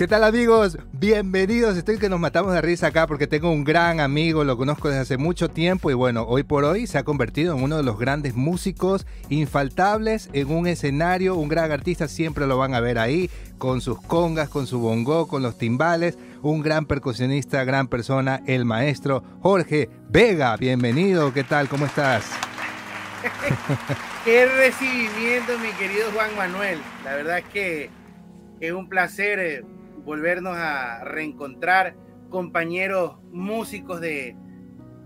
¿Qué tal amigos? Bienvenidos. Estoy que nos matamos de risa acá porque tengo un gran amigo, lo conozco desde hace mucho tiempo y bueno, hoy por hoy se ha convertido en uno de los grandes músicos infaltables en un escenario, un gran artista, siempre lo van a ver ahí, con sus congas, con su bongo, con los timbales, un gran percusionista, gran persona, el maestro Jorge Vega. Bienvenido, ¿qué tal? ¿Cómo estás? Qué recibimiento, mi querido Juan Manuel. La verdad es que es un placer eh, volvernos a reencontrar compañeros músicos de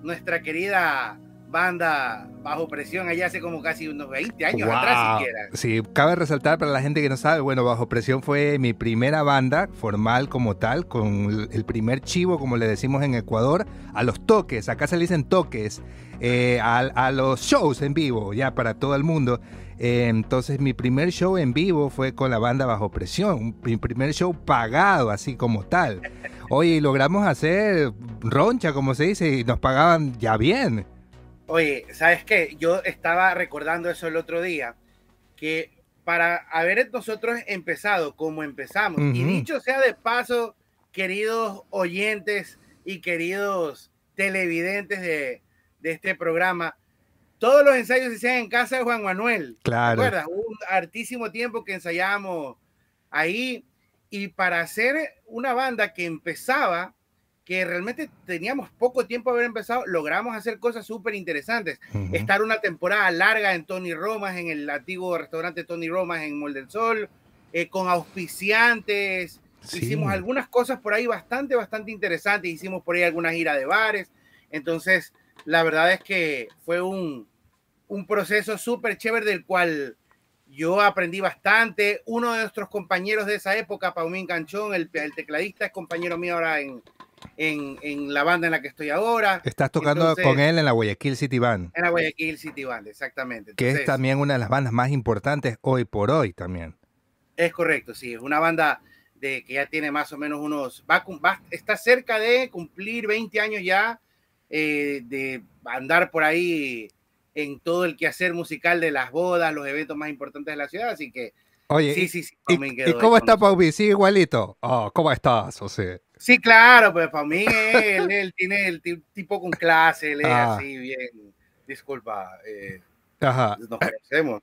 nuestra querida banda Bajo Presión allá hace como casi unos 20 años atrás siquiera. Sí, cabe resaltar para la gente que no sabe, bueno, Bajo Presión fue mi primera banda formal como tal, con el primer chivo, como le decimos en Ecuador, a los toques, acá se le dicen toques, eh, a, a los shows en vivo, ya para todo el mundo. Eh, entonces mi primer show en vivo fue con la banda Bajo Presión, mi primer show pagado así como tal. Oye, logramos hacer roncha, como se dice, y nos pagaban ya bien. Oye, ¿sabes qué? Yo estaba recordando eso el otro día, que para haber nosotros empezado como empezamos, y dicho sea de paso, queridos oyentes y queridos televidentes de, de este programa, todos los ensayos se hacían en casa de Juan Manuel. Claro. ¿Recuerdas? Un hartísimo tiempo que ensayábamos ahí. Y para hacer una banda que empezaba, que realmente teníamos poco tiempo de haber empezado, logramos hacer cosas súper interesantes. Estar una temporada larga en Tony Romas, en el antiguo restaurante Tony Romas en Mol del Sol, eh, con auspiciantes. Hicimos algunas cosas por ahí bastante, bastante interesantes. Hicimos por ahí alguna gira de bares. Entonces, la verdad es que fue un, un proceso súper chévere del cual yo aprendí bastante. Uno de nuestros compañeros de esa época, Paumín Canchón, el, tecladista, es compañero mío ahora en, en, la banda en la que estoy ahora. Estás tocando con él en la Guayaquil City Band. En la Guayaquil City Band, exactamente. que es también una de las bandas más importantes hoy por hoy también. Es correcto, sí. Es una banda de que ya tiene más o menos unos... Va, va está cerca de cumplir 20 años ya eh, de andar por ahí en todo el quehacer musical de las bodas, los eventos más importantes de la ciudad, así que Oye, sí, sí, sí. ¿Y, cómo está Paumi? ¿Sí igualito? Oh, ¿Cómo estás, José? Sí, claro, pues Paumi, él, él tiene el tipo con clase, él es ah. así bien, disculpa, eh, Ajá. nos conocemos.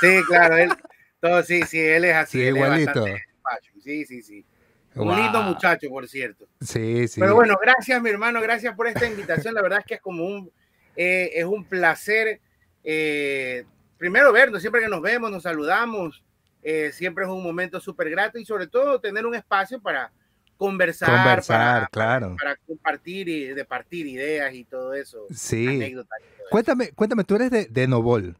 Sí, claro, él, todo, sí, sí, él es así. Sí, igualito. sí, sí, sí. Un lindo muchacho, por cierto. Sí, sí. Pero bueno, gracias, mi hermano, gracias por esta invitación. La verdad es que es como un, eh, es un placer, eh, primero vernos, siempre que nos vemos, nos saludamos, eh, siempre es un momento súper grato y sobre todo tener un espacio para conversar, para, claro. para, compartir y de partir ideas y todo eso. Sí. cuéntame, cuéntame, tú eres de, de Novol.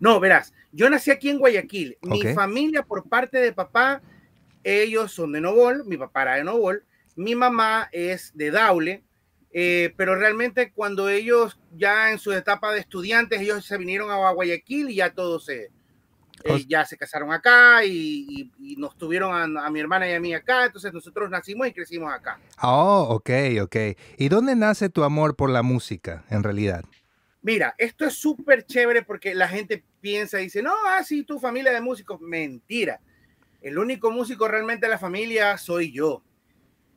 No, verás, yo nací aquí en Guayaquil. Mi familia por parte de papá, ellos son de Novol, mi papá era de Novol, mi mamá es de Daule, eh, pero realmente cuando ellos ya en su etapa de estudiantes, ellos se vinieron a Guayaquil y ya todos se, eh, ya se casaron acá y, nos tuvieron a, mi hermana y a mí acá, entonces nosotros nacimos y crecimos acá. Oh, ok, ok. ¿Y dónde nace tu amor por la música en realidad? Mira, esto es súper chévere porque la gente piensa y dice, no, ah, sí, tu familia de músicos. Mentira. El único músico realmente de la familia soy yo.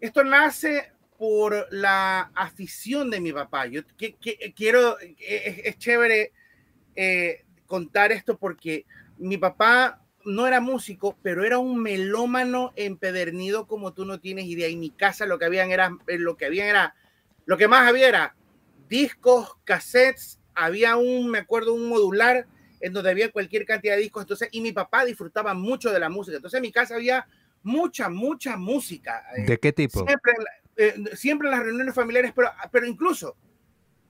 Esto nace por la afición de mi papá. Yo quiero, es, chévere eh, contar esto porque mi papá no era músico, pero era un melómano empedernido como tú no tienes idea. En mi casa lo que habían era, eh, lo que había era, lo que más había era discos, cassettes, había un, me acuerdo, un modular en donde había cualquier cantidad de discos. Entonces, y mi papá disfrutaba mucho de la música. Entonces, en mi casa había mucha, mucha música. ¿De qué tipo? Siempre, eh, siempre en las reuniones familiares, pero, pero incluso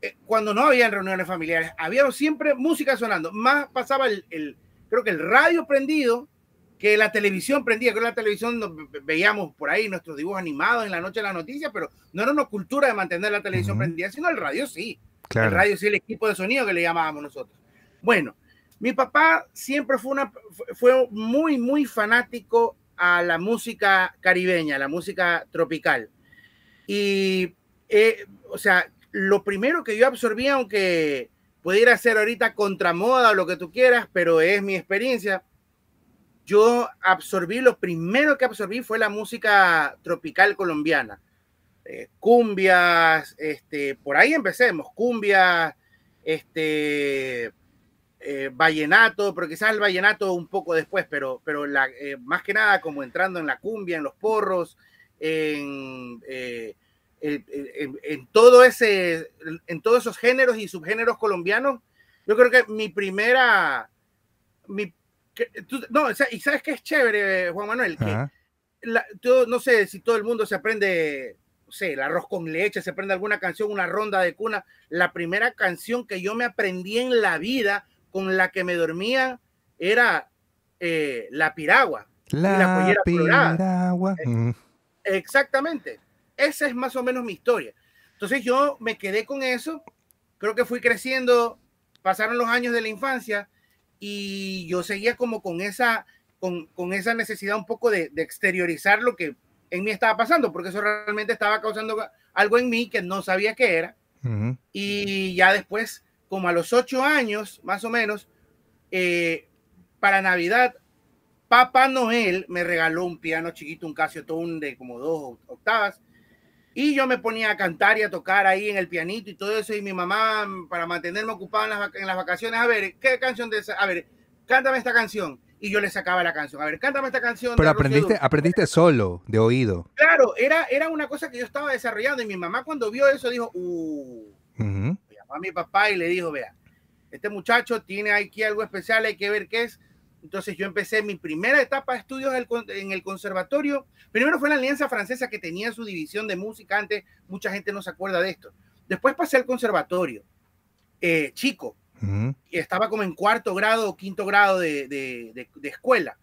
eh, cuando no había reuniones familiares, había siempre música sonando. Más pasaba el, el, creo que el radio prendido que la televisión prendía. Creo que la televisión veíamos por ahí nuestros dibujos animados en la noche de las noticias, pero no era una cultura de mantener la televisión prendida, sino el radio sí. El radio sí, el equipo de sonido que le llamábamos nosotros. Bueno, mi papá siempre fue, muy, muy fanático a la música caribeña, la música tropical. Y, eh, o sea, lo primero que yo absorbí, aunque pudiera ser ahorita contramoda o lo que tú quieras, pero es mi experiencia, yo absorbí, lo primero que absorbí fue la música tropical colombiana. Eh, cumbias, este, por ahí empecemos, cumbias, este, eh, vallenato, pero quizás el vallenato un poco después, pero, pero la, eh, más que nada como entrando en la cumbia, en los porros, en, en, todo ese, en todos esos géneros y subgéneros colombianos. Yo creo que mi primera, mi, no, y sabes que es chévere, Juan Manuel, que no sé si todo el mundo se aprende no sé, el arroz con leche, se aprende alguna canción, una ronda de cuna. La primera canción que yo me aprendí en la vida con la que me dormía era eh, La Piragua. La, Piragua. Eh, exactamente. Esa es más o menos mi historia. Entonces yo me quedé con eso. Creo que fui creciendo, pasaron los años de la infancia y yo seguía como con esa, con, con esa necesidad un poco de, de exteriorizar lo que en mí estaba pasando, porque eso realmente estaba causando algo en mí que no sabía qué era. Y ya después, como a los ocho años, más o menos, eh, para Navidad, Papá Noel me regaló un piano chiquito, un Casio Tone de como dos octavas, y yo me ponía a cantar y a tocar ahí en el pianito y todo eso, y mi mamá, para mantenerme ocupado en las, en las vacaciones, a ver, ¿qué canción de esa? A ver, cántame esta canción y yo le sacaba la canción. A ver, cántame esta canción. Pero aprendiste, aprendiste solo, de oído. Claro, era, era una cosa que yo estaba desarrollando y mi mamá cuando vio eso dijo, uh, llamó a mi papá y le dijo, vea, este muchacho tiene aquí algo especial, hay que ver qué es. Entonces yo empecé mi primera etapa de estudios en el conservatorio. Primero fue la Alianza Francesa que tenía su división de música antes, mucha gente no se acuerda de esto. Después pasé al conservatorio, eh, chico, y estaba como en cuarto grado o quinto grado de, de, de, escuela.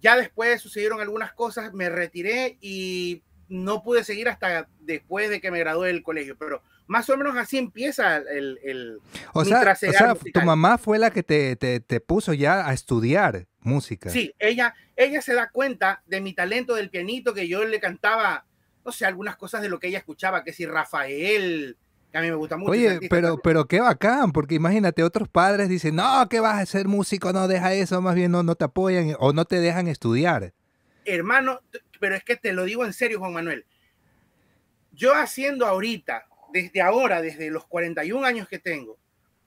Ya después sucedieron algunas cosas, me retiré y no pude seguir hasta después de que me gradué del colegio, pero más o menos así empieza el... el o, sea, o sea tu mamá fue la que te, te, te, puso ya a estudiar música. Sí, ella, ella se da cuenta de mi talento del pianito, que yo le cantaba, no sé, algunas cosas de lo que ella escuchaba, que si Rafael, a mí me gusta mucho. Oye, pero, pero qué bacán, porque imagínate, otros padres dicen, no, que vas a ser músico, no deja eso, más bien no, no te apoyan o no te dejan estudiar. Hermano, pero es que te lo digo en serio, Juan Manuel. Yo haciendo ahorita, desde ahora, desde los 41 años que tengo,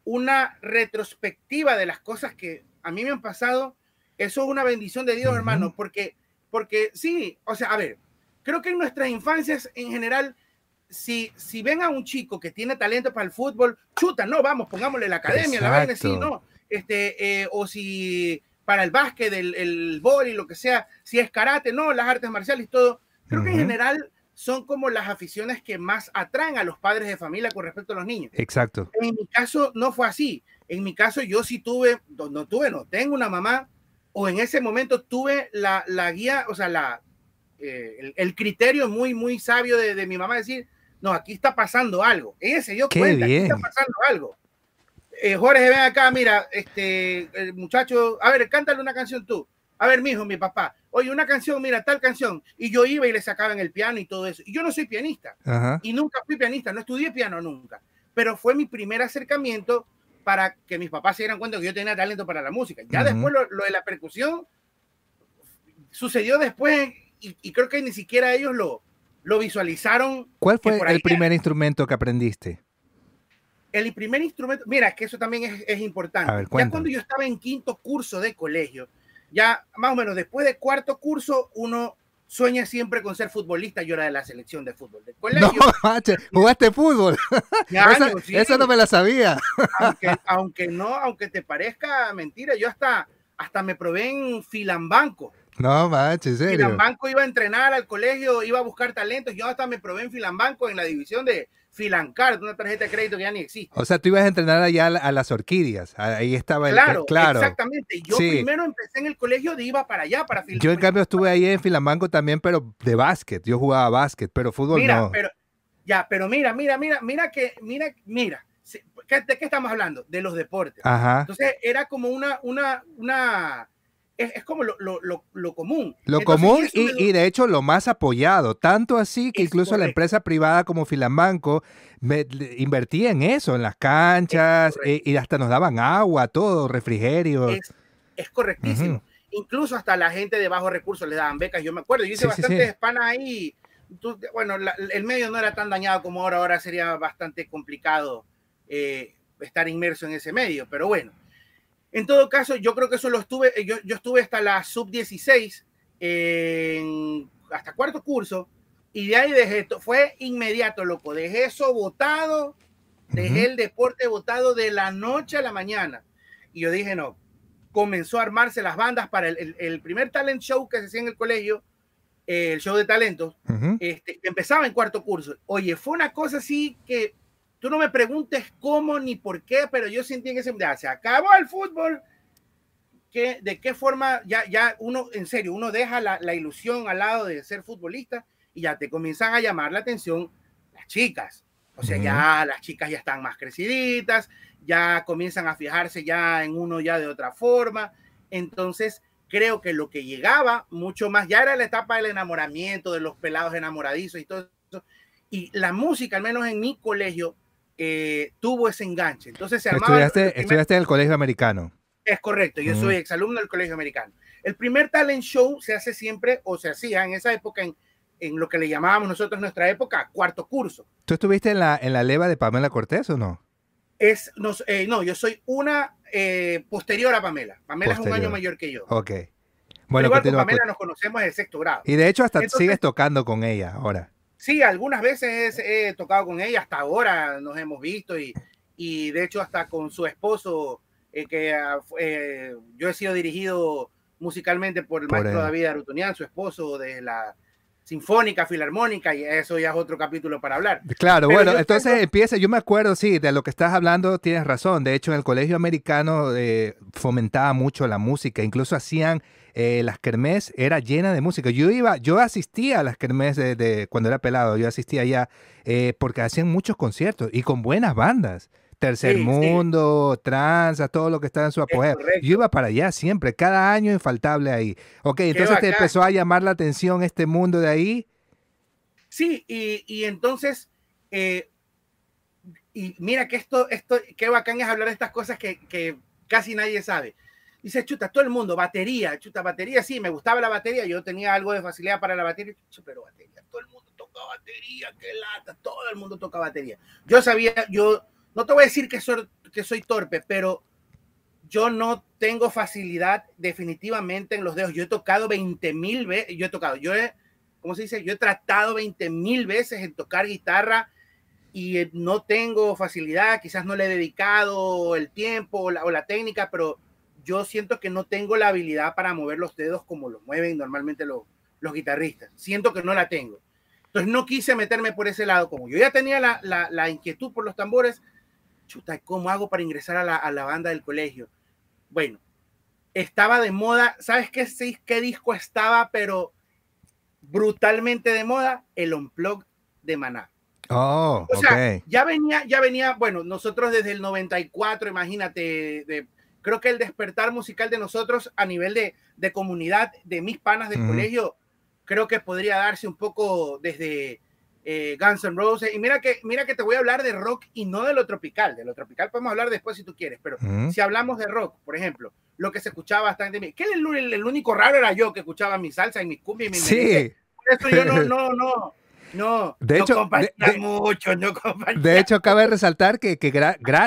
una retrospectiva de las cosas que a mí me han pasado, eso es una bendición de Dios, hermano, porque, porque sí, o sea, a ver, creo que en nuestras infancias en general si, si ven a un chico que tiene talento para el fútbol, chuta, no, vamos, pongámosle la academia, la vaina, sí, no. Este, eh, o si para el básquet, el, el y lo que sea, si es karate, no, las artes marciales y todo. Creo que en general son como las aficiones que más atraen a los padres de familia con respecto a los niños. Exacto. En mi caso no fue así. En mi caso yo sí tuve, no, tuve, no, tengo una mamá, o en ese momento tuve la, la guía, o sea, la, eh, el, criterio muy, muy sabio de, de mi mamá decir, no, aquí está pasando algo. Ella se dio cuenta, aquí está pasando algo. Eh, Jorge, ven acá, mira, este, el muchacho, a ver, cántale una canción tú. A ver, mi hijo, mi papá, oye, una canción, mira, tal canción. Y yo iba y le sacaba en el piano y todo eso. Y yo no soy pianista. Y nunca fui pianista, no estudié piano nunca. Pero fue mi primer acercamiento para que mis papás se dieran cuenta que yo tenía talento para la música. Ya después lo, de la percusión sucedió después y creo que ni siquiera ellos lo, lo visualizaron. ¿Cuál fue el primer instrumento que aprendiste? El primer instrumento, mira, que eso también es, importante. ya cuando yo estaba en quinto curso de colegio, ya más o menos después de cuarto curso, uno sueña siempre con ser futbolista. Yo era de la selección de fútbol del colegio. No, jugaste fútbol. eso no me la sabía. Aunque, aunque, no, aunque te parezca mentira, yo hasta, hasta me probé en Filambanco. No, manches, serio. Filambanco iba a entrenar al colegio, iba a buscar talentos. Yo hasta me probé en Filambanco en la división de Filancard, una tarjeta de crédito que ya ni existe. O sea, tú ibas a entrenar allá a, las orquídeas. Ahí estaba el. Claro, claro. exactamente. Yo primero empecé en el colegio de iba para allá, para Filambanco. Yo, en cambio, estuve ahí en Filambanco también, pero de básquet. Yo jugaba básquet, pero fútbol mira, no. Pero, ya, pero mira, mira, mira, mira que, mira, mira. ¿De qué estamos hablando? De los deportes. Ajá. Entonces, era como una, una, una es, como lo, lo, lo, común. Lo común y, y, de hecho lo más apoyado, tanto así que incluso la empresa privada como Filambanco me, invertía en eso, en las canchas, eh, y hasta nos daban agua, todo, refrigerio. Es, correctísimo. incluso hasta la gente de bajos recursos le daban becas. Yo me acuerdo, yo hice bastantes panas ahí. bueno, el medio no era tan dañado como ahora, ahora sería bastante complicado eh, estar inmerso en ese medio, pero bueno. En todo caso, yo creo que eso lo estuve, yo, yo estuve hasta la sub-16, hasta cuarto curso, y de ahí dejé esto, fue inmediato, loco, dejé eso votado, dejé el deporte votado de la noche a la mañana. Y yo dije, no, comenzó a armarse las bandas para el, primer talent show que se hacía en el colegio, el show de talentos, este, empezaba en cuarto curso. Oye, fue una cosa así que tú no me preguntes cómo ni por qué, pero yo sentí en ese momento, se acabó el fútbol, que, de qué forma ya, ya uno, en serio, uno deja la, la, ilusión al lado de ser futbolista y ya te comienzan a llamar la atención las chicas. O sea, ya las chicas ya están más creciditas, ya comienzan a fijarse ya en uno ya de otra forma. Entonces, creo que lo que llegaba mucho más, ya era la etapa del enamoramiento, de los pelados enamoradizos y todo eso. Y la música, al menos en mi colegio, eh, tuvo ese enganche. Entonces se ¿Estudiaste, ¿Estudiaste en el colegio americano? Es correcto, yo soy exalumno del colegio americano. El primer talent show se hace siempre, o se hacía en esa época, en, en lo que le llamábamos nosotros en nuestra época, cuarto curso. ¿Tú estuviste en la, en la leva de Pamela Cortés o no? Es, no, eh, no yo soy una eh, posterior a Pamela. Pamela es un año mayor que yo. Ok. Bueno, igual con Pamela nos conocemos de sexto grado. Y de hecho hasta sigues tocando con ella ahora. Sí, algunas veces he tocado con ella, hasta ahora nos hemos visto y, y de hecho hasta con su esposo, eh, que ah, yo he sido dirigido musicalmente por el maestro David Arutunian, su esposo de la sinfónica, filarmónica, y eso ya es otro capítulo para hablar. Claro, bueno, entonces empieza, yo me acuerdo, sí, de lo que estás hablando, tienes razón. De hecho, en el colegio americano eh, fomentaba mucho la música, incluso hacían eh, las kermés, era llena de música. Yo iba, yo asistía a las kermés de, cuando era pelado, yo asistía allá eh, porque hacían muchos conciertos y con buenas bandas. Tercer Mundo, Trans, todo lo que está en su apogeo. Yo iba para allá siempre, cada año infaltable ahí. Ok, entonces te empezó a llamar la atención este mundo de ahí. Sí, y, entonces, eh, y mira que esto, esto, qué bacán es hablar de estas cosas que, casi nadie sabe. Dice, chuta, todo el mundo, batería, chuta, batería, sí, me gustaba la batería, yo tenía algo de facilidad para la batería, pero batería, todo el mundo toca batería, qué lata, todo el mundo toca batería. Yo sabía, yo no te voy a decir que soy, que soy torpe, pero yo no tengo facilidad definitivamente en los dedos. Yo he tocado 20 mil veces, yo he tocado, yo he, ¿cómo se dice? Yo he tratado 20 mil veces en tocar guitarra y eh, no tengo facilidad, quizás no le he dedicado el tiempo o la, técnica, pero yo siento que no tengo la habilidad para mover los dedos como los mueven normalmente los, los guitarristas. Siento que no la tengo. Entonces no quise meterme por ese lado. Como yo ya tenía la, la inquietud por los tambores, chuta, ¿cómo hago para ingresar a la, a la banda del colegio? Bueno, estaba de moda, ¿sabes qué, qué disco estaba, pero brutalmente de moda? El Unplug de Maná. Oh, o sea, ya venía, ya venía, bueno, nosotros desde el 94, imagínate, de, creo que el despertar musical de nosotros a nivel de, de comunidad, de mis panas del colegio, creo que podría darse un poco desde, eh, Guns N' Roses. Y mira que, mira que te voy a hablar de rock y no de lo tropical. De lo tropical podemos hablar después si tú quieres, pero si hablamos de rock, por ejemplo, lo que se escuchaba bastante, que el, el, único raro era yo que escuchaba mi salsa y mi cumbia y mi Sí. Por eso yo no, no, no, no, de hecho, de, mucho, no De hecho, cabe resaltar que, que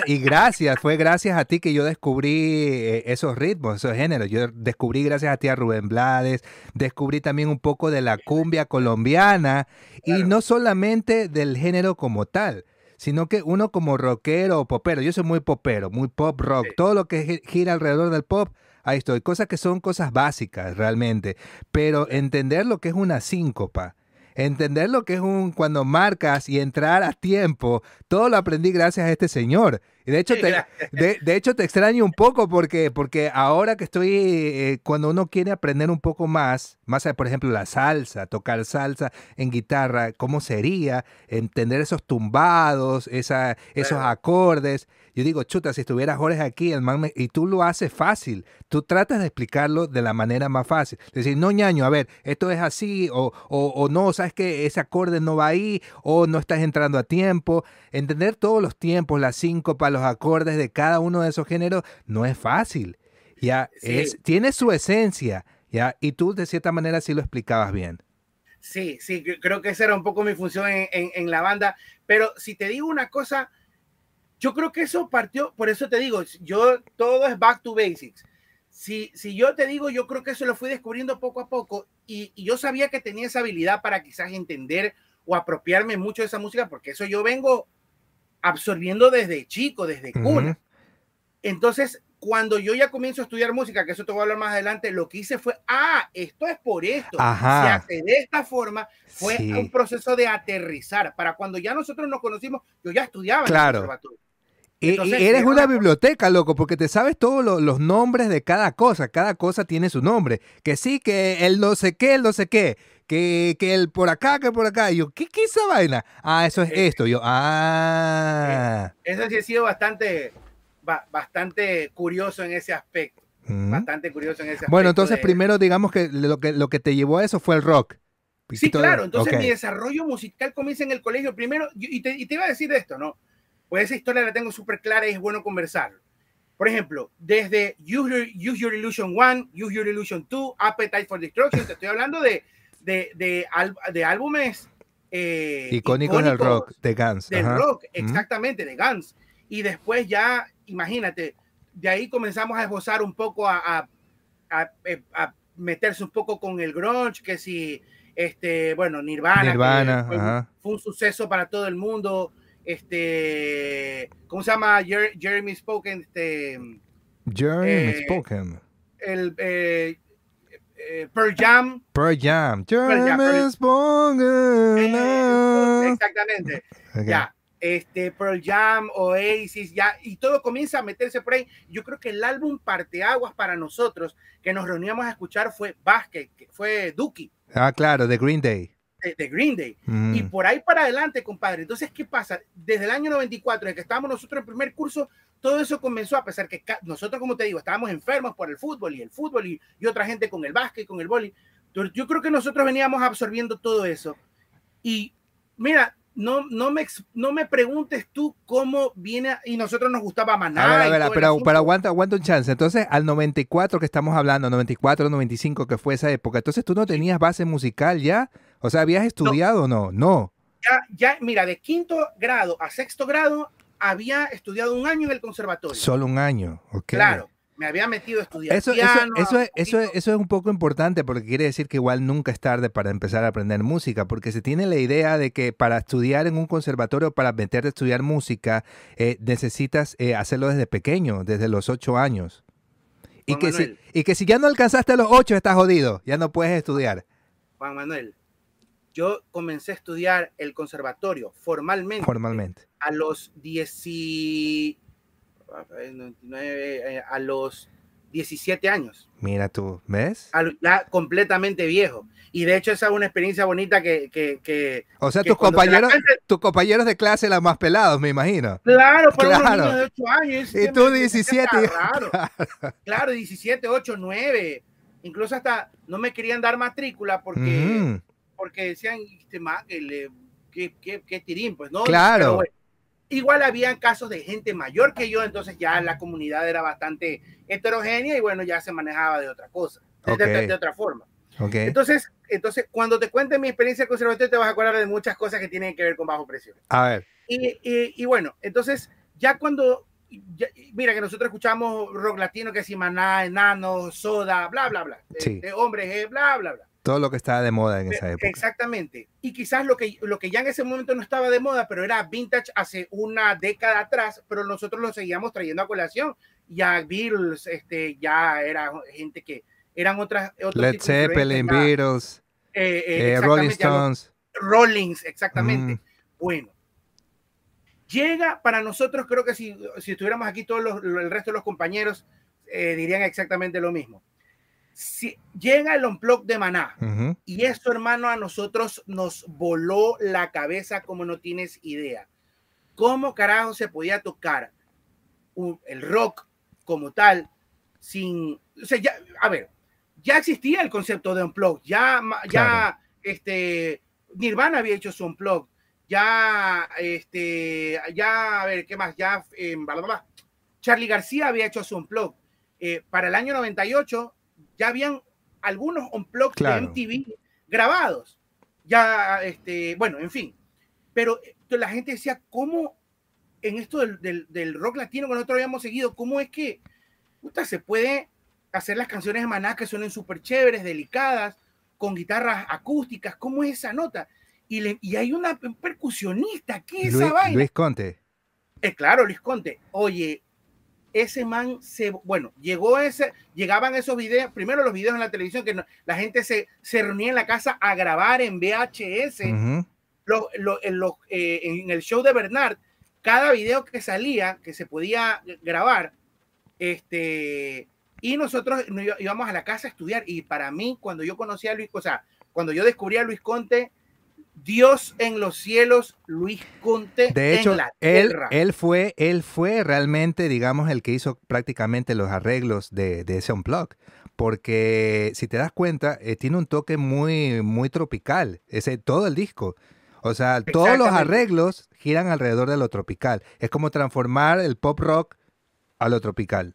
y gracias, fue gracias a ti que yo descubrí eh, esos ritmos, esos géneros. Yo descubrí gracias a ti a Rubén Blades, descubrí también un poco de la cumbia colombiana y no solamente del género como tal, sino que uno como rockero o popero, yo soy muy popero, muy pop rock, todo lo que gira alrededor del pop, ahí estoy, cosas que son cosas básicas realmente, pero entender lo que es una síncopa entender lo que es un cuando marcas y entrar a tiempo, todo lo aprendí gracias a este señor. Y de hecho, te, de, hecho te extraño un poco porque, porque ahora que estoy, eh, cuando uno quiere aprender un poco más, más por ejemplo la salsa, tocar salsa en guitarra, ¿cómo sería? Entender esos tumbados, esa, esos acordes. Yo digo, chuta, si estuviera Jorge aquí, el y tú lo haces fácil, tú tratas de explicarlo de la manera más fácil. Decir, no, ñaño, a ver, esto es así, o, o, o no, sabes que ese acorde no va ahí, o no estás entrando a tiempo. Entender todos los tiempos, las cinco para los acordes de cada uno de esos géneros, no es fácil. Ya, es, tiene su esencia, ya, y tú de cierta manera sí lo explicabas bien. Sí, sí, creo que esa era un poco mi función en, en, la banda, pero si te digo una cosa, yo creo que eso partió, por eso te digo, yo todo es back to basics. Si, si yo te digo, yo creo que eso lo fui descubriendo poco a poco y, y yo sabía que tenía esa habilidad para quizás entender o apropiarme mucho de esa música, porque eso yo vengo absorbiendo desde chico, desde cuna. Entonces, cuando yo ya comienzo a estudiar música, que eso te voy a hablar más adelante, lo que hice fue, ah, esto es por esto. Se hace de esta forma, fue un proceso de aterrizar. Para cuando ya nosotros nos conocimos, yo ya estudiaba claro. Y, eres una biblioteca, loco, porque te sabes todos los nombres de cada cosa. Cada cosa tiene su nombre. Que sí, que el no sé qué, el no sé qué. Que, que el por acá, que por acá. Y yo, ¿qué, qué esa vaina? Ah, eso es eh, esto. Yo, ah. Eso sí ha sido bastante bastante curioso en ese aspecto. Bastante curioso en ese aspecto. Bueno, entonces primero digamos que lo, que lo que te llevó a eso fue el rock. Sí, claro. Entonces mi desarrollo musical comienza en el colegio primero. Y te, y te iba a decir esto, ¿no? Pues esa historia la tengo súper clara y es bueno conversarlo. Por ejemplo, desde Use Your, Illusion 1, Use Your Illusion 2, Appetite for Destruction, te estoy hablando de, de, de, de álbumes eh, icónicos, del rock, de Guns. Del rock, exactamente, de Guns. Y después ya imagínate, de ahí comenzamos a esbozar un poco a, eh, a, meterse un poco con el grunge, que si, este, bueno, Nirvana, fue, un suceso para todo el mundo. Este, ¿cómo se llama? Jeremy Spoken. Este, Jeremy eh, Spoken. El eh, Pearl Jam. Pearl Jam. Jeremy Spoken. exactamente. Ya este, Pearl Jam, Oasis, ya, y todo comienza a meterse por ahí. Yo creo que el álbum parteaguas para nosotros que nos reuníamos a escuchar fue Basket, fue Dookie. Ah, claro, de Green Day. De, Green Day. Y por ahí para adelante, compadre. Entonces, ¿qué pasa? Desde el año 94, desde que estábamos nosotros en primer curso, todo eso comenzó a pesar que nosotros, como te digo, estábamos enfermos por el fútbol y el fútbol y, y otra gente con el básquet, con el boli. Yo creo que nosotros veníamos absorbiendo todo eso. Y mira, no, no, me, no me preguntes tú cómo viene y nosotros nos gustaba Maná. A ver, a ver, pero, pero aguanta, aguanta un chance. Entonces, al 94 que estamos hablando, 94, 95 que fue esa época, entonces tú no tenías base musical ya, o sea, ¿habías estudiado o no? No. Ya, ya, mira, de quinto grado a sexto grado había estudiado un año en el conservatorio. Solo un año, ok. Claro me había metido a estudiar eso, es, un poco importante porque quiere decir que igual nunca es tarde para empezar a aprender música, porque se tiene la idea de que para estudiar en un conservatorio, para meterte a estudiar música, eh, necesitas eh, hacerlo desde pequeño, desde los ocho años. Y que, si, ya no alcanzaste a los ocho, estás jodido, ya no puedes estudiar. Juan Manuel, yo comencé a estudiar el conservatorio formalmente. Formalmente. A los 18 eh, 99, eh, a los 17 años. Mira tú, ¿ves? Al, ya completamente viejo. Y de hecho esa es una experiencia bonita que... que, que o sea, que tus, compañeros, clase... tus compañeros de clase eran más pelados, me imagino. Claro, fueron claro. niños de 8 años. Y, y tú 17. Claro. claro, 17, 8, 9. Incluso hasta no me querían dar matrícula porque, mm. porque decían, este qué, qué, qué tirín, pues no. Claro. Pero, bueno, Igual había casos de gente mayor que yo, entonces ya la comunidad era bastante heterogénea y bueno, ya se manejaba de otra cosa, de, otra forma. Okay. Entonces, entonces, cuando te cuente mi experiencia conservatoria, te vas a acordar de muchas cosas que tienen que ver con bajo presión. A ver. Y, y, bueno, entonces, ya cuando, mira que nosotros escuchamos rock latino, que si maná, enano, soda, bla, bla, bla, de, hombres, bla, bla, bla. Todo lo que estaba de moda en esa época. Exactamente. Y quizás lo que, lo que ya en ese momento no estaba de moda, pero era vintage hace una década atrás, pero nosotros lo seguíamos trayendo a colación. Ya Beatles, este, ya era gente que eran otras. Led Zeppelin, Beatles, eh, eh, eh, Rolling Stones. Rollings, exactamente. Mm. Bueno. Llega para nosotros, creo que si, si estuviéramos aquí todos los, el resto de los compañeros, dirían exactamente lo mismo si llega el unplug de Maná y esto, hermano, a nosotros nos voló la cabeza como no tienes idea. ¿Cómo carajo se podía tocar el rock como tal sin, o sea, ya, a ver, ya existía el concepto de unplug, ya, ya, este, Nirvana había hecho su unplug, ya, este, ya, a ver, ¿qué más? Ya, eh, Charlie García había hecho su unplug eh, para el año 98 ya habían algunos unplugged de MTV grabados. Ya, este, bueno, en fin. Pero eh, la gente decía, ¿cómo en esto del, del, rock latino que nosotros habíamos seguido, cómo es que puta, se puede hacer las canciones de Maná que suenen súper chéveres, delicadas, con guitarras acústicas? ¿Cómo es esa nota? Y, le, y hay una percusionista, ¿qué es esa vaina? Luis Conte. Es claro, Luis Conte. Oye, ese man se, bueno, llegó ese, llegaban esos videos, primero los videos en la televisión, que la gente se, se reunía en la casa a grabar en VHS, lo, en, eh, en, el show de Bernard, cada video que salía, que se podía grabar, este, y nosotros íbamos a la casa a estudiar, y para mí, cuando yo conocí a Luis, o sea, cuando yo descubrí a Luis Conte, Dios en los cielos, Luis Conte de hecho, en la tierra. Él, él, fue, él fue realmente, digamos, el que hizo prácticamente los arreglos de, de ese unplug. Porque si te das cuenta, eh, tiene un toque muy, muy tropical, ese, todo el disco. O sea, todos los arreglos giran alrededor de lo tropical. Es como transformar el pop rock a lo tropical.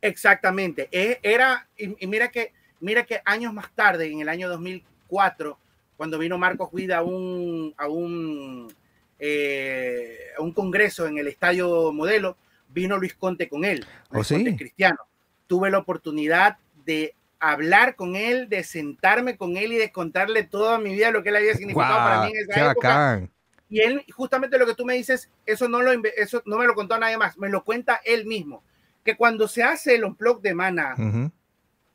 Exactamente. E, era, y mira que, mira que años más tarde, en el año 2004, cuando vino Marcos Guida a un, a un, eh, un congreso en el Estadio Modelo, vino Luis Conte con él, ¿Oh, sí? cristiano. Tuve la oportunidad de hablar con él, de sentarme con él y de contarle toda mi vida lo que él había significado para mí en esa época. Y él, justamente lo que tú me dices, eso no, lo, eso no me lo contó nadie más, me lo cuenta él mismo. Que cuando se hace el unplug de Mana,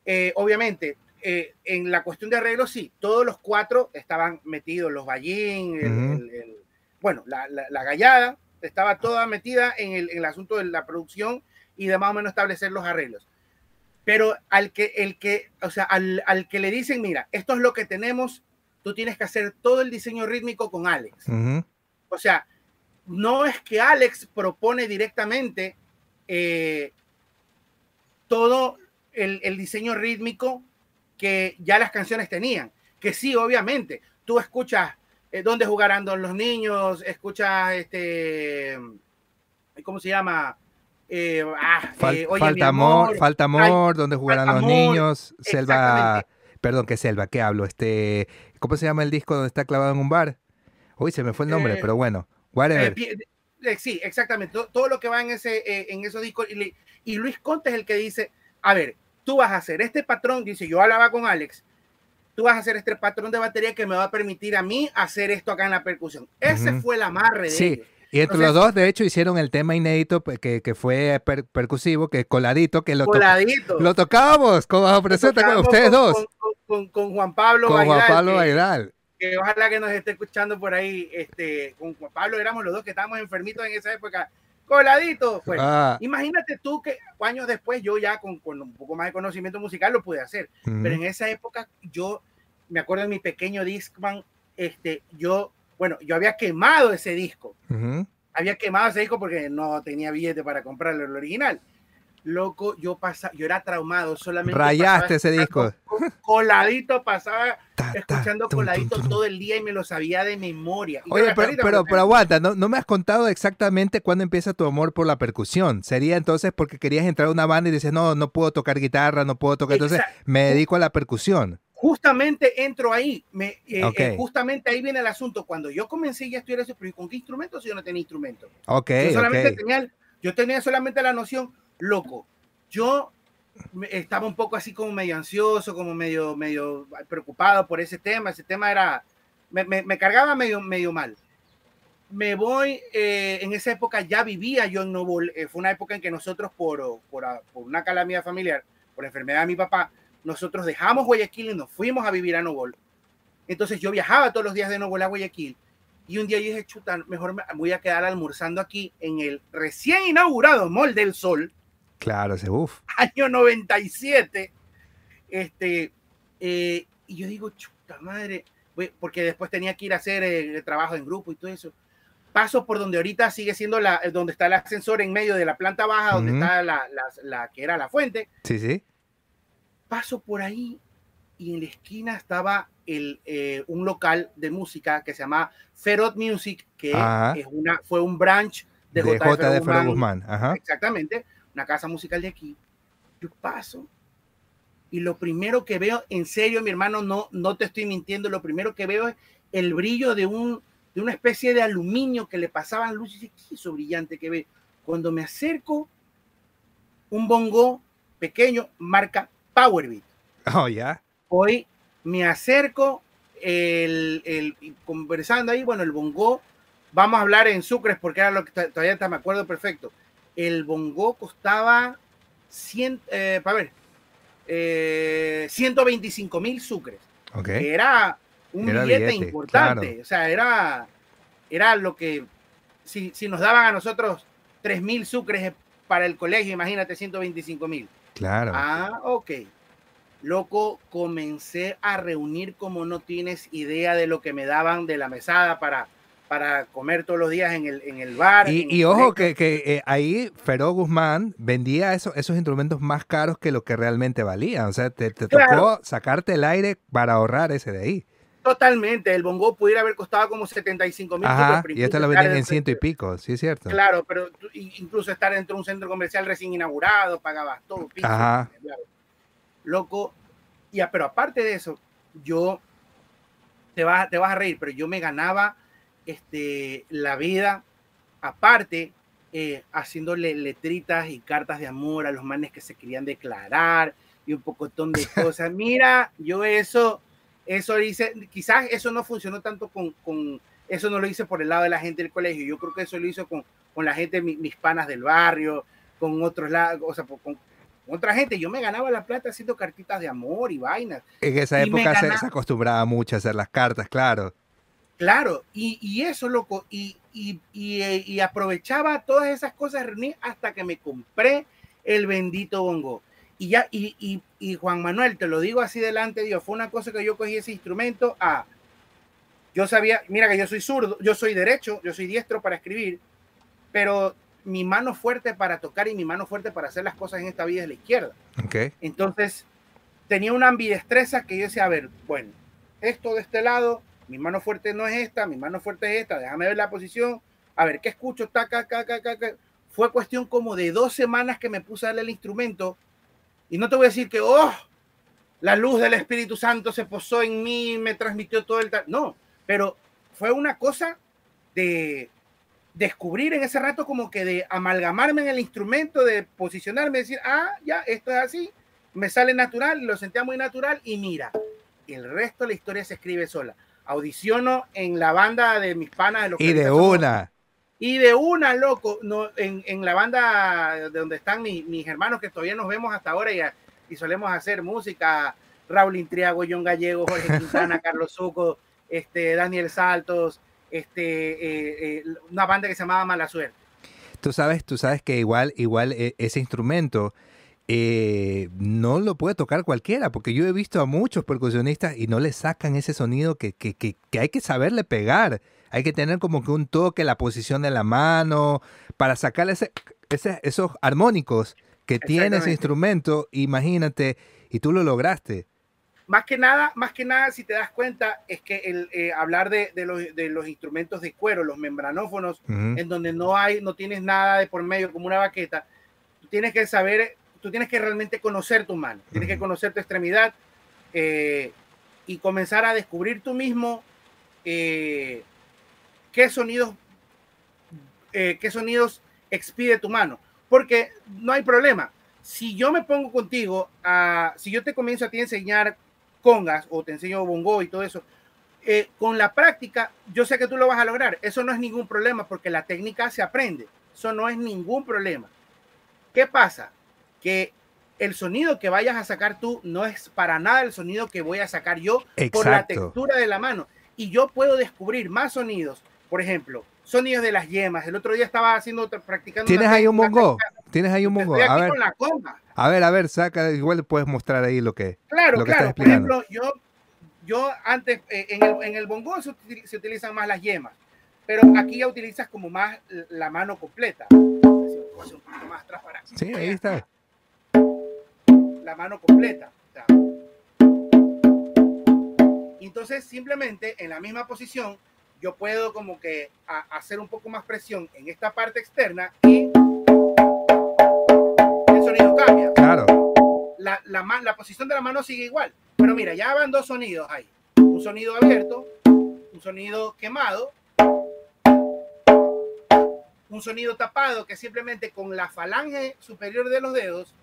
eh, obviamente eh, en la cuestión de arreglos, sí, todos los cuatro estaban metidos, los Ballín, bueno, la, la, gallada, estaba toda metida en el, asunto de la producción y de más o menos establecer los arreglos. Pero al que, el que, o sea, al, que le dicen, mira, esto es lo que tenemos, tú tienes que hacer todo el diseño rítmico con Alex. O sea, no es que Alex propone directamente eh, todo el, el, diseño rítmico que ya las canciones tenían. Que sí, obviamente, tú escuchas eh, dónde jugarán los niños, escuchas este, ¿cómo se llama? Eh, ah, eh, falta amor, falta amor, dónde jugarán los niños, Selva, perdón, ¿qué Selva? ¿Qué hablo? Este, ¿cómo se llama el disco donde está clavado en un bar? Uy, se me fue el nombre, pero bueno, whatever. sí, exactamente, todo, lo que va en ese, en esos discos y, y Luis Conte es el que dice, a ver, tú vas a hacer este patrón, dice, yo hablaba con Alex, tú vas a hacer este patrón de batería que me va a permitir a mí hacer esto acá en la percusión. Ese fue el amarre de sí. Y entre los dos, de hecho, hicieron el tema inédito pues, que, que fue percusivo, que coladito, que lo, coladito. lo tocábamos con bajo presión, con ustedes dos. Con, con, Juan Pablo Con Juan Pablo Baidal. Que, ojalá que nos esté escuchando por ahí. Este, con Juan Pablo éramos los dos que estábamos enfermitos en esa época coladito. Pues. Ah. Imagínate tú que años después yo ya con, con, un poco más de conocimiento musical lo pude hacer. Pero en esa época yo me acuerdo de mi pequeño Discman, este, yo, bueno, yo había quemado ese disco. Había quemado ese disco porque no tenía billete para comprarlo el original loco, yo pasaba, yo era traumado, solamente. Rayaste ese disco. Coladito pasaba escuchando coladito todo el día y me lo sabía de memoria. Oye, pero, pero, aguanta, no, no, me has contado exactamente cuándo empieza tu amor por la percusión. Sería entonces porque querías entrar a una banda y dices, no, no puedo tocar guitarra, no puedo tocar. Entonces me dedico a la percusión. Justamente entro ahí, me, eh, eh, justamente ahí viene el asunto. Cuando yo comencé ya a estudiar eso, ¿con qué instrumento? Si yo no tenía instrumento. Ok. Yo solamente tenía, yo tenía solamente la noción, loco, yo estaba un poco así como medio ansioso, como medio, medio preocupado por ese tema. Ese tema era, me, cargaba medio, medio mal. Me voy, eh, en esa época ya vivía yo en Novol. Eh, fue una época en que nosotros, por, por, por, una calamidad familiar, por la enfermedad de mi papá, nosotros dejamos Guayaquil y nos fuimos a vivir a Novol. Entonces yo viajaba todos los días de Novol a Guayaquil. Y un día yo dije, chuta, mejor me voy a quedar almorzando aquí en el recién inaugurado Mall del Sol Claro, ese uff. Año 97. Este, eh, y yo digo, chuta madre, porque después tenía que ir a hacer el, trabajo en grupo y todo eso. Paso por donde ahorita sigue siendo la, donde está el ascensor en medio de la planta baja, donde está la, la, que era la fuente. Sí, sí. Paso por ahí y en la esquina estaba el, eh, un local de música que se llama Ferot Music, que es una, fue un branch de, de J. Guzmán. Exactamente una casa musical de aquí. Yo paso y lo primero que veo, en serio, mi hermano, no, no te estoy mintiendo, lo primero que veo es el brillo de, un, de una especie de aluminio que le pasaban luces. Y ¿qué eso brillante que ve? Cuando me acerco, un bongo pequeño, marca Powerbeat. Oh, ya. Hoy me acerco, el, el, conversando ahí, bueno, el bongo, vamos a hablar en sucres porque era lo que todavía me acuerdo perfecto. El bongo costaba 100, eh, para ver, 125 eh, mil sucres. Que era un billete, importante. O sea, era, era lo que, si, si nos daban a nosotros 3 mil sucres para el colegio, imagínate 125 mil. Claro. Ah, ok. Loco, comencé a reunir como no tienes idea de lo que me daban de la mesada para, para comer todos los días en el, en el bar. Y, ojo que, que eh, ahí Feró Guzmán vendía eso, esos instrumentos más caros que lo que realmente valían. O sea, te, tocó sacarte el aire para ahorrar ese de ahí. Totalmente, el bongo pudiera haber costado como 75 mil. Y este lo venden en ciento y pico, sí es cierto. Claro, pero incluso estar dentro de un centro comercial recién inaugurado, pagabas todo. Ajá. Loco, ya, pero aparte de eso, yo, te vas, te vas a reír, pero yo me ganaba este, la vida, aparte, eh, haciéndole letritas y cartas de amor a los manes que se querían declarar y un pocotón de cosas. Mira, yo eso, eso hice, quizás eso no funcionó tanto con, con, eso no lo hice por el lado de la gente del colegio, yo creo que eso lo hizo con, con la gente, mis, panas del barrio, con otros lados, o sea, con, otra gente. Yo me ganaba la plata haciendo cartitas de amor y vainas. En esa época se, se, acostumbraba mucho a hacer las cartas, claro. Claro, y, eso, loco, y, y, aprovechaba todas esas cosas reunidas hasta que me compré el bendito bongo. Y ya, y, Juan Manuel, te lo digo así delante, Dios, fue una cosa que yo cogí ese instrumento a. Yo sabía, mira que yo soy zurdo, yo soy derecho, yo soy diestro para escribir, pero mi mano fuerte para tocar y mi mano fuerte para hacer las cosas en esta vida es la izquierda. Okay. Entonces, tenía una ambidestreza que yo decía, a ver, bueno, esto de este lado, mi mano fuerte no es esta, mi mano fuerte es esta, déjame ver la posición, a ver qué escucho, taca, taca. Fue cuestión como de dos semanas que me puse a darle el instrumento y no te voy a decir que, oh, la luz del Espíritu Santo se posó en mí, me transmitió todo el... No, pero fue una cosa de descubrir en ese rato como que de amalgamarme en el instrumento, de posicionarme, decir, ah, ya, esto es así, me sale natural, lo sentía muy natural y mira, el resto de la historia se escribe sola audiciono en la banda de mis panas. De y de una. Y de una, loco, no, en, en la banda de donde están mis, hermanos que todavía nos vemos hasta ahora y, y solemos hacer música, Raúl Intriago, John Gallego, Jorge Quintana, Carlos Zuco, este, Daniel Saltos, este, eh, eh, una banda que se llamaba Mala Suerte. Tú sabes, tú sabes que igual, igual eh, ese instrumento eh, no lo puede tocar cualquiera, porque yo he visto a muchos percusionistas y no le sacan ese sonido que, que, que, hay que saberle pegar. Hay que tener como que un toque, la posición de la mano, para sacar ese, esos armónicos que tiene ese instrumento, imagínate, y tú lo lograste. Más que nada, más que nada, si te das cuenta, es que el eh, hablar de, de, los, de, los, instrumentos de cuero, los membranófonos, en donde no hay, no tienes nada de por medio como una baqueta, tienes que saber tú tienes que realmente conocer tu mano, tienes que conocer tu extremidad eh, y comenzar a descubrir tú mismo eh, qué sonidos, eh, qué sonidos expide tu mano. Porque no hay problema. Si yo me pongo contigo, a, si yo te comienzo a ti enseñar congas o te enseño bongo y todo eso, con la práctica, yo sé que tú lo vas a lograr. Eso no es ningún problema porque la técnica se aprende. Eso no es ningún problema. ¿Qué pasa? Que el sonido que vayas a sacar tú no es para nada el sonido que voy a sacar yo por la textura de la mano. Y yo puedo descubrir más sonidos. Por ejemplo, sonidos de las yemas. El otro día estaba haciendo practicando. ¿Tienes ahí un mongo? ¿Tienes ahí un mongo? A ver. a ver, a ver, saca, igual puedes mostrar ahí lo que. Claro, claro. Por ejemplo, yo, yo antes eh, en, el, en el bongo se, se, utilizan más las yemas, pero aquí ya utilizas como más la mano completa. Sí, ahí está la mano completa. Entonces, simplemente en la misma posición, yo puedo como que hacer un poco más presión en esta parte externa y el sonido cambia. Claro. la, la, posición de la mano sigue igual. Pero mira, ya van dos sonidos ahí. Un sonido abierto, un sonido quemado, un sonido tapado que simplemente con la falange superior de los dedos.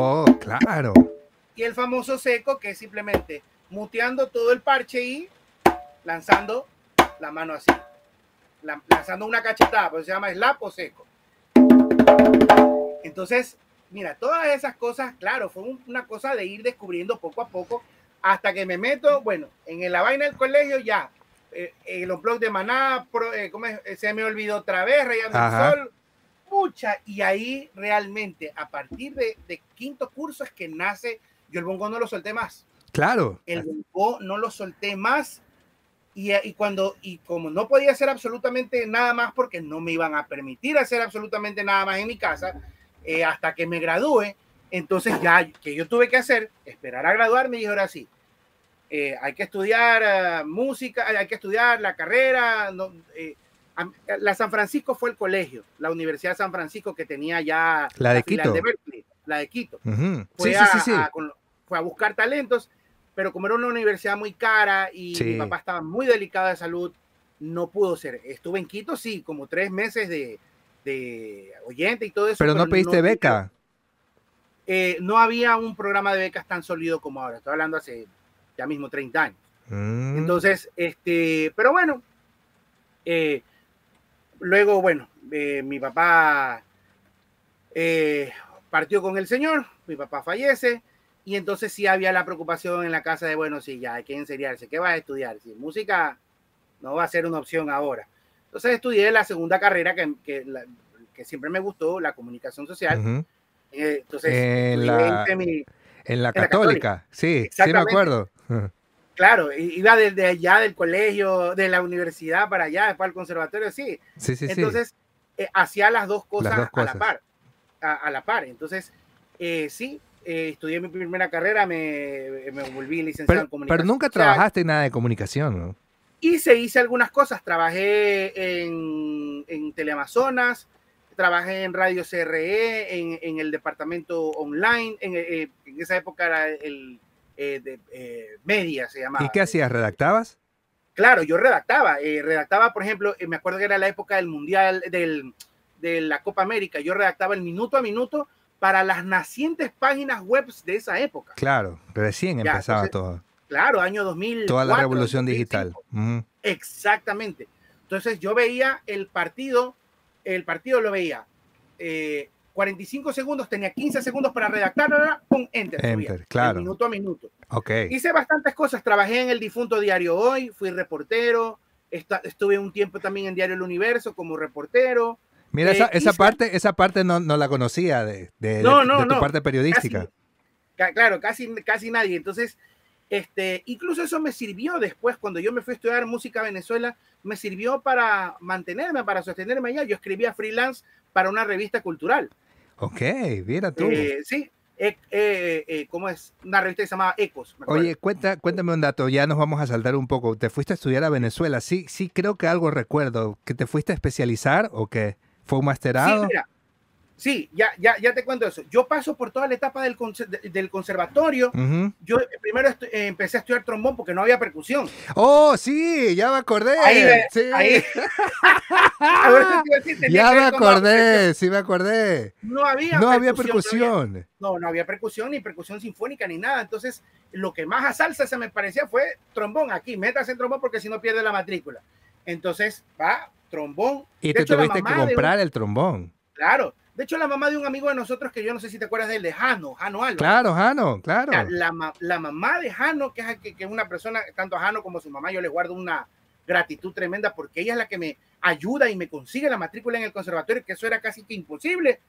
Oh, claro. Y el famoso seco que es simplemente muteando todo el parche y lanzando la mano así. lanzando una cachetada, pues se llama slap o seco. Entonces, mira, todas esas cosas, claro, fue una cosa de ir descubriendo poco a poco hasta que me meto, bueno, en la vaina del colegio ya, eh, en los blogs de Maná, eh, se me olvidó otra vez, Rayando el Sol, mucha, y ahí realmente, a partir de, quinto curso es que nace, yo el bongo no lo solté más. Claro. El bongo no lo solté más, y, y, cuando, y como no podía hacer absolutamente nada más porque no me iban a permitir hacer absolutamente nada más en mi casa, eh, hasta que me gradúe. Entonces ya que yo tuve que hacer, esperar a graduarme y ahora sí, eh, hay que estudiar eh, música, hay que estudiar la carrera. La San Francisco fue el colegio, la Universidad de San Francisco que tenía ya la de Quito. la de Quito. fue, a, fue a buscar talentos, pero como era una universidad muy cara y mi papá estaba muy delicado de salud, no pudo ser. Estuve en Quito, sí, como tres meses de, de oyente y todo eso. Pero, no pediste beca. Eh, no había un programa de becas tan sólido como ahora. Estoy hablando hace ya mismo 30 años. Mm. Entonces, este, pero bueno, eh, luego, bueno, eh, mi papá partió con el Señor, mi papá fallece, y entonces sí había la preocupación en la casa de, bueno, sí, ya hay que enseriarse, ¿qué vas a estudiar? Si música no va a ser una opción ahora. Entonces estudié la segunda carrera que, que, que siempre me gustó, la comunicación social. Eh, entonces, en la, en la, católica. sí, sí me acuerdo. Claro, iba desde allá del colegio, de la universidad para allá, después al conservatorio, sí. sí, sí Entonces, eh, hacía las dos cosas, a la par. A, la par. Entonces, eh, sí, estudié mi primera carrera, me, me volví licenciado en comunicación. Pero nunca trabajaste en nada de comunicación, ¿no? Hice, hice algunas cosas, trabajé en, en Teleamazonas, trabajé en Radio CRE, en, en el departamento online, en, eh, en, esa época era el eh, de, eh, media, se llamaba. ¿Y qué hacías? ¿Redactabas? Claro, yo redactaba, redactaba, por ejemplo, me acuerdo que era la época del Mundial, del, de la Copa América, yo redactaba el minuto a minuto para las nacientes páginas web de esa época. Claro, recién empezaba todo. Claro, año 2000. Toda la revolución digital. Exactamente. Entonces yo veía el partido, el partido lo veía. 45 eh, segundos, tenía 15 segundos para redactar, con enter. Enter, claro. Minuto a minuto. Ok. Hice bastantes cosas. Trabajé en el difunto Diario Hoy, fui reportero. Estuve un tiempo también en Diario El Universo como reportero. Mira, esa, eh, parte, esa parte no, no la conocía de, de, tu parte periodística. claro, casi, casi nadie. Entonces, este, incluso eso me sirvió después, cuando yo me fui a estudiar música a Venezuela, me sirvió para mantenerme, para sostenerme allá. Yo escribía freelance para una revista cultural. Ok, mira tú. Eh, sí, eh, eh, ¿cómo es? Una revista que se llamaba Ecos. Oye, cuenta, cuéntame un dato, ya nos vamos a saltar un poco. ¿Te fuiste a estudiar a Venezuela? Sí, sí, creo que algo recuerdo. ¿Que te fuiste a especializar o que fue un masterado? Sí, mira, Sí, ya, ya, ya te cuento eso. Yo paso por toda la etapa del, del conservatorio. Yo primero eh, empecé a estudiar trombón porque no había percusión. Oh, sí, ya me acordé. sí. ya me acordé, sí me acordé. No había no Había percusión. No, no había, percusión ni percusión sinfónica ni nada. Entonces, lo que más a salsa se me parecía fue trombón. Aquí, métase en trombón porque si no pierde la matrícula. Entonces, va, trombón. Y te tuviste que comprar el trombón. Claro. De hecho, la mamá de un amigo de nosotros, que yo no sé si te acuerdas de él, de Jano, Jano Alba. Claro, Jano, claro. La, la, mamá de Jano, que es, que, es una persona, tanto a Jano como a su mamá, yo le guardo una gratitud tremenda porque ella es la que me ayuda y me consigue la matrícula en el conservatorio, que eso era casi que imposible.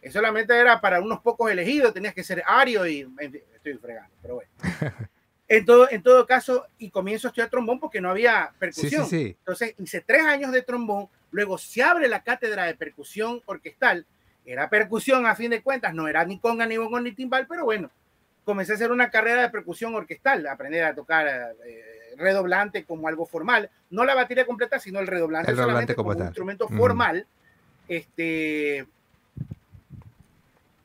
Eso solamente era para unos pocos elegidos, tenías que ser ario y estoy fregando, pero bueno. En todo, en todo caso, y comienzo a estudiar trombón porque no había percusión. Sí, sí, sí. Entonces hice tres años de trombón, luego se abre la cátedra de percusión orquestal era percusión a fin de cuentas, no era ni conga, ni bongo, ni timbal, pero bueno, comencé a hacer una carrera de percusión orquestal, aprender a tocar eh, redoblante como algo formal, no la batería completa, sino el redoblante, solamente como, un instrumento formal. Este,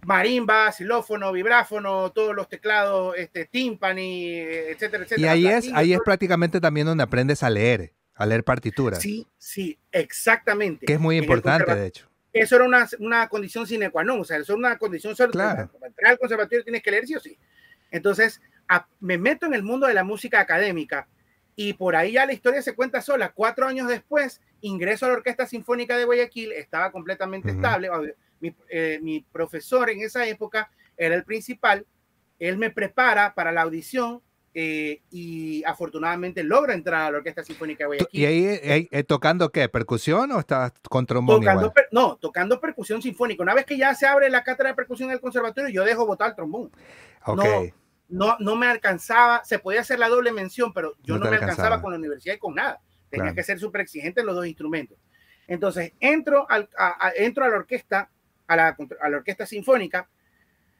marimba, xilófono, vibráfono, todos los teclados, este, timpani, etcétera, etcétera. Y ahí es, ahí es prácticamente también donde aprendes a leer, a leer partituras. Sí, sí, exactamente. Que es muy importante, de hecho. Eso era una, una, condición sine qua non, o sea, eso es una condición solo. Claro. Para entrar al conservatorio tienes que leer sí o sí. Entonces, me meto en el mundo de la música académica y por ahí ya la historia se cuenta sola. Cuatro años después, ingreso a la Orquesta Sinfónica de Guayaquil, estaba completamente estable. Mi, eh, mi, profesor en esa época era el principal. Él me prepara para la audición eh, y afortunadamente logra entrar a la Orquesta Sinfónica de Guayaquil. ¿Y ahí, eh, tocando qué? ¿Percusión o estás con trombón? Tocando no, tocando percusión sinfónica. Una vez que ya se abre la cátedra de percusión en el conservatorio, yo dejo botar el trombón. Ok. No, no, me alcanzaba, se podía hacer la doble mención, pero yo no, me alcanzaba. con la universidad y con nada. Tenía que ser súper exigente en los dos instrumentos. Entonces, entro, al, a, entro a la orquesta, a la, a la orquesta sinfónica,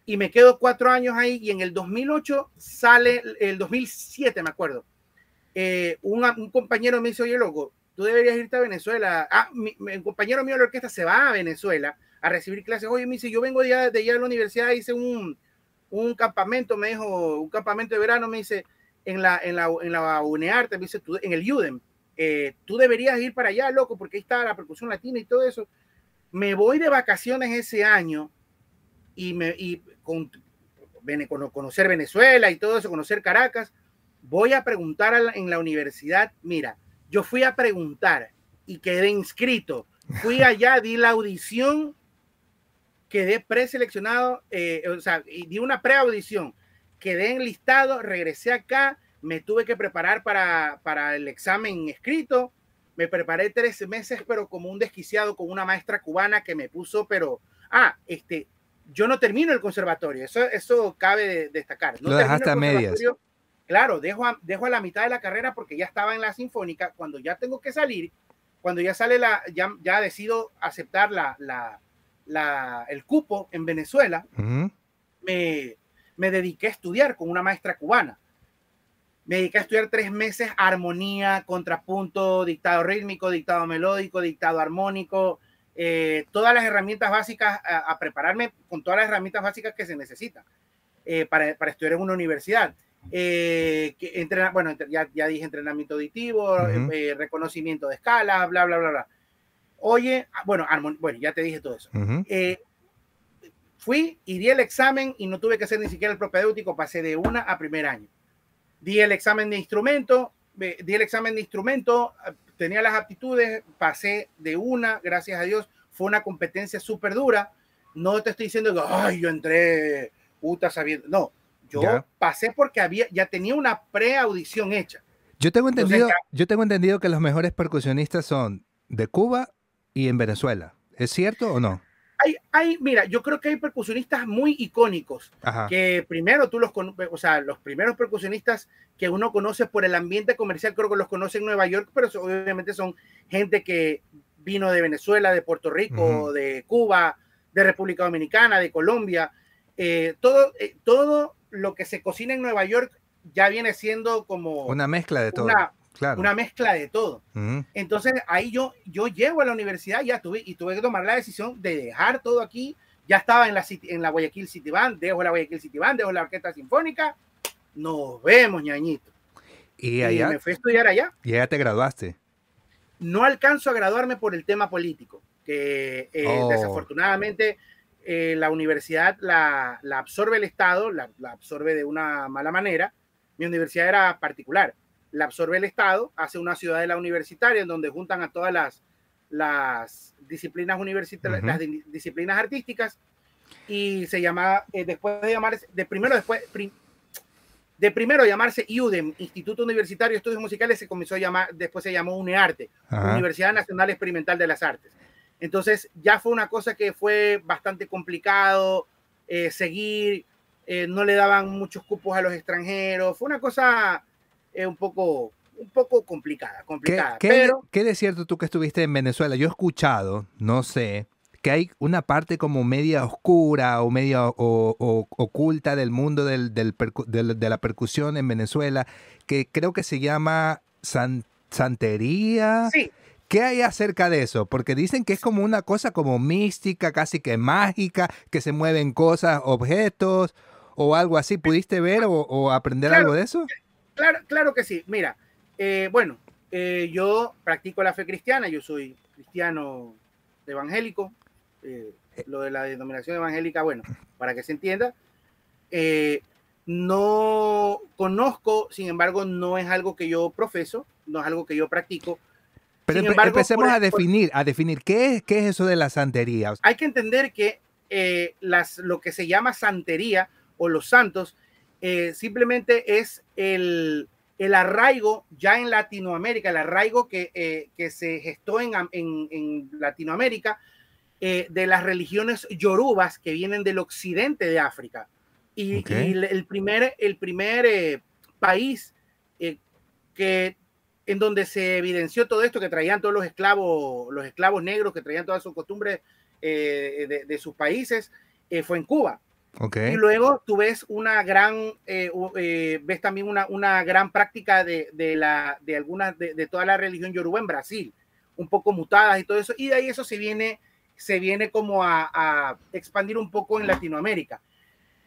y me quedo cuatro años ahí y en el 2008 sale, el 2007 me acuerdo, eh, un, un, compañero me dice, oye, loco, tú deberías irte a Venezuela. Ah, mi, compañero mío de la orquesta se va a Venezuela a recibir clases. Oye, me dice, yo vengo de allá de, allá de la universidad, hice un, un campamento, me dijo, un campamento de verano, me dice, en la, en la, en la UNEARTE, me dice, tú, en el UDEM, eh, tú deberías ir para allá, loco, porque ahí está la percusión latina y todo eso. Me voy de vacaciones ese año y, me, y con, conocer Venezuela y todo eso, conocer Caracas, voy a preguntar en la universidad, mira, yo fui a preguntar y quedé inscrito, fui allá, di la audición, quedé preseleccionado, eh, o sea, y di una preaudición, quedé enlistado, regresé acá, me tuve que preparar para, para el examen escrito, me preparé tres meses, pero como un desquiciado con una maestra cubana que me puso, pero, ah, este, yo no termino el conservatorio, eso, eso cabe destacar. No Lo dejaste a medias. Claro, dejo a, dejo a la mitad de la carrera porque ya estaba en la sinfónica. Cuando ya tengo que salir, cuando ya sale la, ya, ya decido aceptar la, la, la, el cupo en Venezuela, me, me dediqué a estudiar con una maestra cubana. Me dediqué a estudiar tres meses armonía, contrapunto, dictado rítmico, dictado melódico, dictado armónico, eh, todas las herramientas básicas, a, prepararme con todas las herramientas básicas que se necesitan eh, para, para, estudiar en una universidad. Eh, que entrena, bueno, ya, ya, dije entrenamiento auditivo, reconocimiento de escala, bla, bla, bla, bla. Oye, ah, bueno, bueno, ya te dije todo eso. fui y di el examen y no tuve que hacer ni siquiera el propedéutico, pasé de una a primer año. Di el examen de instrumento, di el examen de instrumento, tenía las aptitudes, pasé de una, gracias a Dios, fue una competencia súper dura. No te estoy diciendo que, ay, yo entré, puta, sabiendo. No, yo pasé porque había, ya tenía una preaudición hecha. Yo tengo entendido, yo tengo entendido que los mejores percusionistas son de Cuba y en Venezuela. ¿Es cierto o no? Hay, mira, yo creo que hay percusionistas muy icónicos, que primero tú los, o sea, los primeros percusionistas que uno conoce por el ambiente comercial, creo que los conoce en Nueva York, pero obviamente son gente que vino de Venezuela, de Puerto Rico, de Cuba, de República Dominicana, de Colombia. Eh, todo, eh, todo lo que se cocina en Nueva York ya viene siendo como... Una mezcla de todo. Una mezcla de todo. Entonces ahí yo, yo llego a la universidad ya tuve, y tuve que tomar la decisión de dejar todo aquí. Ya estaba en la, en la Guayaquil City Band, dejo la Guayaquil City Band, dejo la Orquesta Sinfónica. Nos vemos, ñañito. Y, allá, me fui a estudiar allá. Y allá te graduaste. No alcanzo a graduarme por el tema político, que eh, oh. desafortunadamente eh, la universidad la, la, absorbe el Estado, la, la absorbe de una mala manera. Mi universidad era particular la absorbe el Estado, hace una ciudadela universitaria en donde juntan a todas las, las disciplinas universitarias, las disciplinas artísticas, y se llama, eh, después de llamarse, de primero después, de primero llamarse IUDEM, Instituto Universitario de Estudios Musicales, se comenzó a llamar, después se llamó UNEARTE, Universidad Nacional Experimental de las Artes. Entonces ya fue una cosa que fue bastante complicado eh, seguir, eh, no le daban muchos cupos a los extranjeros, fue una cosa es un poco, un poco complicada, complicada. ¿Qué, pero... ¿Qué de cierto tú que estuviste en Venezuela? Yo he escuchado, no sé, que hay una parte como media oscura o media oculta del mundo del, del, de la percusión en Venezuela, que creo que se llama santería. Sí, ¿Qué hay acerca de eso? Porque dicen que es como una cosa como mística, casi que mágica, que se mueven cosas, objetos o algo así. ¿Pudiste ver o, aprender algo de eso? Claro, claro que sí. Mira, eh, bueno, eh, yo practico la fe cristiana, yo soy cristiano evangélico. Eh, lo de la denominación evangélica, bueno, para que se entienda. no conozco, sin embargo, no es algo que yo profeso, no es algo que yo practico pero empecemos a definir, a definir ¿qué es, qué es eso de la santería. Hay que entender que las, lo que se llama santería o los santos eh, simplemente es el, el, arraigo ya en Latinoamérica, el arraigo que, eh, que se gestó en, en, en Latinoamérica de las religiones yorubas que vienen del occidente de África. Y, el primer, el primer país que en donde se evidenció todo esto que traían todos los esclavos, los esclavos negros que traían todas sus costumbres eh, de, sus países, eh, fue en Cuba. Okay. Y luego tú ves una gran, eh, ves también una, una gran práctica de, de la, de algunas, de, toda la religión yoruba en Brasil, un poco mutadas y todo eso, y de ahí eso se viene, se viene como a, a expandir un poco en Latinoamérica.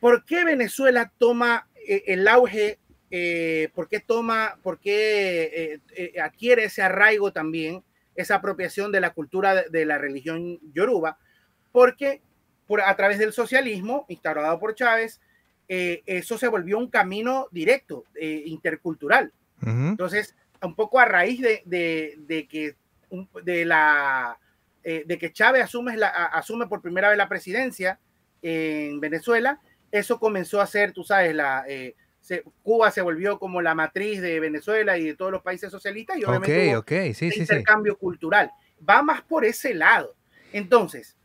¿Por qué Venezuela toma el auge eh, por qué toma, por qué eh, eh, adquiere ese arraigo también, esa apropiación de la cultura de, la religión yoruba, porque por, a través del socialismo instaurado por Chávez, eso se volvió un camino directo, intercultural. Entonces, un poco a raíz de, de, que, de, la, de que Chávez asume, la, asume por primera vez la presidencia en Venezuela, eso comenzó a ser, tú sabes, la Cuba se volvió como la matriz de Venezuela y de todos los países socialistas y obviamente okay, Sí, intercambio cultural. Va más por ese lado. Entonces,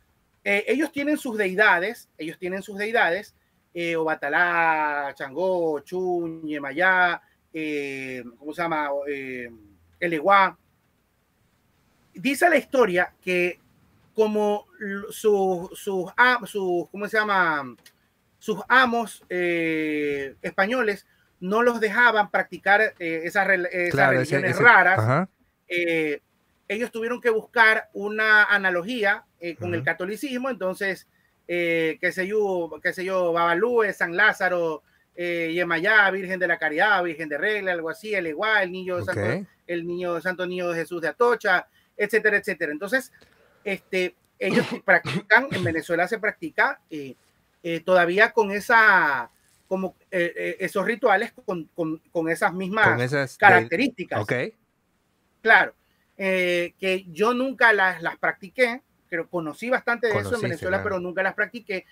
eh, ellos tienen sus deidades, ellos tienen sus deidades, eh, Obatalá, Changó, Chun, Yemayá, eh, ¿cómo se llama? Eh, Eleguá. Dice la historia que como sus, sus, sus, ¿cómo se llama? sus amos españoles no los dejaban practicar esas, religiones raras. Eh, ellos tuvieron que buscar una analogía con el catolicismo, entonces, qué sé yo, qué sé yo, Babalúe, San Lázaro, Yemayá, Virgen de la Caridad, Virgen de Regla, algo así, el igual, el niño, santo, el niño Santo Niño de Jesús de Atocha, etcétera, etcétera. Entonces, este, ellos practican, en Venezuela se practica eh, todavía con esa, como eh, eh, esos rituales con, con, con esas mismas características. Claro, que yo nunca las, las practiqué, pero conocí bastante de eso en Venezuela, pero nunca las practiqué.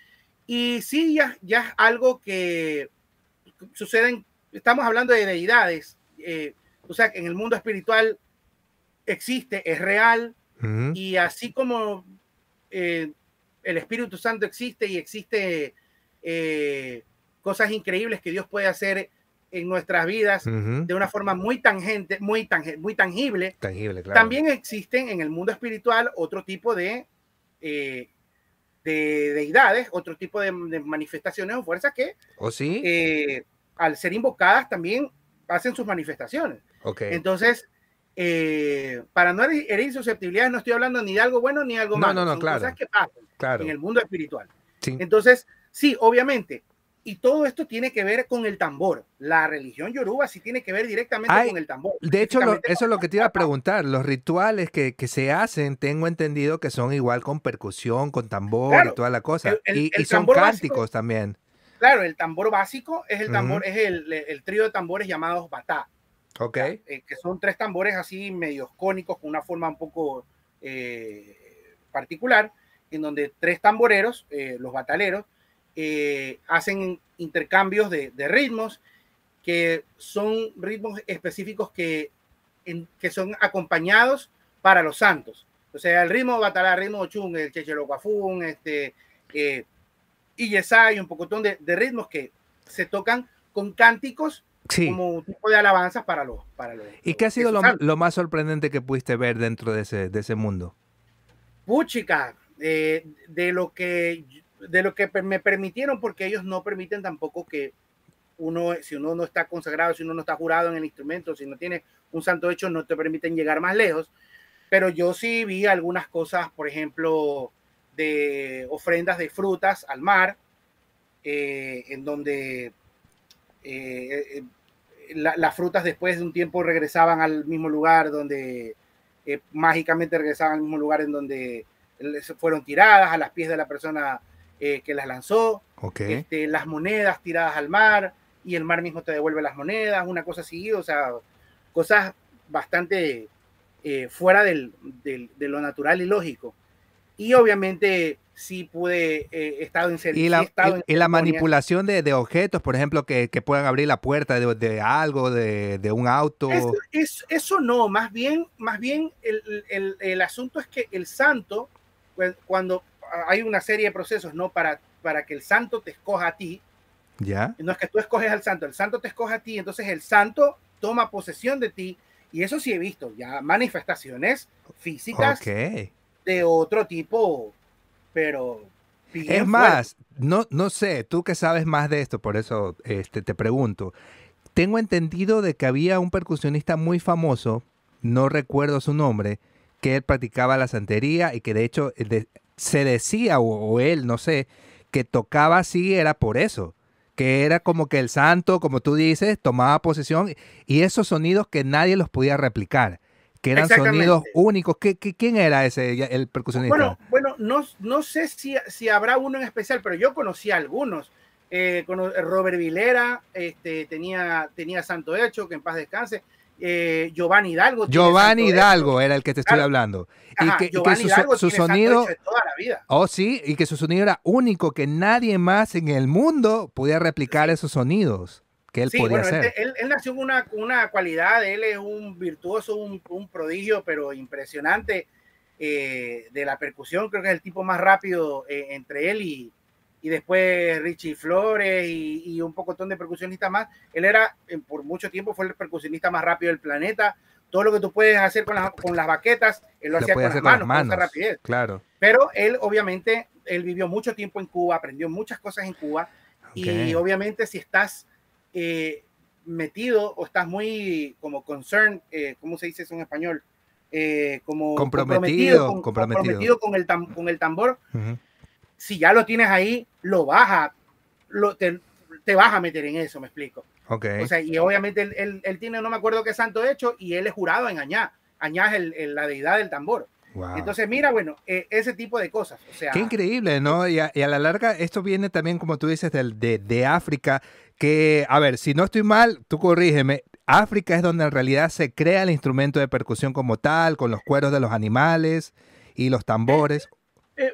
Y sí, ya, ya es algo que sucede, estamos hablando de deidades, o sea, que en el mundo espiritual existe, es real, y así como el Espíritu Santo existe y existe eh, cosas increíbles que Dios puede hacer en nuestras vidas de una forma muy tangente, muy, muy tangible. tangible claro. También existen en el mundo espiritual otro tipo de, eh, de deidades, otro tipo de, manifestaciones o fuerzas que, ¿Oh, sí? Eh, al ser invocadas, también hacen sus manifestaciones. Okay. Entonces, eh, para no herir susceptibilidades, no estoy hablando ni de algo bueno ni de algo malo. No, no, Son claro. cosas que pasan en el mundo espiritual. Entonces, sí, obviamente. Y todo esto tiene que ver con el tambor. La religión yoruba sí tiene que ver directamente con el tambor. De hecho, eso es lo que te iba a preguntar. Los rituales que, que, se hacen, tengo entendido que son igual con percusión, con tambor y toda la cosa. y, son cánticos también. Claro, el tambor básico es el tambor, es el, el, trío de tambores llamados batá. Ok. Eh, que son tres tambores así medios cónicos con una forma un poco eh, particular, en donde tres tamboreros, eh, los bataleros, hacen intercambios de, ritmos que son ritmos específicos que, que son acompañados para los santos. O sea, el ritmo batalá, el ritmo chung, el chechelocuafún, este, y yesay, un pocotón de, de ritmos que se tocan con cánticos como un tipo de alabanzas para los... Para los ¿Y qué ha sido lo, más sorprendente que pudiste ver dentro de ese, de ese mundo? Puchica, eh, de lo que de lo que me permitieron, porque ellos no permiten tampoco que uno, si uno no está consagrado, si uno no está jurado en el instrumento, si no tiene un santo hecho, no te permiten llegar más lejos. pero yo sí vi algunas cosas, por ejemplo, de ofrendas de frutas al mar, eh, en donde eh, las frutas después de un tiempo regresaban al mismo lugar donde mágicamente regresaban al mismo lugar en donde fueron tiradas a las pies de la persona que las lanzó, este, las monedas tiradas al mar y el mar mismo te devuelve las monedas, una cosa así, o sea, cosas bastante eh, fuera del, del, de lo natural y lógico. Y obviamente sí pude, eh, estado en Y la, y, la manipulación de, de, objetos, por ejemplo, que, que, puedan abrir la puerta de, de algo, de, de, un auto. Es, eso no, más bien, más bien el, el, el, asunto es que el santo, cuando hay una serie de procesos, ¿no? Para, para que el santo te escoja a ti. Ya. No es que tú escoges al santo, el santo te escoge a ti, entonces el santo toma posesión de ti y eso sí he visto, ya manifestaciones físicas de otro tipo, pero... Es más, no, no sé, tú que sabes más de esto, por eso este, te pregunto. Tengo entendido de que había un percusionista muy famoso, no recuerdo su nombre, que él practicaba la santería y que de hecho se decía, o, él, no sé, que tocaba así era por eso que era como que el santo, como tú dices, tomaba posesión y esos sonidos que nadie los podía replicar, que eran sonidos únicos. ¿Qué, quién era ese, el percusionista? Bueno, bueno no, no sé si, si habrá uno en especial, pero yo conocí algunos. Eh, Robert Vilera este, tenía, tenía Santo Hecho, que en paz descanse. Eh, Giovanni Hidalgo. Giovanni Hidalgo era el que te estoy hablando. y que, su, sonido. Oh, sí, y que su sonido era único, que nadie más en el mundo podía replicar esos sonidos que él podía hacer. Él, nació con una, una, cualidad, él es un virtuoso, un, prodigio, pero impresionante eh, de la percusión. Creo que es el tipo más rápido eh, entre él y, y después Richie Flores y, un pocotón de percusionistas más. Él era, por mucho tiempo, fue el percusionista más rápido del planeta. Todo lo que tú puedes hacer con las, con las baquetas, él lo, hacía con las, manos, con esa rapidez. Claro. Pero él, obviamente, él vivió mucho tiempo en Cuba, aprendió muchas cosas en Cuba. Y obviamente, si estás eh, metido o estás muy como concerned, eh, ¿cómo se dice eso en español? Eh, como comprometido, comprometido, con, el, con el tambor si ya lo tienes ahí, lo baja, lo, te, te vas a meter en eso, me explico. Okay. O sea, y obviamente él, él, tiene, no me acuerdo qué santo hecho, y él es jurado en Añá. Añá es el, la deidad del tambor. Entonces, mira, bueno, e, ese tipo de cosas. O sea, Qué increíble, ¿no? Y a, y a, la larga, esto viene también, como tú dices, de, de, de África, que, a ver, si no estoy mal, tú corrígeme, África es donde en realidad se crea el instrumento de percusión como tal, con los cueros de los animales y los tambores. Eh,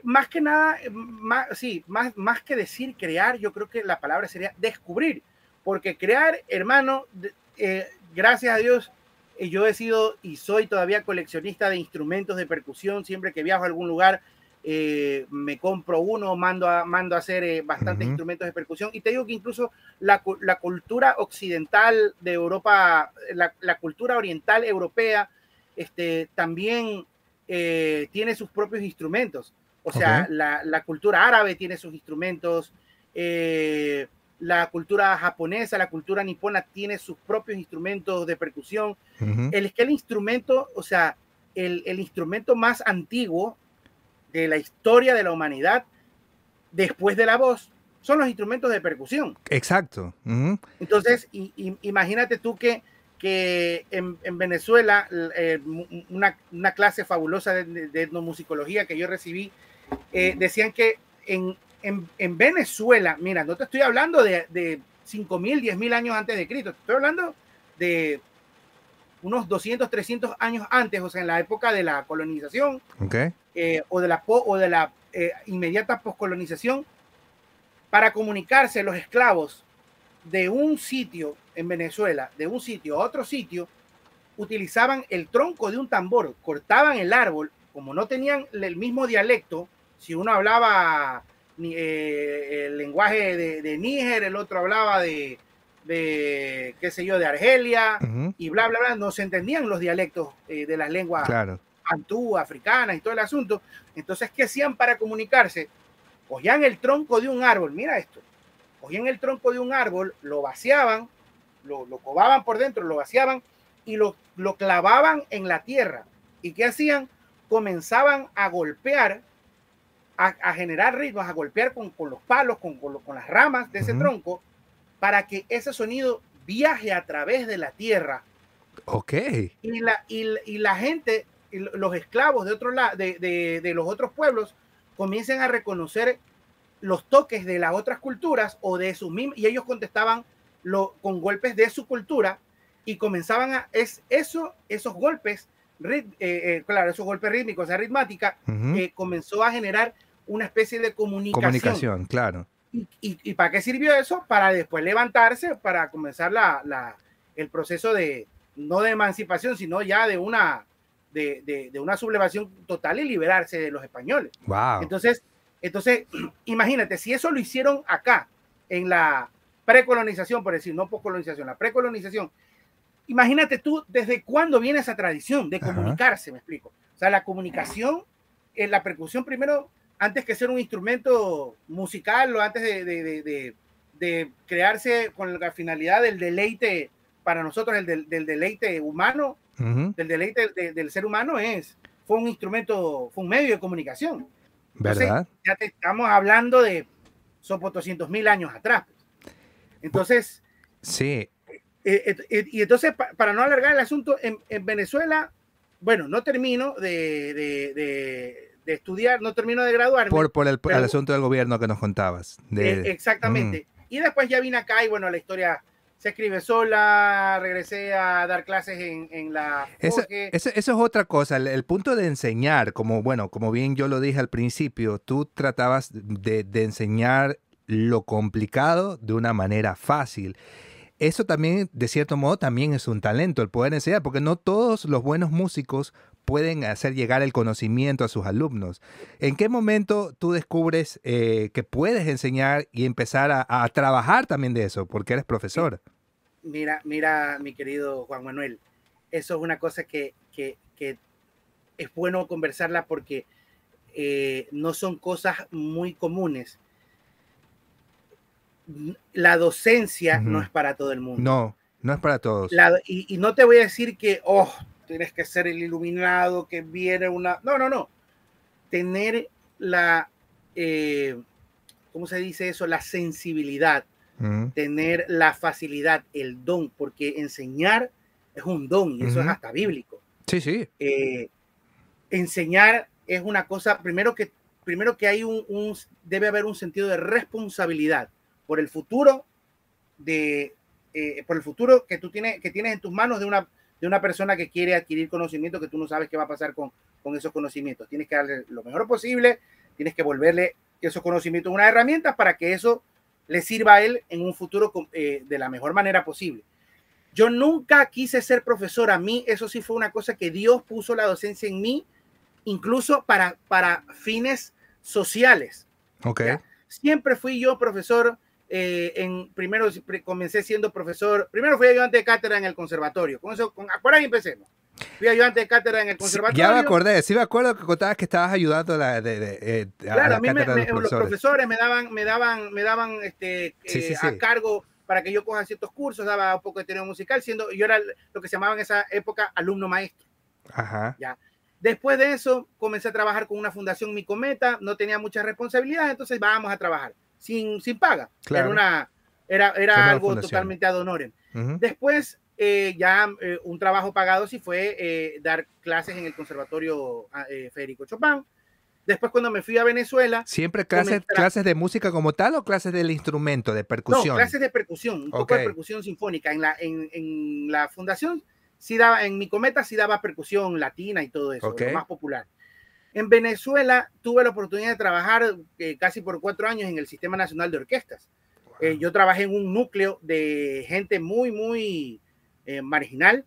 más que nada, eh, más, sí, más, más que decir crear, yo creo que la palabra sería descubrir, porque crear, hermano, eh, gracias a Dios, yo he sido y soy todavía coleccionista de instrumentos de percusión, siempre que viajo a algún lugar, me compro uno, mando a, mando a hacer bastantes instrumentos de percusión, y te digo que incluso la, la cultura occidental de Europa, la, la cultura oriental europea, este, también tiene sus propios instrumentos. O sea, la, cultura árabe tiene sus instrumentos, eh, la cultura japonesa, la cultura nipona tiene sus propios instrumentos de percusión. el, es que el instrumento, o sea, el, instrumento más antiguo de la historia de la humanidad, después de la voz, son los instrumentos de percusión. Exacto. Entonces, imagínate tú que, que en, Venezuela, eh, una, clase fabulosa de, de, etnomusicología que yo recibí, eh, decían que en, en, Venezuela, mira, no te estoy hablando de, de 5.000, 10.000 años antes de Cristo, estoy hablando de unos 200, 300 años antes, o sea, en la época de la colonización eh, o de la, o de la eh, inmediata poscolonización, para comunicarse los esclavos de un sitio en Venezuela, de un sitio a otro sitio, utilizaban el tronco de un tambor, cortaban el árbol, como no tenían el mismo dialecto, si uno hablaba eh, el lenguaje de, Níger, el otro hablaba de, qué sé yo, de Argelia, y bla, bla, bla, no se entendían los dialectos eh, de las lenguas claro. antú, africanas y todo el asunto. Entonces, ¿qué hacían para comunicarse? Cogían el tronco de un árbol, mira esto, cogían el tronco de un árbol, lo vaciaban, lo, lo cobaban por dentro, lo vaciaban y lo, lo clavaban en la tierra ¿Y qué hacían? Comenzaban a golpear, a, generar ritmos, a golpear con, los palos, con, con, las ramas de ese tronco, para que ese sonido viaje a través de la tierra. Ok. Y la, y, la gente, los esclavos de, otro de, de, los otros pueblos, comiencen a reconocer los toques de las otras culturas o de sus mismos, y ellos contestaban lo, con golpes de su cultura y comenzaban a, es eso, esos golpes, eh, eh, claro, esos golpes rítmicos, esa ritmática, que comenzó a generar una especie de comunicación. Comunicación, claro. ¿Y, y, para qué sirvió eso? Para después levantarse, para comenzar la, la, el proceso de, no de emancipación, sino ya de una, de, de, de, una sublevación total y liberarse de los españoles. Wow. Entonces, entonces, imagínate, si eso lo hicieron acá, en la precolonización, por decir, no poscolonización, la precolonización, imagínate tú desde cuándo viene esa tradición de comunicarse, me explico. O sea, la comunicación, en eh, la percusión primero antes que ser un instrumento musical o antes de, de, crearse con la finalidad del deleite para nosotros, el del, deleite humano, del deleite del ser humano es, fue un instrumento, fue un medio de comunicación. ¿Verdad? ya te estamos hablando de, son por 200 mil años atrás. Entonces, sí. Eh, eh, eh, y entonces, para no alargar el asunto, en, en Venezuela, bueno, no termino de estudiar, no termino de graduarme. Por, por el, asunto del gobierno que nos contabas. Eh, exactamente. Y después ya vine acá y bueno, la historia se escribe sola, regresé a dar clases en, en la... Eso, eso, es otra cosa, el, punto de enseñar, como bueno, como bien yo lo dije al principio, tú tratabas de, de enseñar lo complicado de una manera fácil eso también, de cierto modo, también es un talento, el poder enseñar, porque no todos los buenos músicos pueden hacer llegar el conocimiento a sus alumnos. ¿En qué momento tú descubres eh, que puedes enseñar y empezar a, trabajar también de eso? Porque eres profesor. Mira, mira, mi querido Juan Manuel, eso es una cosa que, es bueno conversarla porque eh, no son cosas muy comunes. La docencia no es para todo el mundo. No, no es para todos. y, y, no te voy a decir que, oh, tienes que ser el iluminado, que viene una... No, no, no. Tener la, eh, ¿cómo se dice eso? La sensibilidad, tener la facilidad, el don, porque enseñar es un don y eso es hasta bíblico. Sí, sí. Eh, enseñar es una cosa, primero que, primero que hay un, debe haber un sentido de responsabilidad por el futuro de, eh, por el futuro que tú tienes, que tienes en tus manos de una, de una persona que quiere adquirir conocimiento que tú no sabes qué va a pasar con, con esos conocimientos. Tienes que darle lo mejor posible, tienes que volverle esos conocimientos una herramienta para que eso le sirva a él en un futuro eh, de la mejor manera posible. Yo nunca quise ser profesor, a mí eso sí fue una cosa que Dios puso la docencia en mí, incluso para, para fines sociales. Ok. Siempre fui yo profesor eh, en primero comencé siendo profesor, primero fui ayudante de cátedra en el conservatorio, con eso, con, por ahí empecemos. Fui ayudante de cátedra en el conservatorio. Ya me acordé, sí me acuerdo que contabas que estabas ayudando la, de, eh, claro, a, mí me, los, profesores. me daban, me daban, me daban este, eh, a cargo para que yo coja ciertos cursos, daba un poco de teoría musical, siendo yo era lo que se llamaba en esa época alumno maestro. Ajá. Ya. Después de eso, comencé a trabajar con una fundación Mi Cometa, no tenía mucha responsabilidad, entonces vamos a trabajar sin, sin paga. Era, una, era, era algo totalmente ad honorem. Después, eh, ya eh, un trabajo pagado sí fue eh, dar clases en el Conservatorio ah, Federico Chopin. Después, cuando me fui a Venezuela. ¿Siempre clases, clases de música como tal o clases del instrumento, de percusión? No, clases de percusión, un poco de percusión sinfónica. En la, en, en, la fundación, sí daba, en mi cometa sí daba percusión latina y todo eso, lo más popular. En Venezuela tuve la oportunidad de trabajar eh, casi por cuatro años en el Sistema Nacional de Orquestas. Eh, yo trabajé en un núcleo de gente muy, muy eh, marginal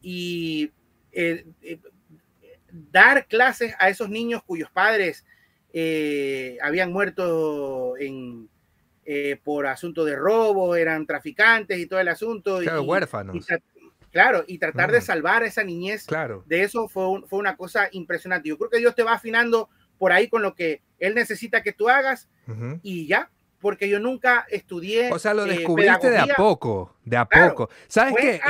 y dar clases a esos niños cuyos padres habían muerto en, por asunto de robo, eran traficantes y todo el asunto. Claro, huérfanos. Claro, y tratar de salvar a esa niñez claro. de eso fue, fue una cosa impresionante. Yo creo que Dios te va afinando por ahí con lo que Él necesita que tú hagas y ya, porque yo nunca estudié. O sea, lo eh, descubriste de a poco, de a poco. ¿Sabes qué?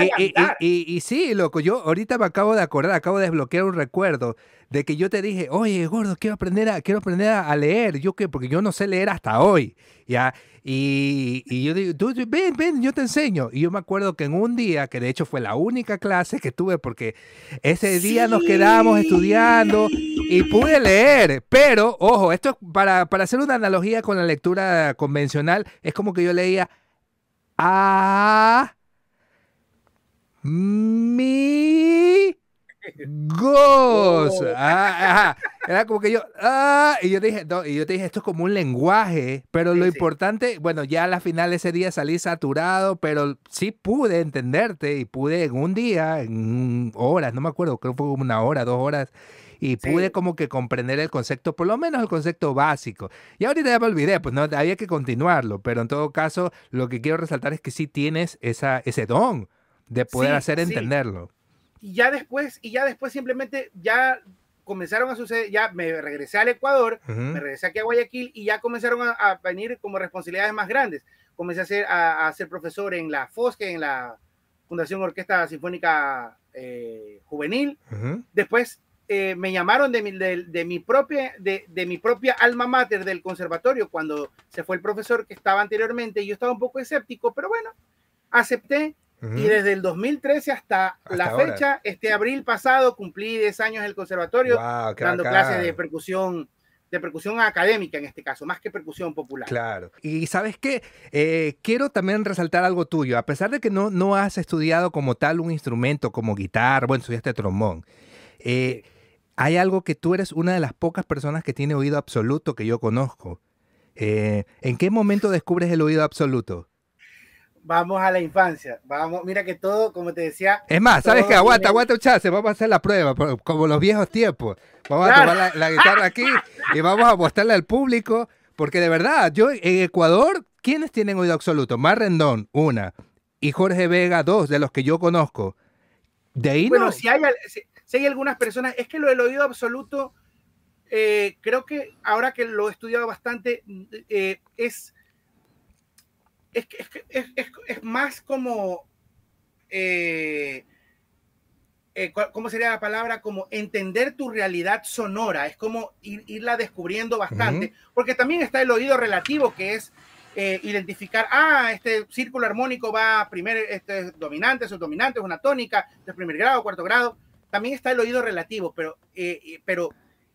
Y, y, sí, loco, yo ahorita me acabo de acordar, acabo de desbloquear un recuerdo de que yo te dije, oye, gordo, quiero aprender a, quiero aprender a, leer. ¿Yo qué? Porque yo no sé leer hasta hoy. ¿ya? Y, y yo digo, ven, ven, yo te enseño. Y yo me acuerdo que en un día, que de hecho fue la única clase que tuve, porque ese día nos quedábamos estudiando y pude leer. Pero, ojo, esto es para, para hacer una analogía con la lectura convencional, es como que yo leía a mi Ghost. Ah, Era como que yo, ah, y yo dije, y yo te dije, esto es como un lenguaje, pero lo importante, bueno, ya a la final ese día salí saturado, pero sí pude entenderte y pude en un día, en horas, no me acuerdo, creo que fue como una hora, dos horas, y pude como que comprender el concepto, por lo menos el concepto básico. Y ahorita ya me olvidé, pues no, había que continuarlo, pero en todo caso, lo que quiero resaltar es que sí tienes esa, ese don de poder hacer entenderlo y ya después, y ya después simplemente ya comenzaron a suceder, ya me regresé al Ecuador, me regresé aquí a Guayaquil y ya comenzaron a, venir como responsabilidades más grandes. Comencé a ser, a, ser profesor en la FOSCE, en la Fundación Orquesta Sinfónica eh, Juvenil. Después eh, me llamaron de mi, de, mi propia, de, de, mi propia alma mater del conservatorio cuando se fue el profesor que estaba anteriormente y yo estaba un poco escéptico, pero bueno, acepté. Y desde el 2013 hasta, la fecha, este abril pasado, cumplí 10 años en el conservatorio, dando clases de percusión de percusión académica en este caso, más que percusión popular. Claro. Y sabes qué, eh, quiero también resaltar algo tuyo, a pesar de que no, no has estudiado como tal un instrumento como guitarra, bueno, estudiaste trombón, eh, hay algo que tú eres una de las pocas personas que tiene oído absoluto que yo conozco. Eh, ¿En qué momento descubres el oído absoluto? vamos a la infancia. Vamos, mira que todo, como te decía. Es más, ¿sabes qué? Aguanta, aguanta un chance, vamos a hacer la prueba, como los viejos tiempos. Vamos a tomar la, guitarra aquí y vamos a mostrarle al público, porque de verdad, yo en Ecuador, ¿quiénes tienen oído absoluto? Mar Rendón, una, y Jorge Vega, dos, de los que yo conozco. De ahí bueno, si, hay, si, hay algunas personas, es que lo del oído absoluto, eh, creo que ahora que lo he estudiado bastante, eh, es es, es, es, es más como, eh, ¿cómo sería la palabra? Como entender tu realidad sonora, es como irla descubriendo bastante, porque también está el oído relativo, que es eh, identificar, ah, este círculo armónico va primer, este es dominante, subdominante, es una tónica, de primer grado, cuarto grado, también está el oído relativo, pero, pero,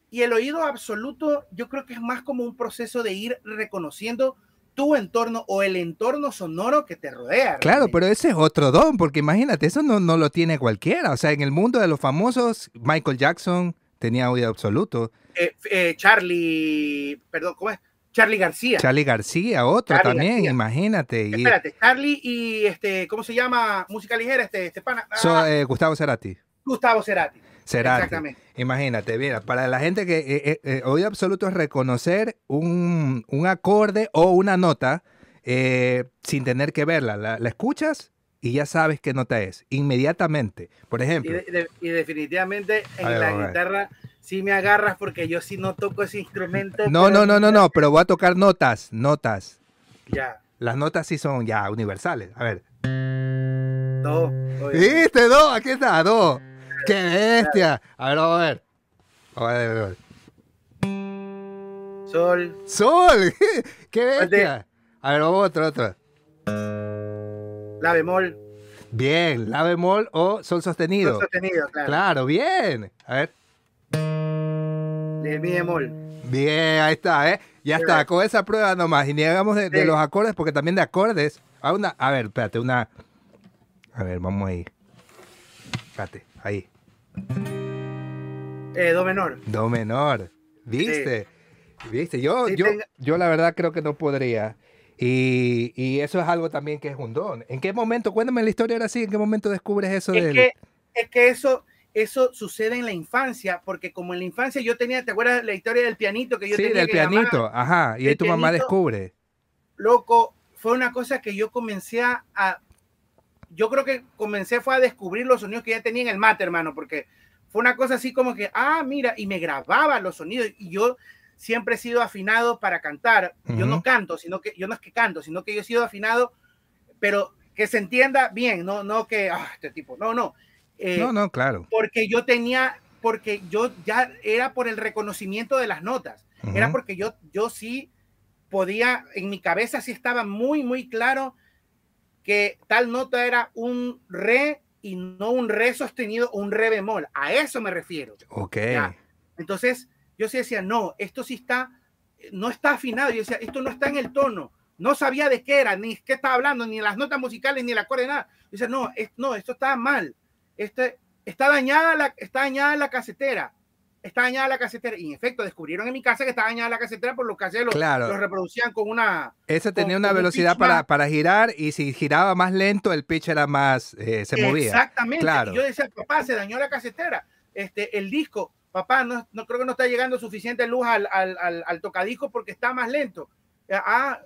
y el oído absoluto, yo creo que es más como un proceso de ir reconociendo tu entorno o el entorno sonoro que te rodea. Claro, pero ese es otro don, porque imagínate, eso no, no lo tiene cualquiera. O sea, en el mundo de los famosos, Michael Jackson tenía oído absoluto. Eh, eh, Charlie, perdón, ¿cómo es? Charlie García. Charlie García, otro también, imagínate. Espérate, Charlie y este, ¿cómo se llama? Música ligera, este, este pana. Ah. Eh, Gustavo Cerati. Gustavo Cerati. Exactamente. Imagínate, mira, para la gente que eh, eh, eh, oído absoluto es reconocer un, acorde o una nota sin tener que verla. La, escuchas y ya sabes qué nota es, inmediatamente. Por ejemplo. Y, definitivamente en la guitarra sí me agarras porque yo sí no toco ese instrumento. No, no, no, no, no, pero voy a tocar notas, notas. Ya. Las notas sí son ya universales. A ver. Do. ¿Viste? Do, aquí está, do. ¡Qué bestia! A ver, vamos a ver. Vamos a ver, a ver. Sol. ¡Sol! ¡Qué bestia! A ver, vamos a otro, otro. La bemol. Bien, la bemol o sol sostenido. Sol sostenido, claro. Claro, bien. A ver. mi bemol. Bien, ahí está, ¿eh? Ya está, con esa prueba nomás. Y ni hagamos de, los acordes, porque también de acordes. A, una, a ver, espérate, una. A ver, vamos ahí. Espérate. Ahí. Eh, do menor. Do menor. ¿Viste? ¿Viste? Yo, yo, yo la verdad creo que no podría. Y, y, eso es algo también que es un don. ¿En qué momento? Cuéntame la historia ahora sí. ¿En qué momento descubres eso? Es, que, es que eso, eso sucede en la infancia, porque como en la infancia yo tenía, ¿te acuerdas la historia del pianito que yo sí, tenía? Sí, del pianito, ajá. Y ahí tu mamá descubre. Loco, fue una cosa que yo comencé a, yo creo que comencé fue a descubrir los sonidos que ya tenía en el mate, hermano, porque fue una cosa así como que, ah, mira, y me grababa los sonidos y yo siempre he sido afinado para cantar. Yo no canto, sino que yo no es que canto, sino que yo he sido afinado, pero que se entienda bien, no, no que, ah, este tipo, no, no. Eh, no, no, claro. Porque yo tenía, porque yo ya era por el reconocimiento de las notas, era porque yo, yo sí podía, en mi cabeza sí estaba muy, muy claro que tal nota era un re y no un re sostenido, un re bemol. A eso me refiero. Ok. Entonces, yo sí decía, no, esto sí está, no está afinado. Yo decía, esto no está en el tono. No sabía de qué era, ni qué estaba hablando, ni las notas musicales, ni la acorde, nada. Yo decía, no, no, esto está mal. Este, está, dañada la, está dañada la casetera está dañada la casetera. Y en efecto, descubrieron en mi casa que estaba dañada la casetera por lo que hacía, lo, reproducían con una. Ese tenía una velocidad para, para, girar y si giraba más lento, el pitch era más. Eh, se movía. Exactamente. Claro. Y yo decía, papá, se dañó la casetera. Este, el disco, papá, no, no creo que no está llegando suficiente luz al, al, al, tocadisco porque está más lento. Eh, ah,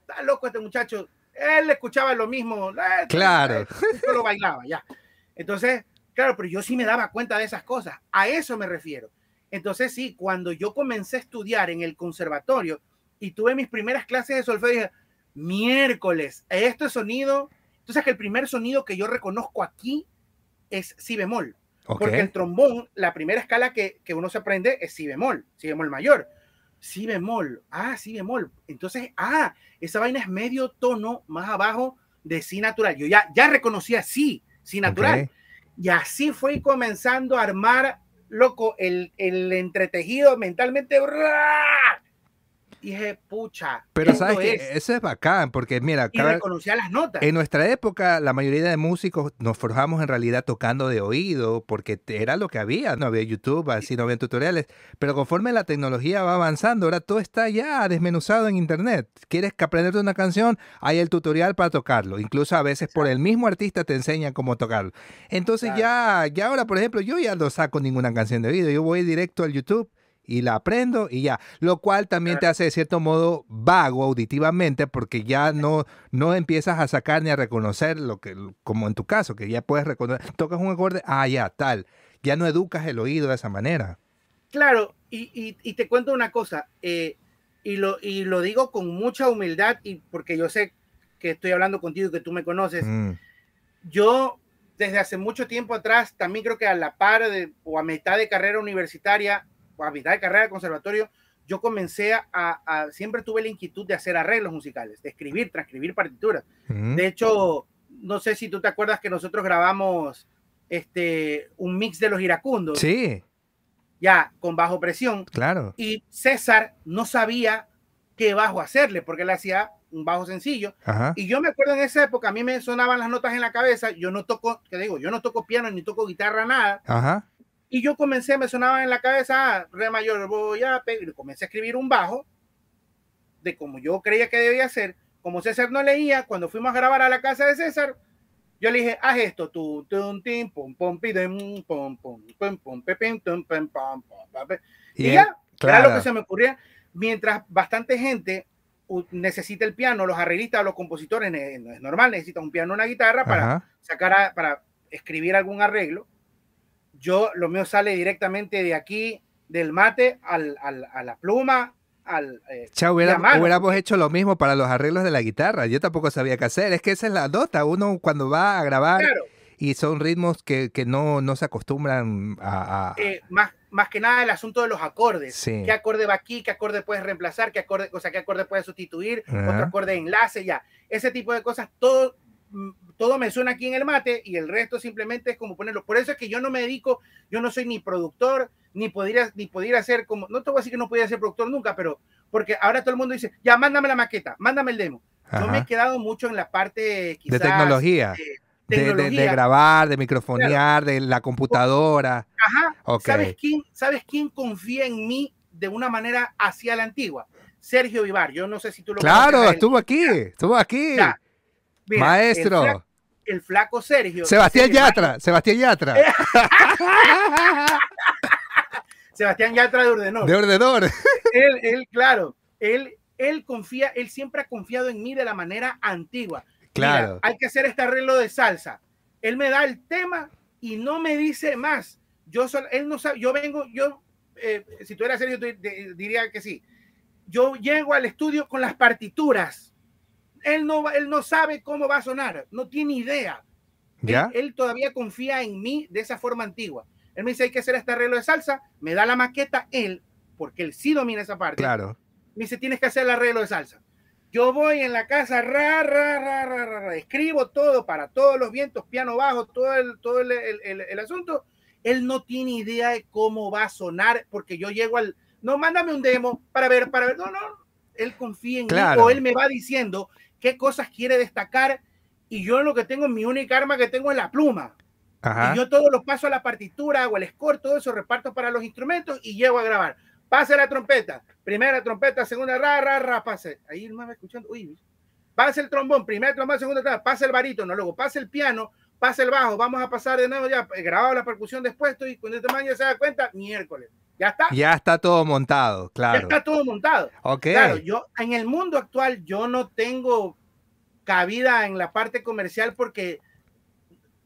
está loco este muchacho. Él escuchaba lo mismo. Eh, claro. Solo bailaba, ya. Entonces, Claro, pero yo sí me daba cuenta de esas cosas. A eso me refiero. Entonces, sí, cuando yo comencé a estudiar en el conservatorio y tuve mis primeras clases de solfeo, dije, miércoles, esto es sonido. Entonces, que el primer sonido que yo reconozco aquí es si bemol. Porque el trombón, la primera escala que, que, uno se aprende es si bemol, si bemol mayor. Si bemol, ah, si bemol. Entonces, ah, esa vaina es medio tono más abajo de si natural. Yo ya, ya reconocía si, si natural. Y así fue comenzando a armar, loco, el, el entretejido mentalmente dije, pucha. Pero sabes que eso es bacán, porque mira, y reconocía las notas. En nuestra época, la mayoría de músicos nos forjamos en realidad tocando de oído, porque era lo que había, no había YouTube, así no había tutoriales. Pero conforme la tecnología va avanzando, ahora todo está ya desmenuzado en internet. ¿Quieres que aprenderte una canción? Hay el tutorial para tocarlo. Incluso a veces por el mismo artista te enseñan cómo tocarlo. Entonces ya, ya ahora, por ejemplo, yo ya no saco ninguna canción de oído, yo voy directo al YouTube y la aprendo y ya, lo cual también te hace de cierto modo vago auditivamente porque ya no, no empiezas a sacar ni a reconocer lo que, como en tu caso, que ya puedes reconocer, tocas un acorde, ah, ya, tal, ya no educas el oído de esa manera. Claro, y, y, te cuento una cosa, eh, y, lo, y lo digo con mucha humildad y porque yo sé que estoy hablando contigo y que tú me conoces, mm. yo desde hace mucho tiempo atrás, también creo que a la par de, o a mitad de carrera universitaria, a mitad de carrera de conservatorio, yo comencé a, siempre tuve la inquietud de hacer arreglos musicales, de escribir, transcribir partituras. De hecho, no sé si tú te acuerdas que nosotros grabamos este, un mix de los iracundos. Sí. Ya, con bajo presión. Claro. Y César no sabía qué bajo hacerle, porque él hacía un bajo sencillo. Y yo me acuerdo en esa época, a mí me sonaban las notas en la cabeza, yo no toco, ¿qué digo? Yo no toco piano ni toco guitarra, nada. Ajá. Y yo comencé, me sonaba en la cabeza, ah, re mayor, voy a y comencé a escribir un bajo de como yo creía que debía ser. Como César no leía, cuando fuimos a grabar a la casa de César, yo le dije, haz esto, tú, pum, pum, pum, pum, pum, pum, pum, Y ya, era lo que se me ocurría. Mientras bastante gente necesita el piano, los arreglistas, los compositores, es normal, necesitan un piano, una guitarra para sacar, para escribir algún arreglo yo lo mío sale directamente de aquí, del mate al, al, a la pluma, al... Eh, Chao, hubiéramos hecho lo mismo para los arreglos de la guitarra. Yo tampoco sabía qué hacer. Es que esa es la nota. Uno cuando va a grabar y son ritmos que, que no, no, se acostumbran a... Eh, más, más que nada el asunto de los acordes. ¿Qué acorde va aquí? ¿Qué acorde puedes reemplazar? ¿Qué acorde, o sea, qué acorde puedes sustituir? Otro acorde de enlace, ya. Ese tipo de cosas, todo todo me suena aquí en el mate y el resto simplemente es como ponerlo. Por eso es que yo no me dedico, yo no soy ni productor, ni podría, ni podría ser como, no te voy a decir que no podía ser productor nunca, pero porque ahora todo el mundo dice, ya, mándame la maqueta, mándame el demo. Yo me he quedado mucho en la parte de tecnología. De, grabar, de microfonear, de la computadora. Ajá. ¿Sabes, quién, ¿Sabes quién confía en mí de una manera hacia la antigua? Sergio Vivar. Yo no sé si tú lo Claro, estuvo aquí, estuvo aquí. Maestro. El flaco, Sergio. Sebastián Yatra, Sebastián Yatra. Sebastián Yatra de Ordenor. De Ordenor. él, él, claro, él, él confía, él siempre ha confiado en mí de la manera antigua. Claro. hay que hacer este arreglo de salsa. Él me da el tema y no me dice más. Yo él no sabe, yo vengo, yo eh, si tú eras serio, diría que sí. Yo llego al estudio con las partituras. Él no, él no sabe cómo va a sonar, no tiene idea. ¿Ya? Él, todavía confía en mí de esa forma antigua. Él me dice, hay que hacer este arreglo de salsa, me da la maqueta él, porque él sí domina esa parte. Claro. Me dice, tienes que hacer el arreglo de salsa. Yo voy en la casa, ra, ra, ra, ra, ra, escribo todo para todos los vientos, piano bajo, todo el, todo el, el, el asunto, él no tiene idea de cómo va a sonar, porque yo llego al, no, mándame un demo para ver, para ver, no, no, él confía en mí o él me va diciendo qué cosas quiere destacar y yo lo que tengo, mi única arma que tengo es la pluma. Y yo todo lo paso a la partitura, o el score, todo eso reparto para los instrumentos y llego a grabar. Pase la trompeta, primera trompeta, segunda, ra, ra, ra, pase. Ahí me va escuchando, uy, pase el trombón, primera trombón, segunda, pase el barítono, luego pase el piano, pasa el bajo, vamos a pasar de nuevo ya, grabado la percusión después, y cuando este man ya se da cuenta, miércoles. Ya está. Ya está todo montado, claro. Ya está todo montado. Ok. Claro, yo en el mundo actual yo no tengo cabida en la parte comercial porque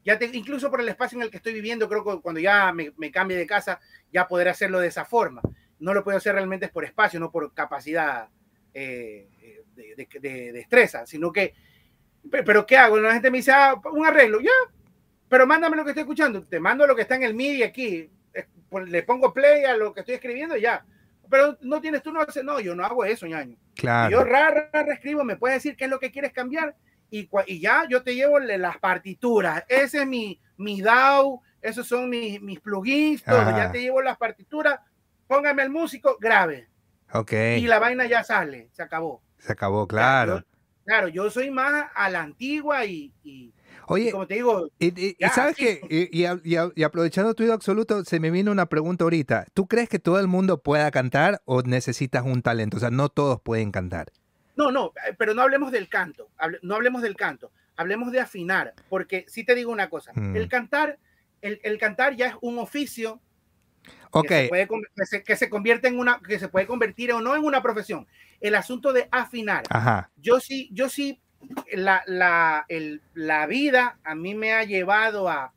ya te, incluso por el espacio en el que estoy viviendo, creo que cuando ya me, me cambie de casa, ya poder hacerlo de esa forma. No lo puedo hacer realmente por espacio, no por capacidad eh, de, de, de, destreza, sino que pero ¿qué hago? La gente me dice, ah, un arreglo, ya, pero mándame lo que estoy escuchando, te mando lo que está en el MIDI aquí, le pongo play a lo que estoy escribiendo y ya. Pero no tienes, tú no haces, no, yo no hago eso, ñaño. Claro. Yo rara, rara escribo, me puedes decir qué es lo que quieres cambiar y, y ya yo te llevo las partituras. Ese es mi, mi DAW, esos son mis, mis plugins, todo. ya te llevo las partituras, póngame el músico, grave. Ok. Y la vaina ya sale, se acabó. Se acabó, claro. Claro, yo soy más a la antigua y, Oye, como te digo, y, sabes que, y, aprovechando tu absoluto, se me vino una pregunta ahorita. ¿Tú crees que todo el mundo pueda cantar o necesitas un talento? O sea, no todos pueden cantar. No, no, eh, pero no hablemos del canto, no hablemos del canto, hablemos de afinar, porque sí te digo una cosa, el mm. cantar, el, el, cantar ya es un oficio Okay. Que, se que, se, convierte en una, que se puede convertir o no en una profesión. El asunto de afinar. Yo sí, yo sí, la, la, el, la, vida a mí me ha llevado a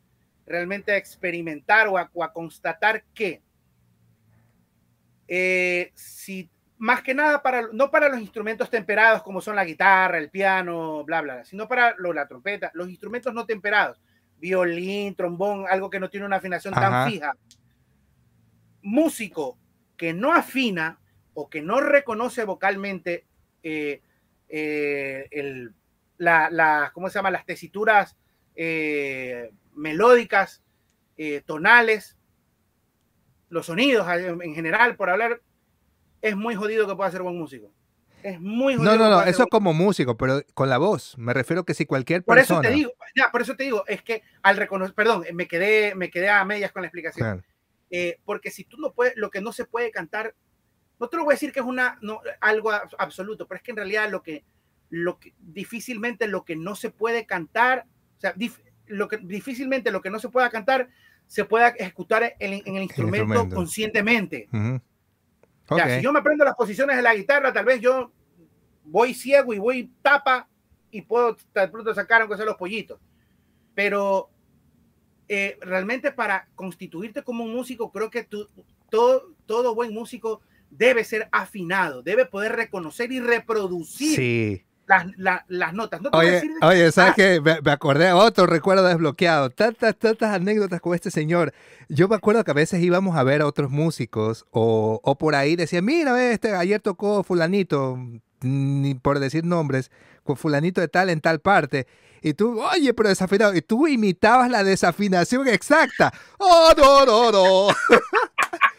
realmente a experimentar o a, a constatar que eh, si más que nada para, no para los instrumentos temperados como son la guitarra, el piano, bla, bla, sino para lo, la trompeta, los instrumentos no temperados, violín, trombón, algo que no tiene una afinación tan fija. Músico que no afina o que no reconoce vocalmente eh, eh, el, la, ¿cómo se llama? las tesituras eh, melódicas, tonales, los sonidos en general, por hablar, es muy jodido que pueda ser buen músico. Es muy jodido. No, no, no, eso como músico, pero con la voz. Me refiero que si cualquier persona. Por eso te digo, ya, por eso te digo, es que al reconocer, perdón, me quedé, me quedé a medias con la explicación. Eh, porque si tú no puedes, lo que no se puede cantar, no te lo voy a decir que es una, no, algo absoluto, pero es que en realidad lo que, lo que difícilmente lo que no se puede cantar, o sea, lo que difícilmente lo que no se pueda cantar se pueda ejecutar en, el, instrumento, conscientemente. si yo me aprendo las posiciones de la guitarra, tal vez yo voy ciego y voy tapa y puedo de pronto sacar aunque sea los pollitos. Pero eh, realmente para constituirte como un músico, creo que tú, todo, todo buen músico debe ser afinado, debe poder reconocer y reproducir las, las, notas. oye, oye, ¿sabes ah. qué? Me, acordé a otro recuerdo desbloqueado. Tantas, tantas anécdotas con este señor. Yo me acuerdo que a veces íbamos a ver a otros músicos o, o por ahí decían, mira, este, ayer tocó fulanito, ni por decir nombres, con fulanito de tal en tal parte. Y tú, oye, pero desafinado. Y tú imitabas la desafinación exacta. ¡Oh, no, no, no!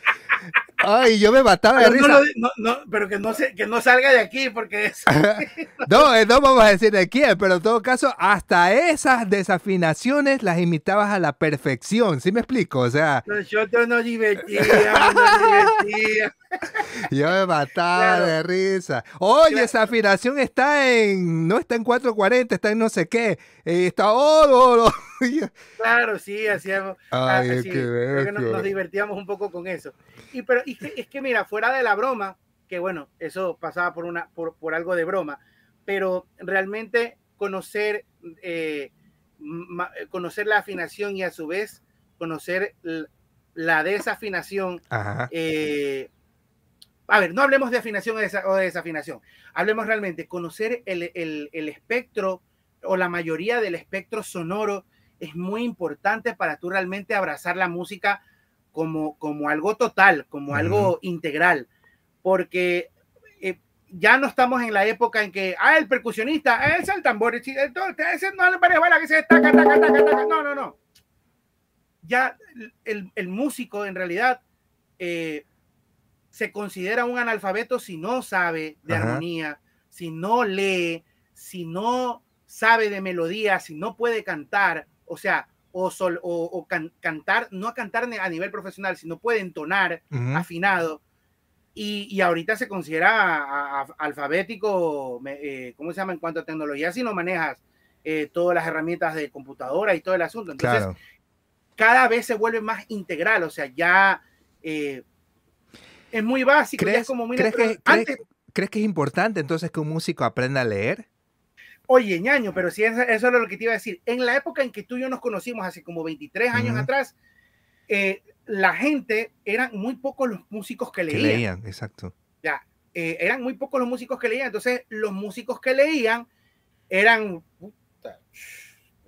Ay, yo me mataba de risa. No, no, pero que no, se, que no salga de aquí porque es... no, eh, no vamos a decir de quién, pero en todo caso, hasta esas desafinaciones las imitabas a la perfección, ¿sí me explico? O sea... Nosotros nos divertíamos, nos divertíamos. Yo me mataba de risa. Oye, esa afinación está en, no está en 440, está en no sé qué. Eh, está, oh, oh, oh. Claro, sí, hacíamos. Ay, así, ah, nos, nos, divertíamos un poco con eso. Y, pero, y es que, mira, fuera de la broma, que bueno, eso pasaba por, una, por, por algo de broma, pero realmente conocer, eh, conocer la afinación y a su vez conocer la desafinación. Eh, a ver, no hablemos de afinación o de desafinación, hablemos realmente, conocer el, el, espectro o la mayoría del espectro sonoro es muy importante para tú realmente abrazar la música como, como algo total, como algo integral, porque eh, ya no estamos en la época en que, ah, el percusionista, es el tambor, ese no es que se taca, taca, taca, taca, no, no, no. Ya el, el músico en realidad eh, se considera un analfabeto si no sabe de armonía, si no lee, si no sabe de melodía, si no puede cantar, o sea, o, sol, o, cantar, no cantar a nivel profesional, sino puede entonar afinado. Y, y, ahorita se considera alfabético, eh, ¿cómo se llama? En cuanto a tecnología, si no manejas eh, todas las herramientas de computadora y todo el asunto. Entonces, cada vez se vuelve más integral, o sea, ya eh, es muy básico, ¿Crees, es como muy ¿crees que, ¿crees, que es importante entonces que un músico aprenda a leer? Oye, ñaño, pero si eso, eso es lo que te iba a decir. En la época en que tú y yo nos conocimos, hace como 23 años atrás, eh, la gente, eran muy pocos los músicos que leían. Que leían, exacto. Ya, eh, eran muy pocos los músicos que leían. Entonces, los músicos que leían eran,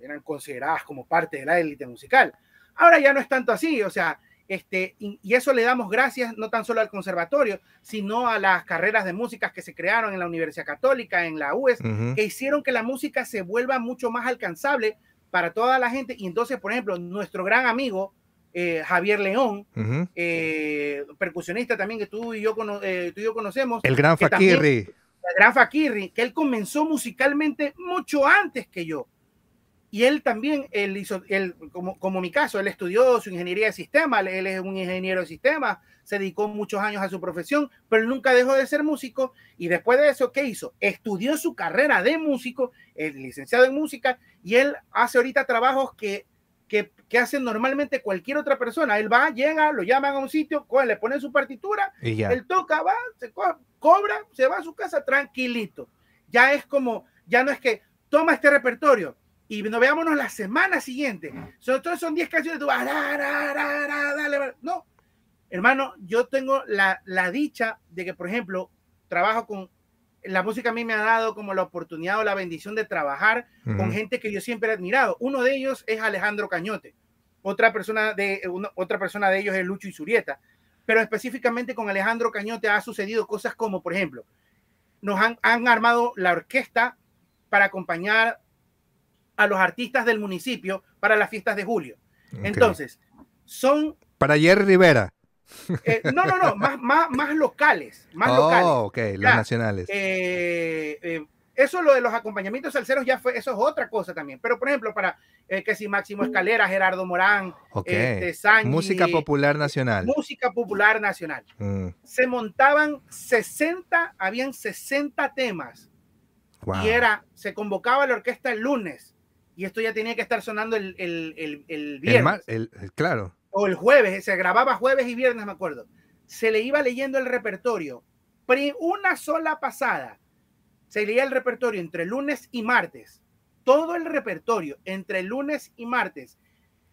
eran consideradas como parte de la élite musical. Ahora ya no es tanto así, o sea, este, y, eso le damos gracias no tan solo al conservatorio, sino a las carreras de música que se crearon en la Universidad Católica, en la UES, que hicieron que la música se vuelva mucho más alcanzable para toda la gente. Y entonces, por ejemplo, nuestro gran amigo eh, Javier León, eh, percusionista también que tú y yo, eh, tú y yo conocemos. El gran Fakirri. El gran Fakirri, que él comenzó musicalmente mucho antes que yo y él también, él hizo, él, como, como mi caso, él estudió su ingeniería de sistemas, él es un ingeniero de sistemas, se dedicó muchos años a su profesión, pero él nunca dejó de ser músico y después de eso, ¿qué hizo? Estudió su carrera de músico, es licenciado en música y él hace ahorita trabajos que, que, que hace normalmente cualquier otra persona. Él va, llega, lo llaman a un sitio, le ponen su partitura, y él toca, va, se cobra, se va a su casa tranquilito. Ya es como, ya no es que toma este repertorio, y nos veámonos la semana siguiente. Sobre todo son 10 canciones, tú vas, no, hermano, yo tengo la, la, dicha de que, por ejemplo, trabajo con, la música a mí me ha dado como la oportunidad o la bendición de trabajar con gente que yo siempre he admirado. Uno de ellos es Alejandro Cañote, otra persona de, otra persona de ellos es Lucho Isurieta, pero específicamente con Alejandro Cañote ha sucedido cosas como, por ejemplo, nos han, han armado la orquesta para acompañar a los artistas del municipio para las fiestas de julio. Entonces, son... Para Jerry Rivera. Eh, no, no, no, más, más, más locales. Más oh, locales. ok, los nacionales. Eh, eh, eso lo de los acompañamientos salseros ya fue, eso es otra cosa también. Pero, por ejemplo, para que si Máximo Escalera, Gerardo Morán, okay. música popular nacional. Música popular nacional. Mm. Se montaban 60, habían 60 temas. Y era, se convocaba la orquesta el lunes y esto ya tenía que estar sonando el, el, el, viernes. claro. O el jueves, se grababa jueves y viernes, me acuerdo. Se le iba leyendo el repertorio. Una sola pasada. Se leía el repertorio entre lunes y martes. Todo el repertorio entre lunes y martes.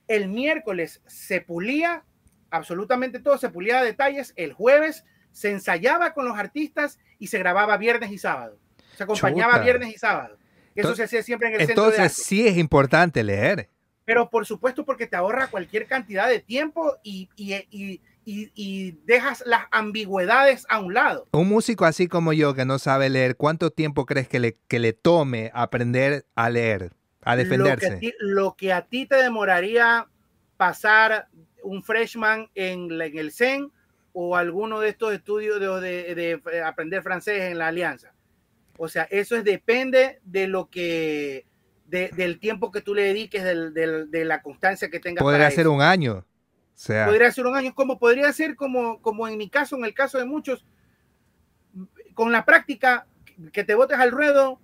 El miércoles se pulía absolutamente todo, se pulía detalles. El jueves se ensayaba con los artistas y se grababa viernes y sábado. Se acompañaba viernes y sábado. Eso se hace siempre en el Entonces, centro de sí es importante leer. Pero por supuesto porque te ahorra cualquier cantidad de tiempo y, y, y, y, dejas las ambigüedades a un lado. Un músico así como yo que no sabe leer, ¿cuánto tiempo crees que le, que le tome aprender a leer, a defenderse? Lo que a ti, te demoraría pasar un freshman en, en el CEN o alguno de estos estudios de, de, de aprender francés en la Alianza. O sea, eso es, depende de lo que, del tiempo que tú le dediques, de la constancia que tengas. Podría ser un año. sea. Podría ser un año, como podría ser como, como en mi caso, en el caso de muchos, con la práctica que te botes al ruedo,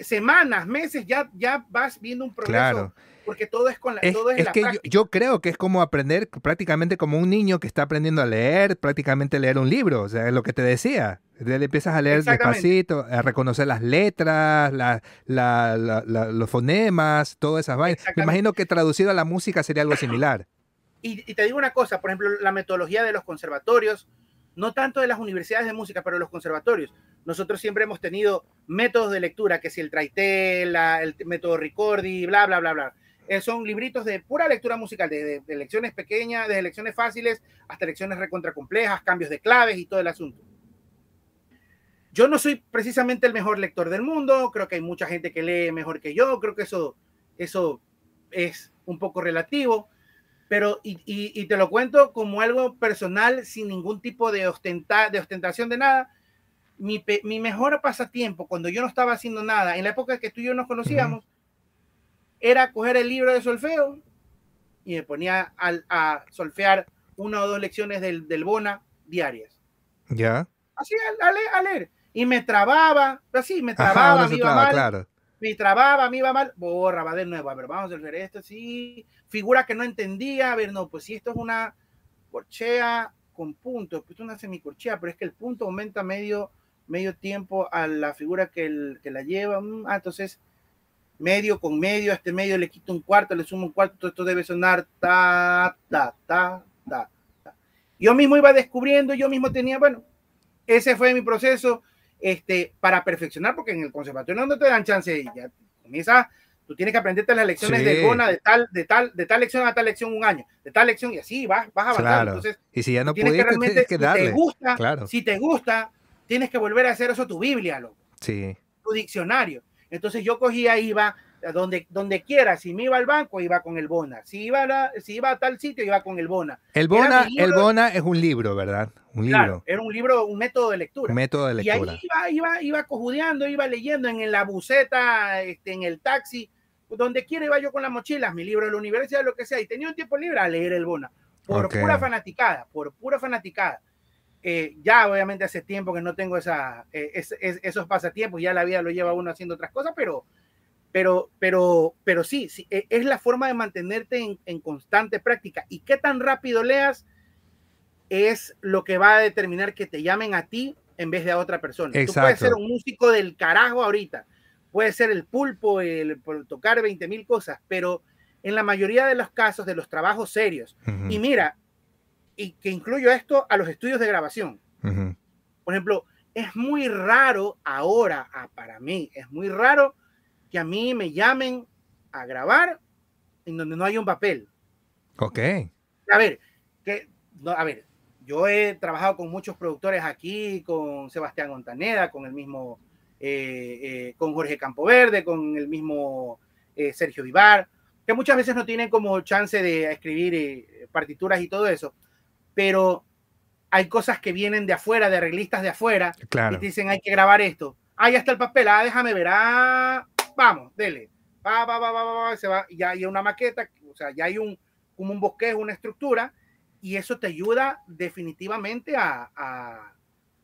semanas, meses, ya, ya vas viendo un progreso. Claro porque todo es con la, todo es, que yo, creo que es como aprender prácticamente como un niño que está aprendiendo a leer, prácticamente leer un libro, o sea, es lo que te decía. Le empiezas a leer despacito, a reconocer las letras, los fonemas, todas esas vainas. Me imagino que traducido a la música sería algo similar. y, te digo una cosa, por ejemplo, la metodología de los conservatorios, no tanto de las universidades de música, pero los conservatorios. Nosotros siempre hemos tenido métodos de lectura, que si el Traitel, el método Ricordi, bla, bla, bla, bla. Eh, son libritos de pura lectura musical, de, lecciones pequeñas, de lecciones fáciles hasta lecciones recontra complejas, cambios de claves y todo el asunto. Yo no soy precisamente el mejor lector del mundo, creo que hay mucha gente que lee mejor que yo, creo que eso, eso es un poco relativo, pero y, te lo cuento como algo personal, sin ningún tipo de, ostenta, de ostentación de nada. Mi, mi, mejor pasatiempo cuando yo no estaba haciendo nada, en la época que tú y yo nos conocíamos, era coger el libro de solfeo y me ponía a, a solfear una o dos lecciones del, del Bona diarias. Ya. Así, a, leer, Y me trababa, así, me trababa, me iba mal. Claro. Me trababa, me iba mal. Borra, va de nuevo. A ver, vamos a hacer esto, sí. Figura que no entendía. A ver, no, pues si esto es una corchea con punto, pues es una semicorchea, pero es que el punto aumenta medio, medio tiempo a la figura que, que la lleva. Mm, ah, entonces medio con medio, a este medio le quito un cuarto, le sumo un cuarto, esto debe sonar ta, ta, ta, ta, ta. Yo mismo iba descubriendo, yo mismo tenía, bueno, ese fue mi proceso este, para perfeccionar, porque en el conservatorio no te dan chance, ya comienza, tú tienes que aprenderte las lecciones de Gona de tal, de tal, de tal lección a tal lección un año, de tal lección y así vas, vas avanzando. Claro. Entonces, y si ya no puedes, que que darle. Si te gusta, claro. si te gusta, tienes que volver a hacer eso tu Biblia, loco. Sí. Tu diccionario. Entonces yo cogía, iba donde, donde quiera, si me iba al banco, iba con el Bona, si iba a, si iba a tal sitio, iba con el Bona. El Bona, el Bona es un libro, ¿verdad? Un libro. era un libro, un método de lectura. Método de lectura. Y ahí iba, iba, iba cojudeando, iba leyendo en, la buceta, este, en el taxi, donde quiera iba yo con las mochilas, mi libro de la universidad, lo que sea, y tenía un tiempo libre a leer el Bona, por pura fanaticada, por pura fanaticada. Eh, ya obviamente hace tiempo que no tengo esa, eh, esos pasatiempos, ya la vida lo lleva uno haciendo otras cosas, pero, pero, pero, pero sí, sí e, es la forma de mantenerte en, constante práctica. Y qué tan rápido leas es lo que va a determinar que te llamen a ti en vez de a otra persona. Tú puedes ser un músico del carajo ahorita, puede ser el pulpo, el, por tocar 20 mil cosas, pero en la mayoría de los casos de los trabajos serios, y mira, y que incluyo esto a los estudios de grabación. Por ejemplo, es muy raro ahora, ah, para mí, es muy raro que a mí me llamen a grabar en donde no hay un papel. Ok. A ver, que, a ver, yo he trabajado con muchos productores aquí, con Sebastián Montaneda, con el mismo, eh, eh, con Jorge Campoverde, con el mismo eh, Sergio Vivar, que muchas veces no tienen como chance de escribir partituras y todo eso pero hay cosas que vienen de afuera, de arreglistas de afuera, y te dicen hay que grabar esto. Ah, ya está el papel, ah, déjame ver, ah, vamos, dele. Va, va, va, va, va, se va, ya hay una maqueta, o sea, ya hay un, como un bosquejo, una estructura, y eso te ayuda definitivamente a, a,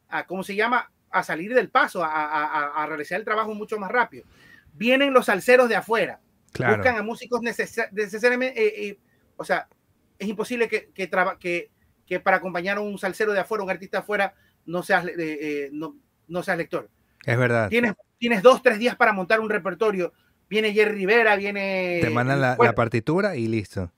a ¿cómo se llama? A salir del paso, a, a, a, realizar el trabajo mucho más rápido. Vienen los salseros de afuera, buscan a músicos necesariamente, eh, eh, o sea, es imposible que, que, que que para acompañar a un salsero de afuera, un artista de afuera, no seas, eh, eh, no, no, seas lector. Es verdad. Tienes, tienes dos, tres días para montar un repertorio. Viene Jerry Rivera, viene... Te mandan la, partitura y listo.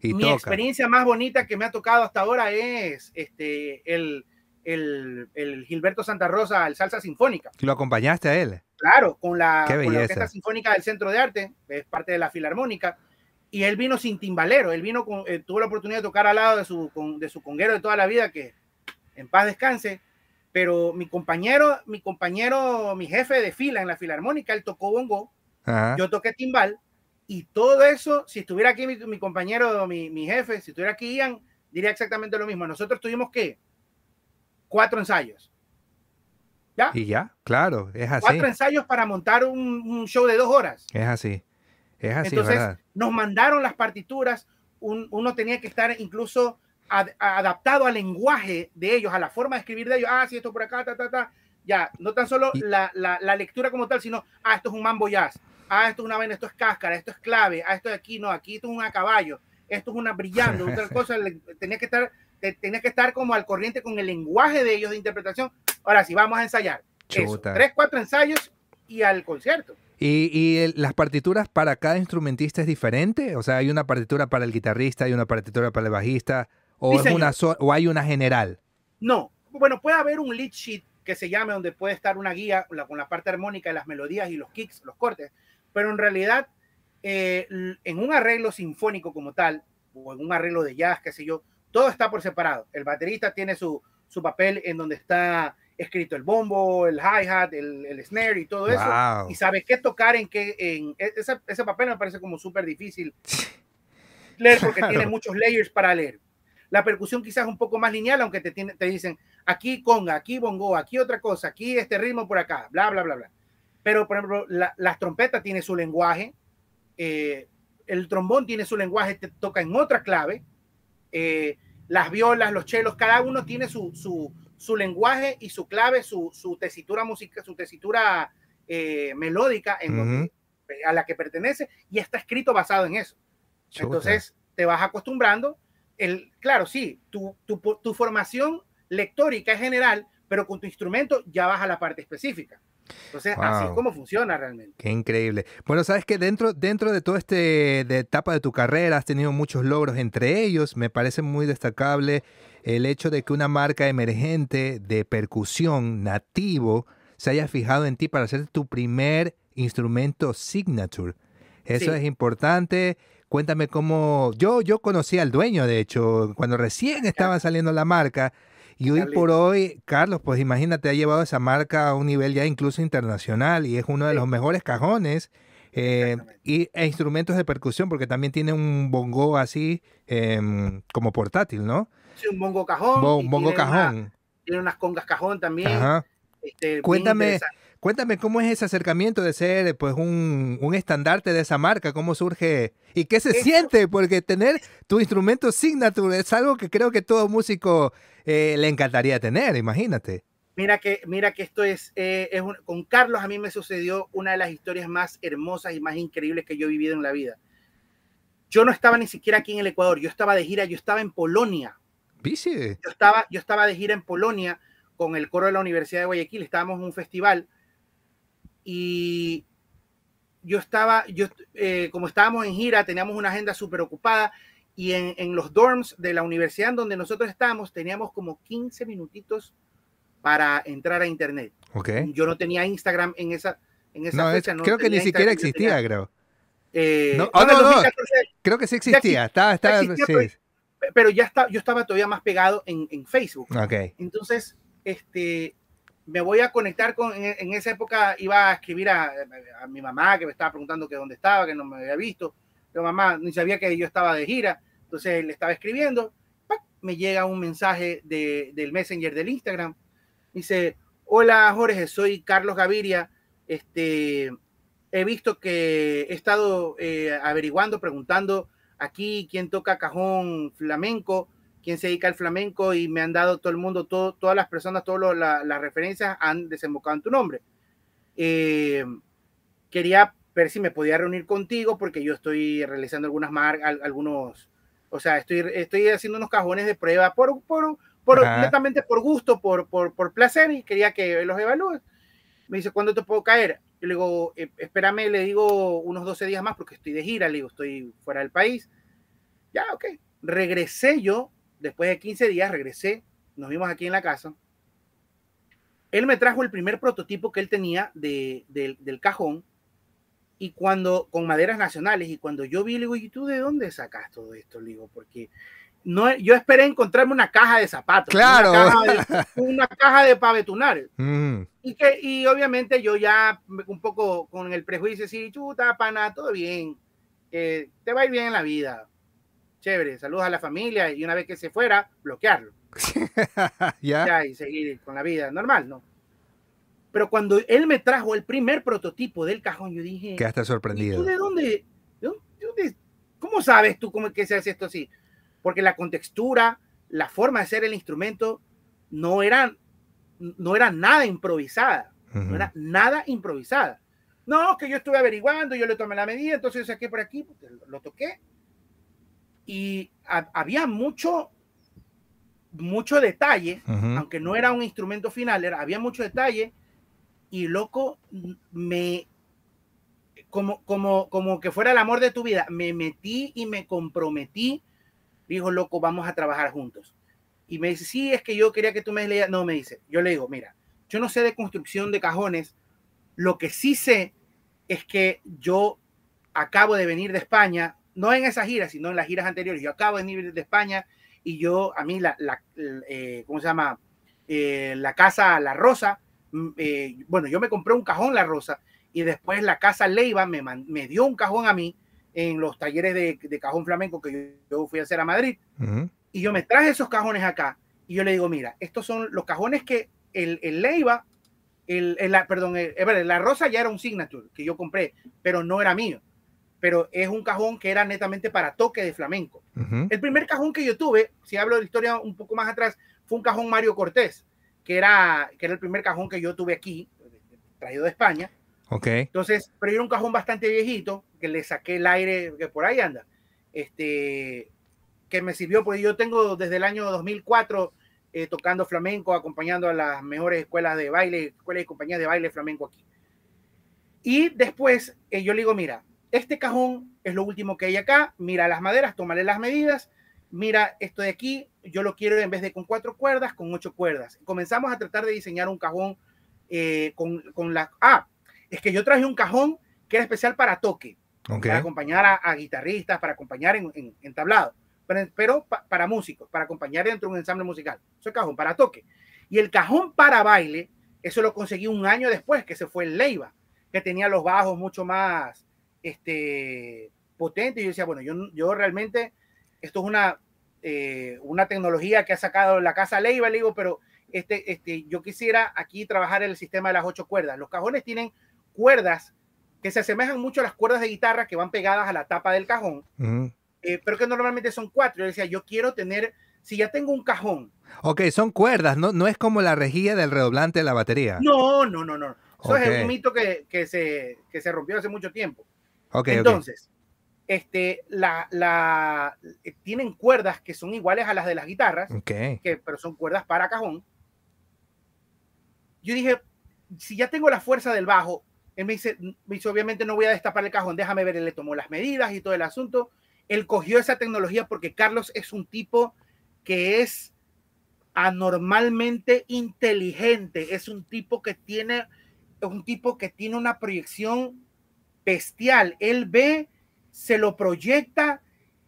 Y mi experiencia más bonita que me ha tocado hasta ahora es este, el, el, el, Gilberto Santa Rosa, el Salsa Sinfónica. ¿Lo acompañaste a él? Claro, con la, con la Orquesta Sinfónica del Centro de Arte, es parte de la Filarmónica y él vino sin timbalero, él vino con, eh, tuvo la oportunidad de tocar al lado de su, de su conguero de toda la vida, que en paz descanse, pero mi compañero, mi compañero, mi jefe de fila en la filarmónica, él tocó bongo, yo toqué timbal, y todo eso, si estuviera aquí mi, compañero, mi, mi, jefe, si estuviera aquí Ian, diría exactamente lo mismo. Nosotros tuvimos que cuatro ensayos. ¿Ya? Y ya, claro, es así. Cuatro ensayos para montar un, un show de dos horas. Es así. Entonces nos mandaron las partituras, uno tenía que estar incluso adaptado al lenguaje de ellos, a la forma de escribir de ellos. Ah, sí, esto por acá, ta, ta, ta. Ya, no tan solo la, la, lectura como tal, sino, ah, esto es un mambo jazz. Ah, esto es una vaina, esto es cáscara, esto es clave. Ah, esto de aquí, no, aquí esto es un a caballo. Esto es una brillando, otra cosa. tenía que estar, tenía que estar como al corriente con el lenguaje de ellos de interpretación. Ahora sí, vamos a ensayar. tres, cuatro ensayos y al concierto. ¿Y, las partituras para cada instrumentista es diferente? O sea, ¿hay una partitura para el guitarrista, hay una partitura para el bajista? ¿O, es una o hay una general? No. Bueno, puede haber un lead sheet que se llame donde puede estar una guía con la parte armónica y las melodías y los kicks, los cortes, pero en realidad eh, en un arreglo sinfónico como tal, o en un arreglo de jazz, qué sé yo, todo está por separado. El baterista tiene su, su papel en donde está escrito el bombo, el hi-hat, el, snare y todo eso. Y sabe qué tocar en qué. En, e, ese, ese papel me parece como súper difícil leer porque tiene muchos layers para leer. La percusión quizás un poco más lineal, aunque te, tiene, te dicen aquí conga, aquí bongo, aquí otra cosa, aquí este ritmo por acá, bla, bla, bla, bla. Pero, por ejemplo, la, las trompetas tiene su lenguaje, eh, el trombón tiene su lenguaje, te toca en otra clave, eh, las violas, los chelos, cada uno tiene su, su, su lenguaje y su clave, su, su tesitura música, su tesitura eh, melódica en a la que pertenece y está escrito basado en eso. Entonces te vas acostumbrando. El, claro, sí, tu, tu, tu formación lectórica es general, pero con tu instrumento ya vas a la parte específica. Entonces, así es como funciona realmente. Qué increíble. Bueno, sabes que dentro, dentro de toda esta de etapa de tu carrera has tenido muchos logros. Entre ellos, me parece muy destacable el hecho de que una marca emergente de percusión nativo se haya fijado en ti para hacer tu primer instrumento signature. Eso es importante. Cuéntame cómo. Yo, yo conocí al dueño, de hecho, cuando recién estaba saliendo la marca. Y hoy por hoy, Carlos, pues imagínate, ha llevado esa marca a un nivel ya incluso internacional y es uno de los mejores cajones eh, y, e instrumentos de percusión, porque también tiene un bongo así em, como portátil, ¿no? Sí, un bongo cajón. un bongo cajón. tiene unas congas cajón también. Este, cuéntame, cuéntame cómo es ese acercamiento de ser pues un, un estandarte de esa marca, cómo surge y qué se siente, porque tener tu instrumento signature es algo que creo que todo músico eh, le encantaría tener, imagínate. Mira que, mira que esto es, eh, es con Carlos a mí me sucedió una de las historias más hermosas y más increíbles que yo he vivido en la vida. Yo no estaba ni siquiera aquí en el Ecuador, yo estaba de gira, yo estaba en Polonia. Yo estaba, yo estaba de gira en Polonia con el coro de la Universidad de Guayaquil, estábamos en un festival y yo estaba, yo, eh, como estábamos en gira, teníamos una agenda súper ocupada y en, en, los dorms de la universidad en donde nosotros estábamos teníamos como 15 minutitos para entrar a internet. Okay. Yo no tenía Instagram en esa, en esa fecha. creo que ni siquiera existía, creo. Eh, no, oh, no, creo que sí existía. Estaba, estaba, sí pero ya está, yo estaba todavía más pegado en, en Facebook. Okay. Entonces, este, me voy a conectar con, en, esa época iba a escribir a, a, mi mamá que me estaba preguntando que dónde estaba, que no me había visto. Pero mamá ni sabía que yo estaba de gira, entonces le estaba escribiendo. Me llega un mensaje de, del Messenger del Instagram. Dice, hola Jorge, soy Carlos Gaviria. Este, he visto que he estado eh, averiguando, preguntando aquí quién toca cajón flamenco, quién se dedica al flamenco y me han dado todo el mundo, todo, todas las personas, todas las referencias han desembocado en tu nombre. Eh, quería ver si me podía reunir contigo porque yo estoy realizando algunas marcas, algunos, o sea, estoy, estoy haciendo unos cajones de prueba por, por, por netamente por gusto, por, por, por placer y quería que los evalúes. Me dice, ¿cuándo te puedo caer? Yo le digo, eh, espérame, le digo unos 12 días más porque estoy de gira, le digo, estoy fuera del país. Ya, ok. Regresé yo, después de 15 días, regresé, nos vimos aquí en la casa. Él me trajo el primer prototipo que él tenía de, del cajón y cuando, con maderas nacionales, y cuando yo vi, le digo, ¿y tú de dónde sacas todo esto? Le digo, porque no, yo esperé encontrarme una caja de zapatos. Claro. Una caja de, pavetunar. Mm. Y que, y obviamente yo ya un poco con el prejuicio, sí, chuta, pana, todo bien. te va a ir bien en la vida. Chévere, saludos a la familia y una vez que se fuera, bloquearlo. ¿Ya? y seguir con la vida normal, ¿no? Pero cuando él me trajo el primer prototipo del cajón, yo dije. Quedaste sorprendido. ¿Tú de dónde, de dónde? ¿Cómo sabes tú cómo que se hace esto así? porque la contextura, la forma de hacer el instrumento no era, no era nada improvisada, no era nada improvisada. No, que yo estuve averiguando, yo le tomé la medida, entonces yo saqué por aquí, lo, toqué. Y había mucho, mucho detalle, aunque no era un instrumento final, era, había mucho detalle. Y loco, me, como, como, como que fuera el amor de tu vida. Me metí y me comprometí. Dijo, loco, vamos a trabajar juntos. Y me dice, sí, es que yo quería que tú me leas. No, me dice, yo le digo, mira, yo no sé de construcción de cajones. Lo que sí sé es que yo acabo de venir de España, no en esa gira, sino en las giras anteriores. Yo acabo de venir de España y yo, a mí, la, la eh, ¿cómo se llama? Eh, la casa La Rosa, mm, eh, bueno, yo me compré un cajón La Rosa y después la casa Leiva me, me dio un cajón a mí en los talleres de, de cajón flamenco que yo, fui a hacer a Madrid. Y yo me traje esos cajones acá y yo le digo, mira, estos son los cajones que el, el Leiva, el, el, perdón, la Rosa ya era un signature que yo compré, pero no era mío pero es un cajón que era netamente para toque de flamenco. El primer cajón que yo tuve, si hablo de la historia un poco más atrás, fue un cajón Mario Cortés, que era, que era el primer cajón que yo tuve aquí, traído de España. Ok. Entonces, pero era un cajón bastante viejito, que le saqué el aire, que por ahí anda, este, que me sirvió, porque yo tengo desde el año 2004 eh, tocando flamenco, acompañando a las mejores escuelas de baile, escuelas y compañías de baile flamenco aquí. Y después eh, yo le digo, mira, este cajón es lo último que hay acá, mira las maderas, tómale las medidas, mira esto de aquí, yo lo quiero en vez de con cuatro cuerdas, con ocho cuerdas. Comenzamos a tratar de diseñar un cajón eh, con, con, la... Ah, es que yo traje un cajón que era especial para toque, para acompañar a, guitarristas, para acompañar en, en, tablado, pero, para músicos, para acompañar dentro de un ensamble musical. Eso es cajón para toque. Y el cajón para baile, eso lo conseguí un año después, que se fue el Leiva, que tenía los bajos mucho más este, potente. Y yo decía, bueno, yo, yo realmente, esto es una, eh, una tecnología que ha sacado la casa Leiva, le digo, pero este, este, yo quisiera aquí trabajar el sistema de las ocho cuerdas. Los cajones tienen cuerdas que se asemejan mucho a las cuerdas de guitarra que van pegadas a la tapa del cajón, eh, pero que normalmente son cuatro. Yo decía, yo quiero tener, si ya tengo un cajón. Ok, son cuerdas, no, no es como la rejilla del redoblante de la batería. No, no, no, no. Eso es un mito que, que, se, que se rompió hace mucho tiempo. Entonces, Este, la, la, eh, tienen cuerdas que son iguales a las de las guitarras, que, pero son cuerdas para cajón. Yo dije, si ya tengo la fuerza del bajo, él me dice, me dice, obviamente no voy a destapar el cajón, déjame ver, él le tomó las medidas y todo el asunto. Él cogió esa tecnología porque Carlos es un tipo que es anormalmente inteligente, es un tipo que tiene, es un tipo que tiene una proyección bestial. Él ve, se lo proyecta,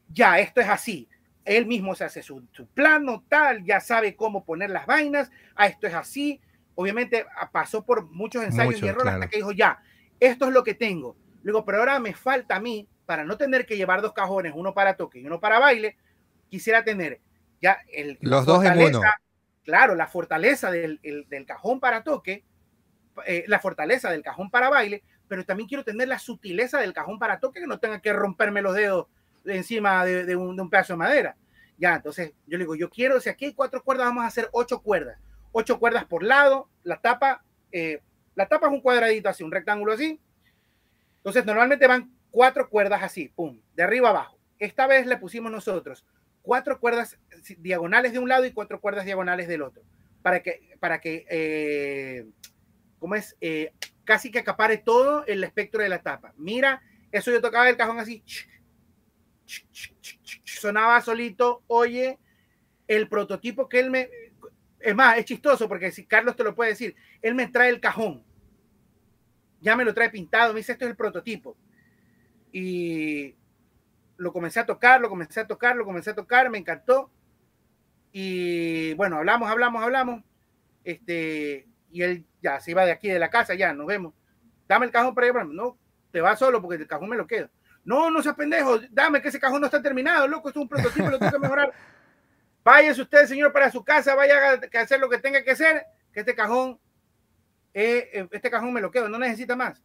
ya, esto es así. Él mismo se hace su, plano tal, ya sabe cómo poner las vainas, a ah, esto es así. Obviamente ah, pasó por muchos ensayos y errores hasta que dijo, ya, esto es lo que tengo. Luego, pero ahora me falta a mí, para no tener que llevar dos cajones, uno para toque y uno para baile, quisiera tener ya el, los dos en uno. Claro, la fortaleza del, del cajón para toque, eh, la fortaleza del cajón para baile, pero también quiero tener la sutileza del cajón para toque, que no tenga que romperme los dedos encima de, un, pedazo de madera. Ya, entonces yo le digo, yo quiero, si aquí hay cuatro cuerdas, vamos a hacer ocho cuerdas. Ocho cuerdas por lado, la tapa, eh, la tapa es un cuadradito así, un rectángulo así. Entonces normalmente van cuatro cuerdas así, pum, de arriba abajo. Esta vez le pusimos nosotros cuatro cuerdas diagonales de un lado y cuatro cuerdas diagonales del otro, para que, para que, eh, ¿cómo es? Eh, casi que acapare todo el espectro de la tapa. Mira, eso yo tocaba el cajón así, sonaba solito, oye, el prototipo que él me... Es más, es chistoso porque si Carlos te lo puede decir, él me trae el cajón, ya me lo trae pintado, me dice, esto es el prototipo. Y lo comencé a tocar, lo comencé a tocar, lo comencé a tocar, me encantó. Y bueno, hablamos, hablamos, hablamos. Este, y él ya se iba de aquí de la casa, ya nos vemos. Dame el cajón para llevarme. No, te vas solo porque el cajón me lo quedo. No, no seas pendejo, dame que ese cajón no está terminado, loco, esto es un prototipo, lo tengo que mejorar. Váyase usted, señor, para su casa, vaya a hacer lo que tenga que hacer, que este cajón, eh, eh, este cajón me lo quedo, no necesita más.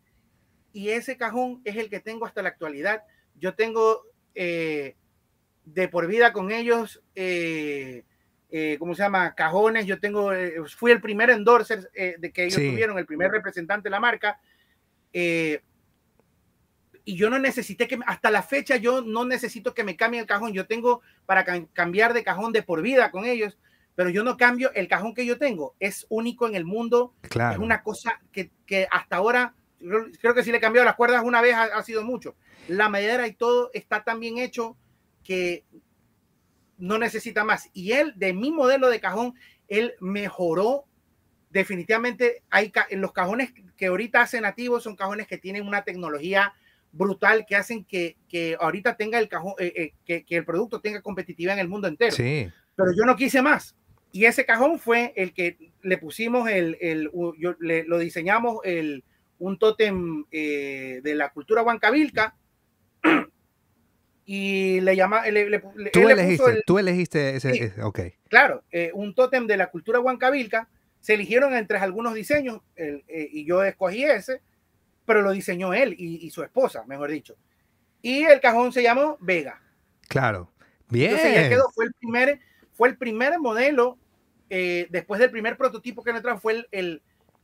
Y ese cajón es el que tengo hasta la actualidad. Yo tengo eh, de por vida con ellos eh, ¿cómo se llama? Cajones. Yo tengo, eh, fui el primer endorser eh, de que ellos tuvieron, el primer representante de la marca. y yo no necesité que, hasta la fecha, yo no necesito que me cambie el cajón. Yo tengo para cambiar de cajón de por vida con ellos, pero yo no cambio el cajón que yo tengo. Es único en el mundo. Es una cosa que, que hasta ahora creo que si le he cambiado las cuerdas una vez ha, sido mucho. La madera y todo está tan bien hecho que no necesita más. Y él, de mi modelo de cajón, él mejoró definitivamente. Hay en los cajones que ahorita hace nativos son cajones que tienen una tecnología brutal que hacen que, que ahorita tenga el cajón, eh, eh, que, que, el producto tenga competitividad en el mundo entero. Sí. Pero yo no quise más. Y ese cajón fue el que le pusimos, el, el yo, le, lo diseñamos el, un tótem eh, de la cultura huancavilca. Y le llama. Le, tú, elegiste, tú elegiste ese. ok. Claro, un tótem de la cultura huancavilca. Se eligieron entre algunos diseños y yo escogí ese pero lo diseñó él y, su esposa, mejor dicho. Y el cajón se llamó Vega. Claro. Bien. Entonces quedó, fue el primer, fue el primer modelo, eh, después del primer prototipo que me trajo, fue el,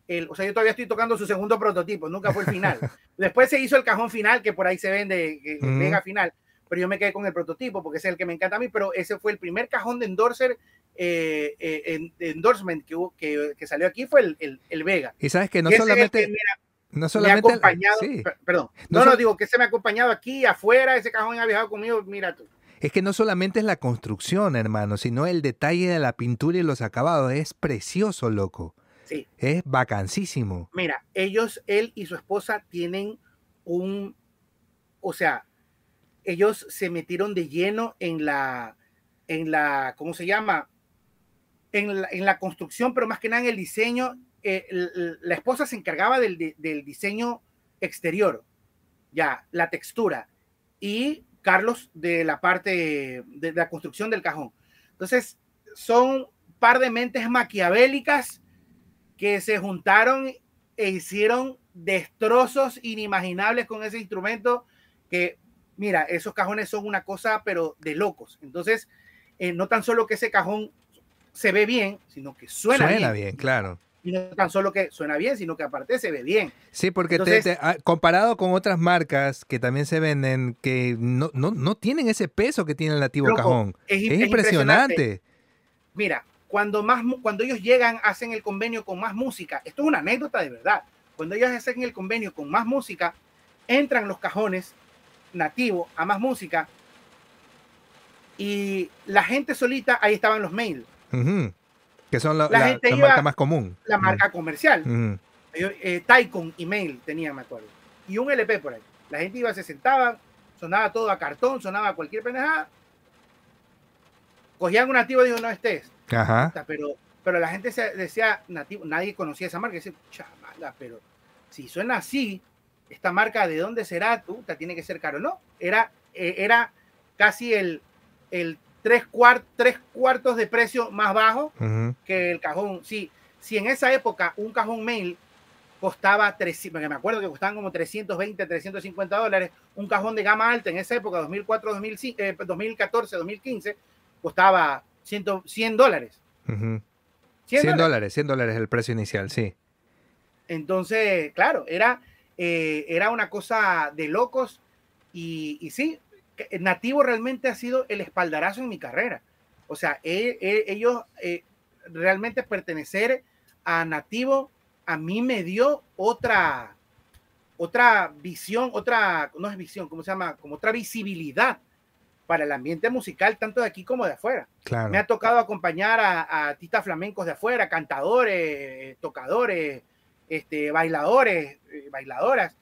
el, o sea, yo todavía estoy tocando su segundo prototipo, nunca fue el final. después se hizo el cajón final, que por ahí se vende, Vega final, pero yo me quedé con el prototipo porque ese es el que me encanta a mí, pero ese fue el primer cajón de endorser, eh, eh endorsement que, que, salió aquí, fue el, el, Vega. Y sabes que no solamente... No solamente. Me ha acompañado, perdón. No, no, digo que se me ha acompañado aquí, afuera, ese cajón ha viajado conmigo, mira tú. Es que no solamente es la construcción, hermano, sino el detalle de la pintura y los acabados. Es precioso, loco. Sí. Es vacancísimo. Mira, ellos, él y su esposa tienen un. O sea, ellos se metieron de lleno en la. En la. ¿Cómo se llama? En la, en la construcción, pero más que nada en el diseño eh, la esposa se encargaba del, diseño exterior, ya, la textura, y Carlos de la parte de, la construcción del cajón. Entonces, son par de mentes maquiavélicas que se juntaron e hicieron destrozos inimaginables con ese instrumento que, mira, esos cajones son una cosa, pero de locos. Entonces, eh, no tan solo que ese cajón se ve bien, sino que suena, suena bien, claro y no tan solo que suena bien, sino que aparte se ve bien. Sí, porque ah, comparado con otras marcas que también se venden, que no, no, no tienen ese peso que tiene el nativo cajón. Es, impresionante. Mira, cuando, más, cuando ellos llegan, hacen el convenio con más música. Esto es una anécdota de verdad. Cuando ellos hacen el convenio con más música, entran los cajones nativos a más música y la gente solita, ahí estaban los mails. Que son la, marca más común. La marca comercial. Eh, Tycoon email tenía, me acuerdo. Y un LP por ahí. La gente iba, se sentaba, sonaba todo a cartón, sonaba cualquier pendejada. Cogían un nativo y dijo, no, este es. Pero, pero la gente decía nativo, nadie conocía esa marca. Chamala, pero si suena así, esta marca, ¿de dónde será? Tú, tiene que ser caro. No, era, eh, era casi el, el tres, tres cuartos de precio más bajo que el cajón. Sí, si en esa época un cajón mail costaba, 300, porque me acuerdo que costaban como 320, 350 dólares, un cajón de gama alta en esa época, 2004, 2005, 2014, 2015, costaba 100, 100 dólares. 100, dólares, 100 dólares el precio inicial, sí. Entonces, claro, era, eh, era una cosa de locos y, y sí, Nativo realmente ha sido el espaldarazo en mi carrera. O sea, ellos eh, realmente pertenecer a Nativo a mí me dio otra otra visión, otra no es visión, ¿cómo se llama? Como otra visibilidad para el ambiente musical tanto de aquí como de afuera. Me ha tocado acompañar a, a tistas flamencos de afuera, cantadores, tocadores, este, bailadores, eh, bailadoras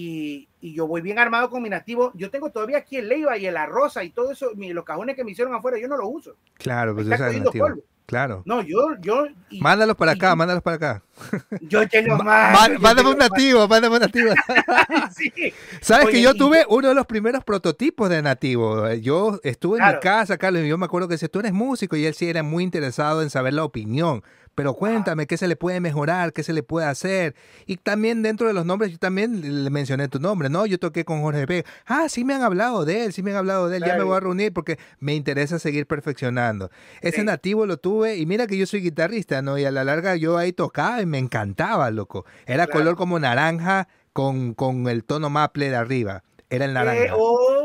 y, yo voy bien armado con mi nativo. Yo tengo todavía aquí el Leiva y el Arroza y todo eso, los cajones que me hicieron afuera, yo no los uso. Claro, pues Está es nativo. Claro. No, yo, yo. mándalos para acá, mándalos para acá. Yo te los mando. Mándame un nativo, mándame un nativo. sí. Sabes que yo tuve uno de los primeros prototipos de nativo. Yo estuve en mi casa, Carlos, y yo me acuerdo que si tú eres músico y él sí era muy interesado en saber la opinión pero cuéntame qué se le puede mejorar, qué se le puede hacer. Y también dentro de los nombres, yo también le mencioné tu nombre, ¿no? Yo toqué con Jorge Vega. Ah, sí me han hablado de él, sí me han hablado de él. Ya me voy a reunir porque me interesa seguir perfeccionando. Ese nativo lo tuve y mira que yo soy guitarrista, ¿no? Y a la larga yo ahí tocaba y me encantaba, loco. Era color como naranja con, con el tono maple de arriba. Era el naranja. Eh,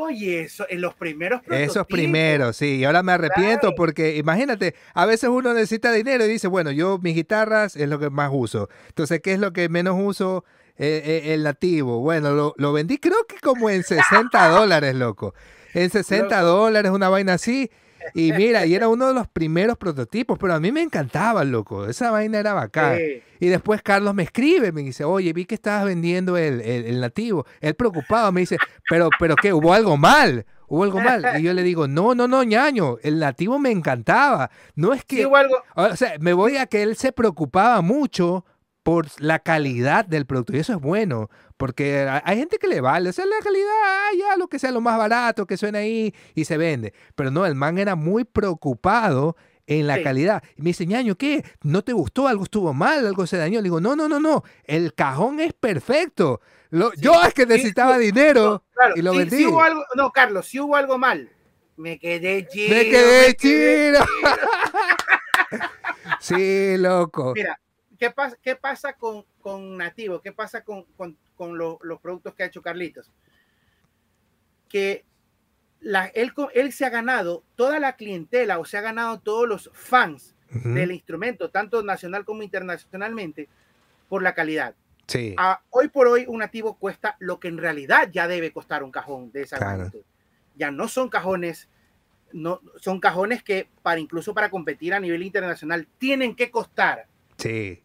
oye, eso, en los primeros Esos primeros, sí. Y ahora me arrepiento porque imagínate, a veces uno necesita dinero y dice, bueno, yo mis guitarras es lo que más uso. Entonces, ¿qué es lo que menos uso? eh, eh, el nativo. Bueno, lo, lo, vendí creo que como en 60 dólares, loco. En 60 dólares, una vaina así. Y mira, y era uno de los primeros prototipos, pero a mí me encantaba, loco. Esa vaina era bacán. Y después Carlos me escribe, me dice, oye, vi que estabas vendiendo el, el, nativo. Él preocupado me dice, pero, pero ¿qué? ¿Hubo algo mal? ¿Hubo algo mal? Y yo le digo, no, no, no, ñaño, el nativo me encantaba. No es que... algo... O sea, me voy a que él se preocupaba mucho por la calidad del producto. Y eso es bueno, porque hay gente que le vale, o sea, la calidad, ah, ya lo que sea lo más barato que suena ahí y se vende. Pero no, el man era muy preocupado en la calidad. Y me dice, ñaño, ¿qué? ¿No te gustó? ¿Algo estuvo mal? ¿Algo se dañó? Le digo, no, no, no, no, el cajón es perfecto. Yo es que necesitaba dinero y lo vendí. hubo algo, no, Carlos, si hubo algo mal, me quedé chido. Me quedé chido. sí, loco. Mira, ¿qué pasa, qué pasa con, con Nativo? ¿Qué pasa con, con, con los productos que ha hecho Carlitos? Que la, él, él se ha ganado toda la clientela o se ha ganado todos los fans del instrumento, tanto nacional como internacionalmente, por la calidad. Sí. hoy por hoy un nativo cuesta lo que en realidad ya debe costar un cajón de esa magnitud. Ya no son cajones, no, son cajones que para incluso para competir a nivel internacional tienen que costar. Sí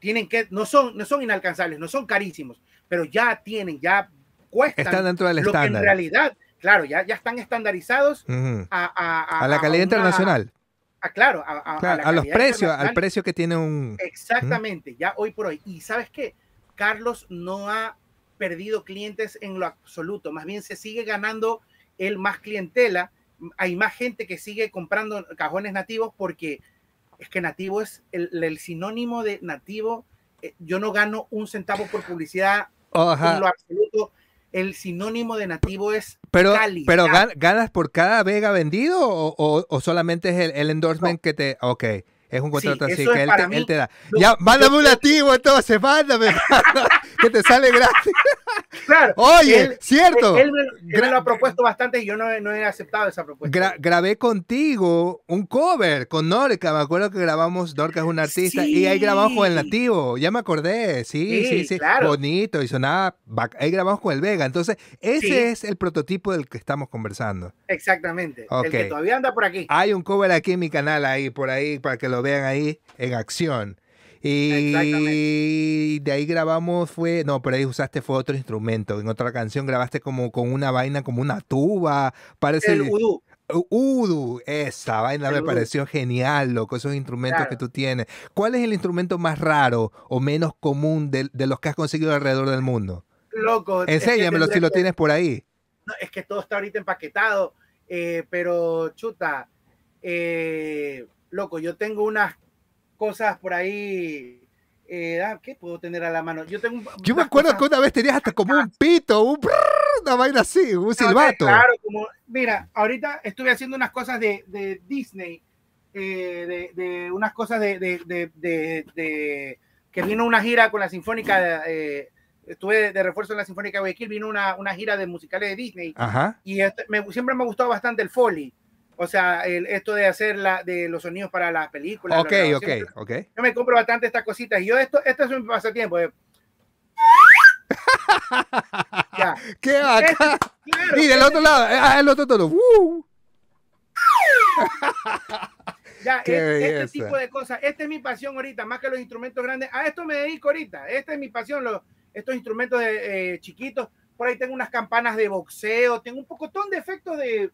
tienen que, no son, no son inalcanzables, no son carísimos, pero ya tienen, ya cuestan. Están dentro del estándar. en realidad, claro, ya, ya están estandarizados a, la calidad internacional. A, claro, a, los precios, al precio que tiene un. Exactamente, ya hoy por hoy. Y sabes qué, Carlos no ha perdido clientes en lo absoluto, más bien se sigue ganando el más clientela. Hay más gente que sigue comprando cajones nativos porque es que nativo es el, sinónimo de nativo. Eh, yo no gano un centavo por publicidad en lo absoluto. El sinónimo de nativo es pero, Pero ganas por cada vega vendido o, solamente es el, endorsement que te... Ok. Es un contrato así que él te, da. ya, mándame un nativo entonces, mándame, que te sale gratis. Claro. Oye, cierto. Él, me, lo ha propuesto bastante y yo no, he aceptado esa propuesta. grabé contigo un cover con Norca. Me acuerdo que grabamos, Norca es un artista, y ahí grabamos con el nativo. Ya me acordé. Sí, sí, sí. Bonito y sonaba. Ahí grabamos con el Vega. Entonces, ese es el prototipo del que estamos conversando. Exactamente. El que todavía anda por aquí. Hay un cover aquí en mi canal, ahí, por ahí, para que lo vean ahí en acción. Y de ahí grabamos fue, no, pero ahí usaste fue otro instrumento. En otra canción grabaste como con una vaina, como una tuba. Parece el udu. Udu, esa vaina me pareció genial, loco, esos instrumentos que tú tienes. ¿Cuál es el instrumento más raro o menos común de, los que has conseguido alrededor del mundo? Loco. Enséñamelo si lo tienes por ahí. No, es que todo está ahorita empaquetado, eh, pero chuta, eh, loco, yo tengo unas cosas por ahí. Eh, ah, ¿Qué puedo tener a la mano? Yo tengo. Yo me acuerdo que una vez tenías hasta como un pito, un una vaina así, un silbato. Claro, como, mira, ahorita estuve haciendo unas cosas de, de Disney, eh, de, de, unas cosas de, de, que vino una gira con la Sinfónica, eh, estuve de refuerzo en la Sinfónica de Guayaquil, vino una, una gira de musicales de Disney. Ajá. Y este, me, siempre me ha gustado bastante el Foley. O sea, el, esto de hacer la, de los sonidos para las películas. Ok, ok, ok. Yo me compro bastante estas cositas. Y yo, esto, esto es un pasatiempo. Eh. ya. ¡Qué bacán! y del otro lado, ah, el otro todo. ¡Uh! ya, este, tipo de cosas. Esta es mi pasión ahorita, más que los instrumentos grandes. A esto me dedico ahorita. Esta es mi pasión, los, estos instrumentos de, eh, chiquitos. Por ahí tengo unas campanas de boxeo, tengo un pocotón de efectos de,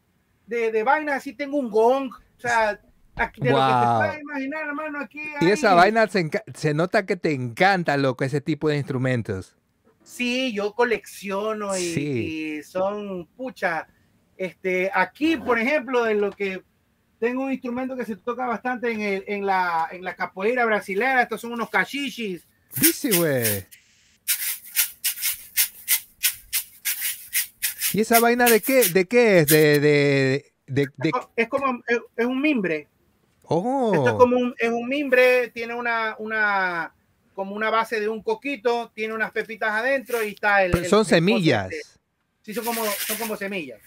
de, de vainas, así tengo un gong, o sea, aquí, de lo que te puedes imaginar, hermano, aquí. Y esa vaina se, se, nota que te encanta, loco, ese tipo de instrumentos. Sí, yo colecciono y, son, pucha, este, aquí, por ejemplo, de lo que tengo un instrumento que se toca bastante en, el, en, la, en la capoeira brasilera, estos son unos cachichis. Dice, güey. ¿Y esa vaina de qué, de qué es? De, de, de, Es como es un mimbre. Oh. Esto es como un, es un mimbre, tiene una, una, como una base de un coquito, tiene unas pepitas adentro y está el. son semillas. Sí, son como, son como semillas.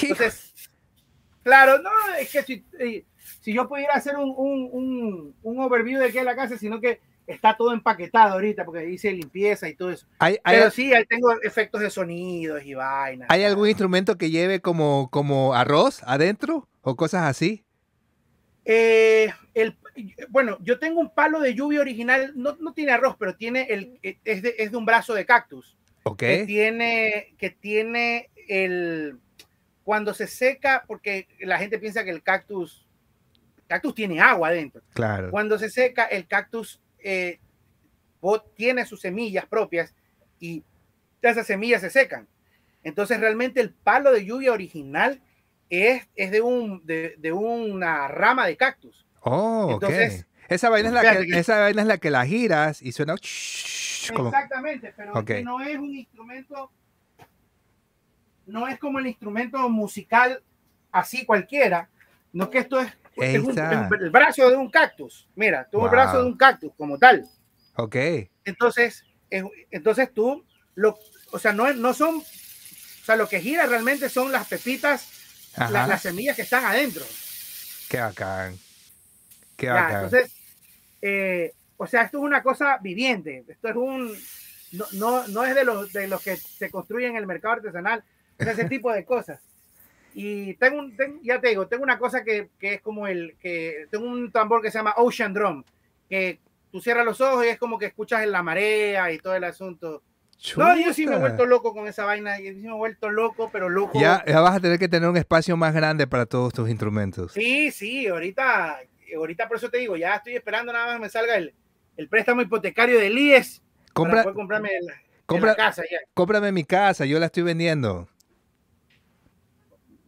Entonces, claro, no, es que si, si yo pudiera hacer un, un, un, un overview de qué es la casa, sino que está todo empaquetado ahorita porque dice limpieza y todo eso. ¿Hay, Pero sí, ahí tengo efectos de sonidos y vainas. ¿Hay algún instrumento que lleve como, como arroz adentro o cosas así? Eh, el, bueno, yo tengo un palo de lluvia original, no, no tiene arroz, pero tiene el, es, de, es de un brazo de cactus. Ok. Que tiene, que tiene el, cuando se seca, porque la gente piensa que el cactus, cactus tiene agua adentro. Claro. Cuando se seca, el cactus eh, tiene sus semillas propias y esas semillas se secan. Entonces realmente el palo de lluvia original es, es de, un, de, de una rama de cactus. Oh, Entonces. Esa vaina, es la que, esa vaina es la que la giras y suena como... Exactamente, pero no es un instrumento, no es como el instrumento musical así cualquiera, no que esto es, es un- el brazo de un cactus. Mira, tú el brazo de un cactus como tal. Ok. Entonces, es- entonces tú, lo, o sea, no, es- no son, o sea, lo que gira realmente son las pepitas, las semillas que están adentro. Qué bacán. Qué Ya, bacán. entonces, eh, o sea, esto es una cosa viviente. Esto es un, no, no, no es de los, de los que se construyen en el mercado artesanal, es ese tipo de cosas. Y tengo, un, ya te digo, tengo una cosa que, que es como el, que tengo un tambor que se llama Ocean Drum, que tú cierras los ojos y es como que escuchas en la marea y todo el asunto. No, yo sí me he Chuta. vuelto loco con esa vaina, yo sí me he vuelto loco, pero loco. Ya, ya vas a tener que tener un espacio más grande para todos tus instrumentos. Sí, sí, ahorita, ahorita por eso te digo, ya estoy esperando nada más que me salga el, el préstamo hipotecario del IES para Compra, poder comprarme el- en compra- la casa ya. cómprame mi casa, yo la estoy vendiendo.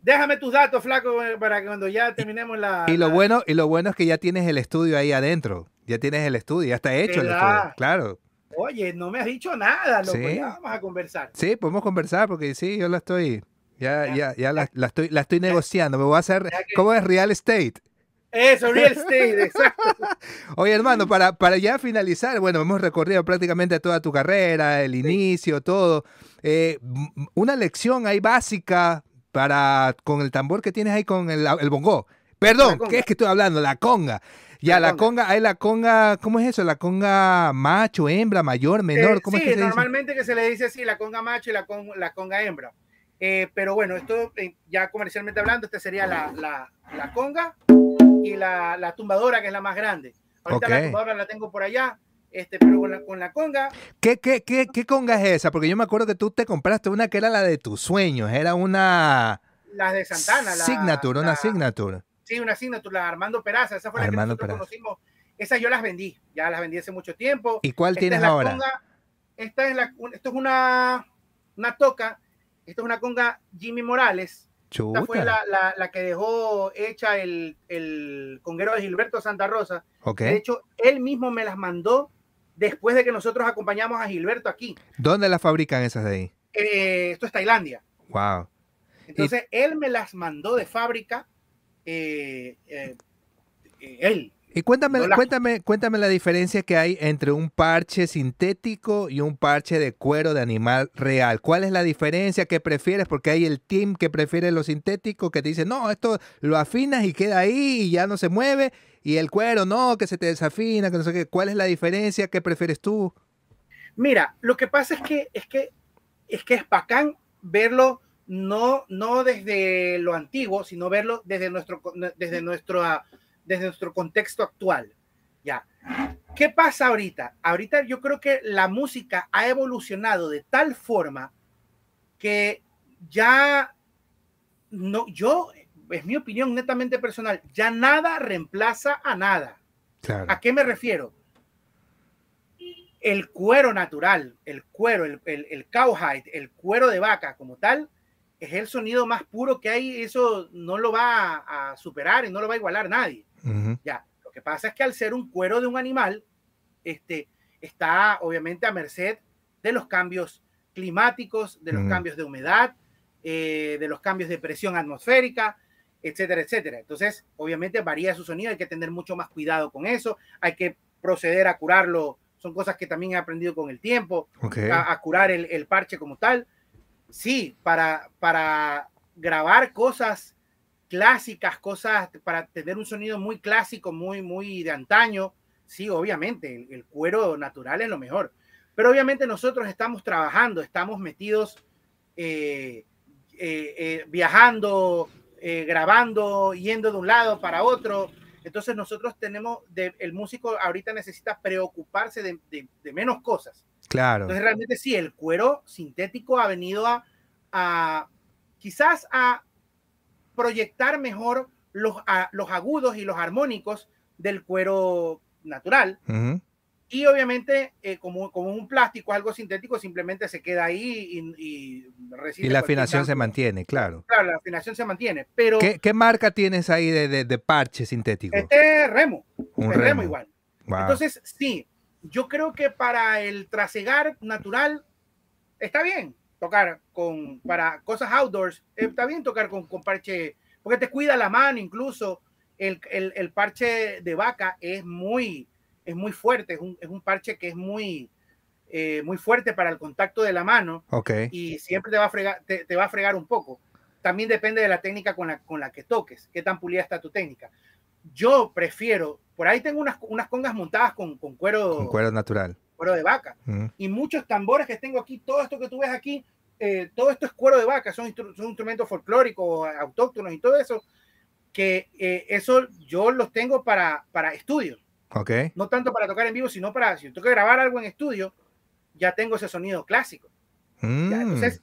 Déjame tus datos, flaco, para que cuando ya terminemos la... Y lo la- bueno, y lo bueno es que ya tienes el estudio ahí adentro. Ya tienes el estudio, ya está hecho el estudio. Claro. Oye, no me has dicho nada, loco, Sí. ya vamos a conversar. Sí, podemos conversar porque sí, yo la estoy. Ya, Ya. ya, ya la, la estoy, la estoy negociando. Me voy a hacer. Que- ¿Cómo es real estate? Eso, real estate, exacto. Oye, hermano, para, para ya finalizar, bueno, hemos recorrido prácticamente toda tu carrera, el inicio, todo. Eh, una lección ahí básica para con el tambor que tienes ahí con el, el bongo. Perdón, conga. ¿qué es que estoy hablando? La conga. Ya, La la conga, hay la conga, ¿cómo es eso? La conga macho, hembra, mayor, menor, Eh, ¿cómo sí, es que se dice? normalmente que se le dice así, la conga macho y la, con- la conga hembra. Eh, pero bueno, esto eh, ya comercialmente hablando, esta sería la, la, la conga y la, la tumbadora, que es la más grande. Ahorita la tumbadora la tengo por allá, este, pero con la, con la conga, ¿Qué, qué, qué, ¿Qué conga es esa? Porque yo me acuerdo que tú te compraste una que era la de tus sueños, era una las de Santana. La, signature, una la- signature. Sí, una signature, la Armando Peraza, esa fue la Armando que nosotros Peraza. conocimos. Esas yo las vendí, ya las vendí hace mucho tiempo. ¿Y cuál Esta tienes es ahora? conga- esta es la, esto es una, una toca, esto es una conga Jimmy Morales. Esta fue la, la- la que dejó hecha el, el conguero de Gilberto Santa Rosa. Ok. De hecho, él mismo me las mandó después de que nosotros acompañamos a Gilberto aquí. ¿Dónde las fabrican esas de ahí? Eh, esto es Tailandia. Wow. Entonces, él me las mandó de fábrica. eh, eh, él. Y cuéntame, No cuéntame, cuéntame la diferencia que hay entre un parche sintético y un parche de cuero de animal real. ¿Cuál es la diferencia que prefieres? Porque hay el team que prefiere lo sintético, que te dice, no, esto lo afinas y queda ahí y ya no se mueve. Y el cuero, no, que se te desafina, que no sé qué. ¿Cuál es la diferencia? ¿Qué prefieres tú? Mira, lo que pasa es que es que es que es bacán verlo no, no desde lo antiguo, sino verlo desde nuestro, desde nuestro, desde nuestro contexto actual. Ya. ¿Qué pasa ahorita? Ahorita yo creo que la música ha evolucionado de tal forma que ya no, yo, es mi opinión netamente personal, ya nada reemplaza a nada. Claro. ¿A qué me refiero? El cuero natural, el cuero, el, el, el cowhide, el cuero de vaca como tal, es el sonido más puro que hay. Eso no lo va a, a superar y no lo va a igualar nadie. Ya, lo que pasa es que al ser un cuero de un animal, este, está obviamente a merced de los cambios climáticos, de los cambios de humedad, eh, de los cambios de presión atmosférica, etcétera, etcétera. Entonces, obviamente varía su sonido, hay que tener mucho más cuidado con eso, hay que proceder a curarlo, son cosas que también he aprendido con el tiempo, a, a curar el, el parche como tal. Sí, para, para grabar cosas clásicas, cosas para tener un sonido muy clásico, muy, muy de antaño, sí, obviamente, el, cuero natural es lo mejor. Pero obviamente nosotros estamos trabajando, estamos metidos eh, eh, eh, viajando, grabando, yendo de un lado para otro. Entonces nosotros tenemos, el músico ahorita necesita preocuparse de, menos cosas. Claro. Entonces realmente sí, el cuero sintético ha venido a, quizás a proyectar mejor los, los agudos y los armónicos del cuero natural. Y obviamente, eh, como, como un plástico, algo sintético, simplemente se queda ahí y, y la afinación se mantiene, claro. Claro, la afinación se mantiene. Pero, ¿Qué, marca tienes ahí de, de, parche sintético? Este es Remo. Un Remo. igual. Entonces, sí, yo creo que para el trasegar natural está bien tocar con, para cosas outdoors, está bien tocar con, con parche, porque te cuida la mano incluso el, parche de vaca es muy, es muy fuerte, es un, es un parche que es muy, eh, muy fuerte para el contacto de la mano okay. y siempre te va, a fregar, te, va a fregar un poco. También depende de la técnica con la, con la que toques, qué tan pulida está tu técnica. Yo prefiero, por ahí tengo unas, unas congas montadas con, con cuero. Con cuero natural. Cuero de vaca. Y muchos tambores que tengo aquí, todo esto que tú ves aquí, eh, todo esto es cuero de vaca, son, son instrumentos folclóricos, autóctonos y todo eso que eh, eso yo los tengo para, para estudio. Okay. No tanto para tocar en vivo, sino para, si tengo que grabar algo en estudio, ya tengo ese sonido clásico. Mm. entonces,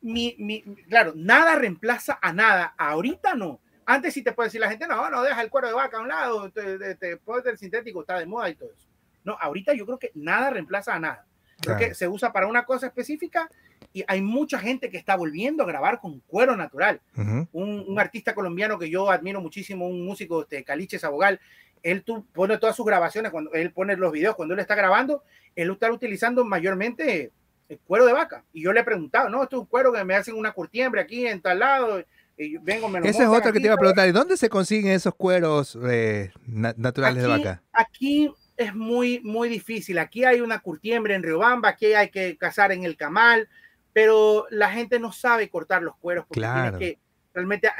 mi, mi, claro, nada reemplaza a nada. Ahorita no. Antes sí te puede decir la gente, no, no, deja el cuero de vaca a un lado, te, te, el sintético, está de moda y todo eso. No, ahorita yo creo que nada reemplaza a nada. Creo que se usa para una cosa específica y hay mucha gente que está volviendo a grabar con cuero natural. un, artista colombiano que yo admiro muchísimo, un músico, este, Caliche Sabogal, él tú, pone todas sus grabaciones, cuando él pone los videos, cuando él está grabando, él está utilizando mayormente el cuero de vaca. Y yo le he preguntado, no, esto es un cuero que me hacen una curtiembre aquí en tal lado. Y vengo, me Ese es otro que te iba a preguntar, ¿y dónde se consiguen esos cueros eh, naturales de vaca? Aquí es muy, muy difícil. Aquí hay una curtiembre en Riobamba, aquí hay que cazar en el Camal, pero la gente no sabe cortar los cueros porque que, realmente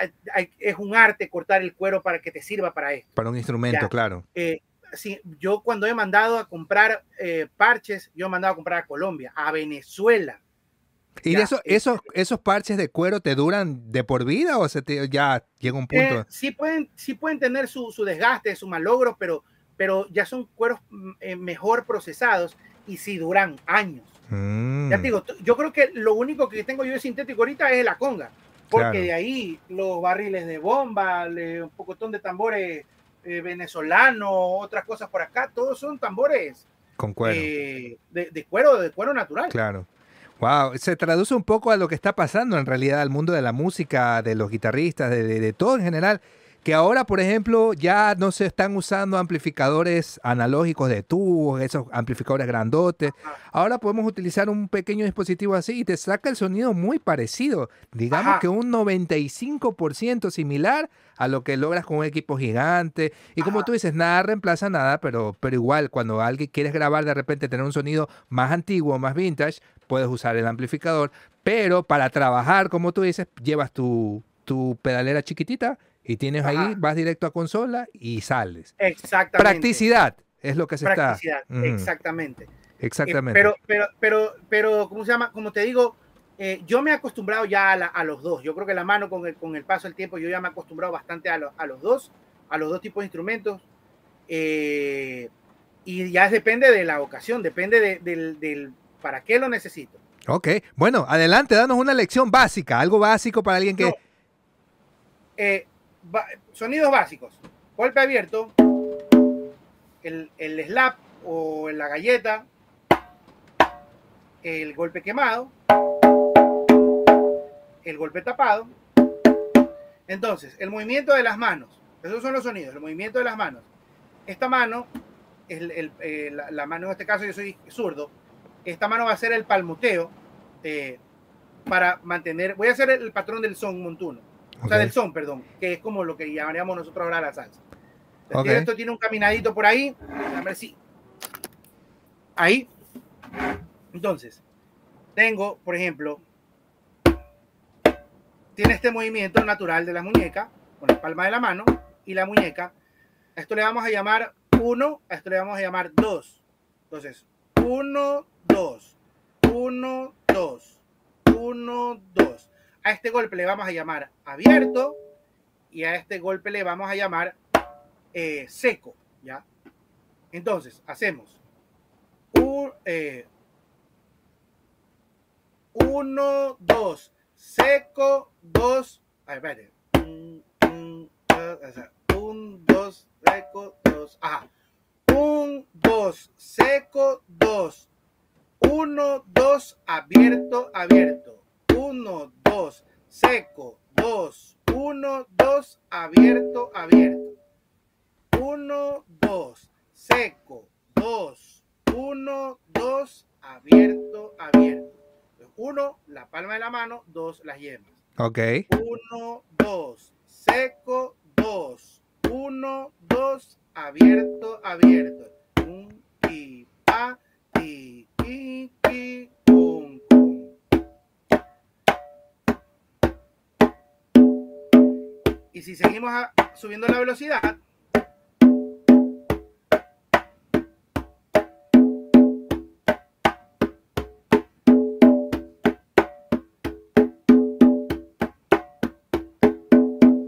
es un arte cortar el cuero para que te sirva para esto. Para un instrumento, claro. Eh, sí, yo cuando he mandado a comprar eh, parches, yo he mandado a comprar a Colombia, a Venezuela. ¿Y eso, esos, esos parches de cuero te duran de por vida o se te, ya llega un punto? Eh, sí, pueden, sí pueden tener su, su desgaste, su malogro, pero pero ya son cueros mm, eh, mejor procesados y si duran años. Mm. Ya te digo, yo creo que lo único que tengo yo de sintético ahorita es la conga, porque de ahí los barriles de bomba, un pocotón de tambores eh, venezolanos, otras cosas por acá, todos son tambores con cuero. Eh, de, cuero, de cuero natural. Claro. Wow, se traduce un poco a lo que está pasando en realidad al mundo de la música, de los guitarristas, de, de todo en general que ahora, por ejemplo, ya no se están usando amplificadores analógicos de tubos, esos amplificadores grandotes. Ahora podemos utilizar un pequeño dispositivo así y te saca el sonido muy parecido. Digamos que un 95% similar a lo que logras con un equipo gigante. Y como tú dices, nada reemplaza nada, pero, pero igual cuando alguien quieres grabar de repente tener un sonido más antiguo, más vintage, puedes usar el amplificador. Pero para trabajar, como tú dices, llevas tu, tu pedalera chiquitita y tienes ahí, vas directo a consola y sales. Exactamente. Practicidad es lo que se Practicidad, exactamente. Exactamente. Eh, pero, pero, pero, pero, ¿cómo se llama? Como te digo, eh, yo me he acostumbrado ya a, los dos. Yo creo que la mano con el, con el paso del tiempo, yo ya me he acostumbrado bastante a, a los dos, a los dos tipos de instrumentos. Eh, y ya depende de la ocasión, depende del, del para qué lo necesito. Ok, bueno, adelante, danos una lección básica, algo básico para alguien que sonidos básicos. Golpe abierto, el, el slap o la galleta, el golpe quemado, el golpe tapado. Entonces, el movimiento de las manos. Esos son los sonidos, el movimiento de las manos. Esta mano, el, eh, la, mano en este caso yo soy zurdo, esta mano va a ser el palmoteo eh, para mantener, voy a hacer el patrón del son montuno. O sea, del son, perdón, que es como lo que llamaríamos nosotros ahora la salsa. Esto tiene un caminadito por ahí. A ver si. Ahí. Entonces, tengo, por ejemplo, tiene este movimiento natural de la muñeca con la palma de la mano y la muñeca. A esto le vamos a llamar 1, a esto le vamos a llamar 2. Entonces, 1, 2, 1, 2, 1, 2. A este golpe le vamos a llamar abierto y a este golpe le vamos a llamar eh, seco, ¿ya? Entonces, hacemos un, eh, uno, dos, seco, dos, a ver, espérate, un, un, un, dos, seco, dos, ajá, un, dos, seco, dos, uno, dos, abierto, abierto, uno, dos, seco, dos, uno, dos, abierto, abierto, uno, dos, seco, dos, uno, dos, abierto, abierto. Uno, la palma de la mano, dos, las yemas. Ok. Uno, dos, seco, dos, uno, dos, abierto, abierto. Un, ti, pa, ti, ti, ti, Y si seguimos subiendo la velocidad,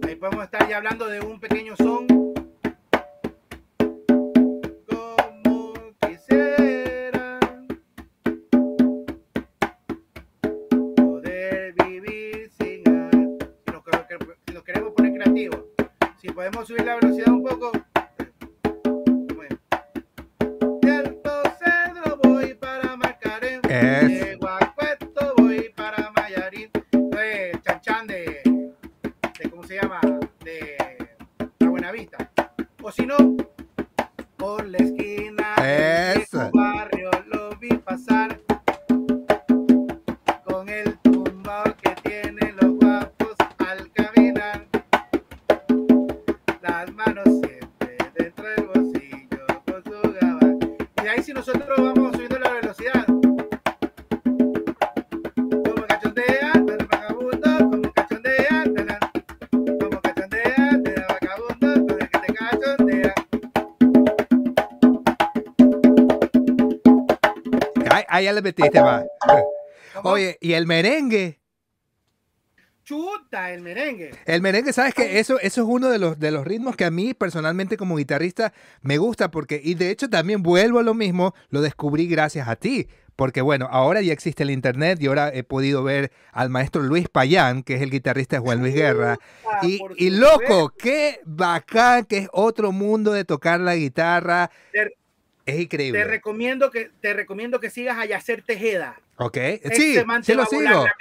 ahí podemos estar ya hablando de un pequeño son. Podemos subir la velocidad le metiste. ¿Cómo? Oye, y el merengue. chuta el merengue. El merengue, ¿sabes qué? Eso, eso es uno de los, de los ritmos que a mí personalmente como guitarrista me gusta porque, y de hecho también vuelvo a lo mismo, lo descubrí gracias a ti. Porque bueno, ahora ya existe el internet y ahora he podido ver al maestro Luis Payán, que es el guitarrista de Juan Luis Guerra. Y, y loco, qué bacán que es otro mundo de tocar la guitarra. Te- Es Te increíble. recomiendo que te recomiendo que sigas a Yacer Tejeda. ¿Ok? Sí, man sí te lo sigo. la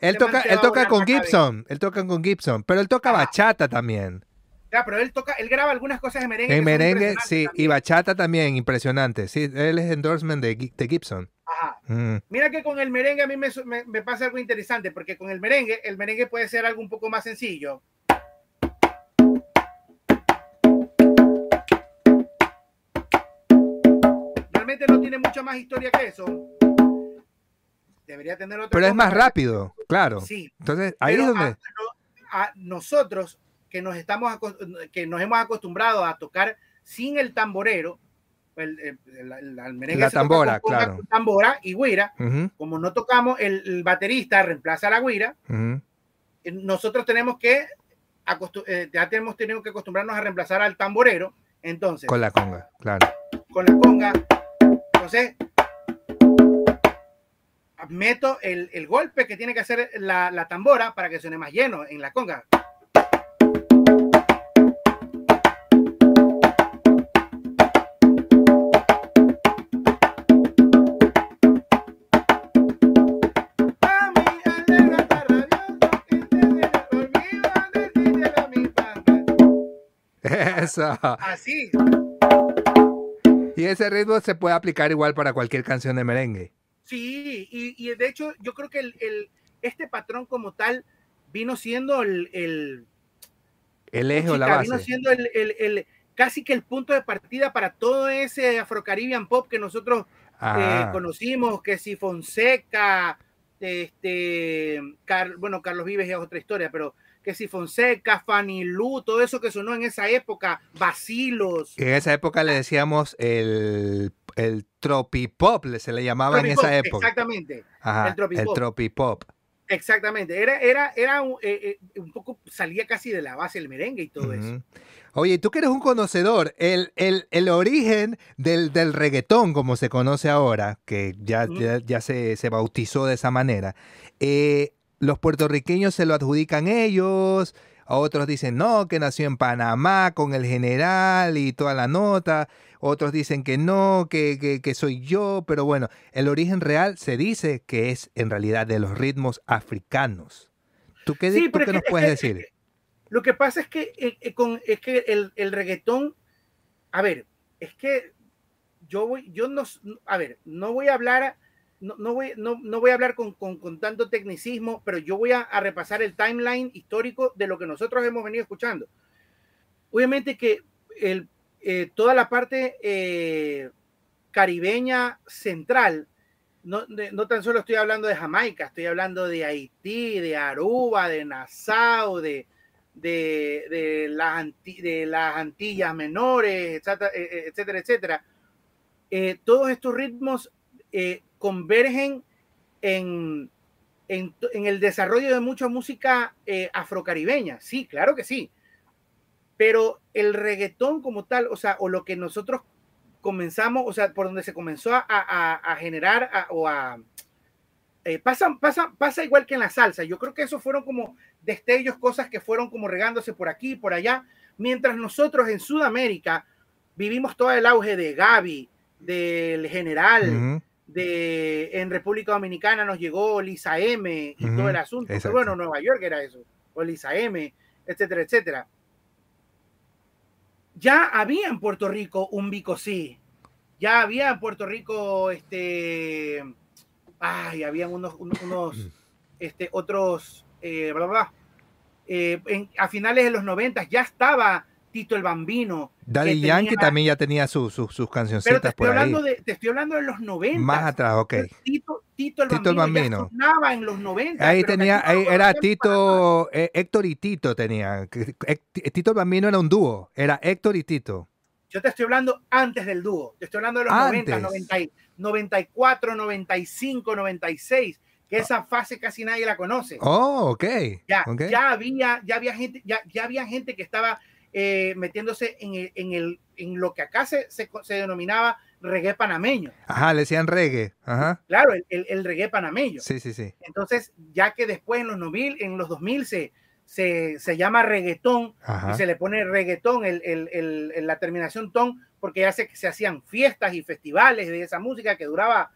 Él toca, te él toca con. Gibson, él toca con Gibson, pero él toca Ah. bachata también. Ya, pero él toca, él graba algunas cosas de merengue. En merengue, sí, y también. bachata también, impresionante. Sí, él es endorsement de, de Gibson. Ajá. Mm. Mira que con el merengue a mí me, me- me pasa algo interesante, porque con el merengue, el merengue puede ser algo un poco más sencillo. Realmente no tiene mucha más historia que eso. Debería tener otra Pero es más rápido, claro. Sí, Entonces, ahí pero es donde... a, no- a nosotros que nos estamos que nos hemos acostumbrado a tocar sin el tamborero, el, el- el- La tambora, con claro. con tambora y güira, Ujú, como no tocamos, el, baterista reemplaza a la güira, ujú. eh, nosotros tenemos que eh, ya tenemos tenido que acostumbrarnos a reemplazar al tamborero, entonces Con la conga, claro. con la conga. Entonces, meto el, el golpe que tiene que hacer la, la tambora para que suene más lleno en la conga. Mami, alegra, Y ese ritmo se puede aplicar igual para cualquier canción de merengue. Sí, y, y de hecho yo creo que el, el- este patrón como tal vino siendo el, el, El eje o la chica, vino base. siendo el- casi que el punto de partida para todo ese afro-caribbean pop que nosotros eh, Ah, conocimos, que si Fonseca, este, Car- bueno, Carlos Vives es otra historia, pero que si Fonseca, Fanny Lu, todo eso que sonó en esa época, Basilos. En esa época le decíamos el, el tropipop, se le llamaba en esa época. Exactamente. el tropipop. Exactamente. Era, era, era un, eh, eh, un, poco, salía casi de la base del merengue y todo eso. Oye, tú que eres un conocedor, el, el, el origen del, del, reggaetón, como se conoce ahora, que ya, ya, se, se, bautizó de esa manera, eh, los puertorriqueños se lo adjudican ellos, otros dicen no, que nació en Panamá con el general y toda la nota, otros dicen que no, que, que, soy yo, pero bueno, el origen real se dice que es en realidad de los ritmos africanos. ¿Tú qué, ¿tú qué nos puedes decir? Lo que pasa es que, eh, eh, con, es que el, el, reggaetón, a ver, es que yo voy, yo no, a ver, no voy a hablar, no, no voy, no, no, voy a hablar con, con, tanto tecnicismo, pero yo voy a, repasar el timeline histórico de lo que nosotros hemos venido escuchando. Obviamente que el, eh, toda la parte eh, caribeña central, no, no, tan solo estoy hablando de Jamaica, estoy hablando de Haití, de Aruba, de Nassau, de, de, de, las, de las Antillas menores, etcétera, eh, etcétera. etcétera. todos estos ritmos convergen en, en, el desarrollo de mucha música afrocaribeña. Sí, claro que sí. Pero el reggaetón como tal, o sea, o lo que nosotros comenzamos, o sea, por donde se comenzó a, a, a generar o a... Eh, pasa, pasa, pasa igual que en la salsa. Yo creo que eso fueron como destellos, cosas que fueron como regándose por aquí, por allá, mientras nosotros en Sudamérica vivimos todo el auge de Gaby, del General, de en República Dominicana nos llegó Lisa M y todo el asunto. Pero bueno, Nueva York era eso, o Lisa M, etcétera, etcétera ya había en Puerto Rico un sí ya había en Puerto Rico, este, ay, habían unos, unos, este, otros, eh, bla, bla, eh, a finales de los 90 ya estaba Tito el Bambino. Daddy Yankee también ya tenía sus cancioncitas te por hablando De, te estoy hablando de los 90. Más atrás, ok. Tito, Tito, el, Tito Bambino, el Bambino. sonaba en los 90. Ahí tenía, ahí era Tito, eh, Héctor y Tito tenía. Tito el Bambino era un dúo, era Héctor y Tito. Yo te estoy hablando antes del dúo. Te estoy hablando de los 90, 90, 94, 95, 96 que esa fase casi nadie la conoce. Oh, ok. Ya, ya había, ya había gente, ya, ya había gente que estaba eh, metiéndose en, el, en, el, en, lo que acá se, se, denominaba reggae panameño. Ajá, le decían reggae. Ajá. Claro, el, el, reggae panameño. Sí, sí, sí. Entonces, ya que después en los 2000, en los 2000 se, se, se llama reggaetón y se le pone reggaetón, el, la terminación ton, porque ya se, se hacían fiestas y festivales de esa música que duraba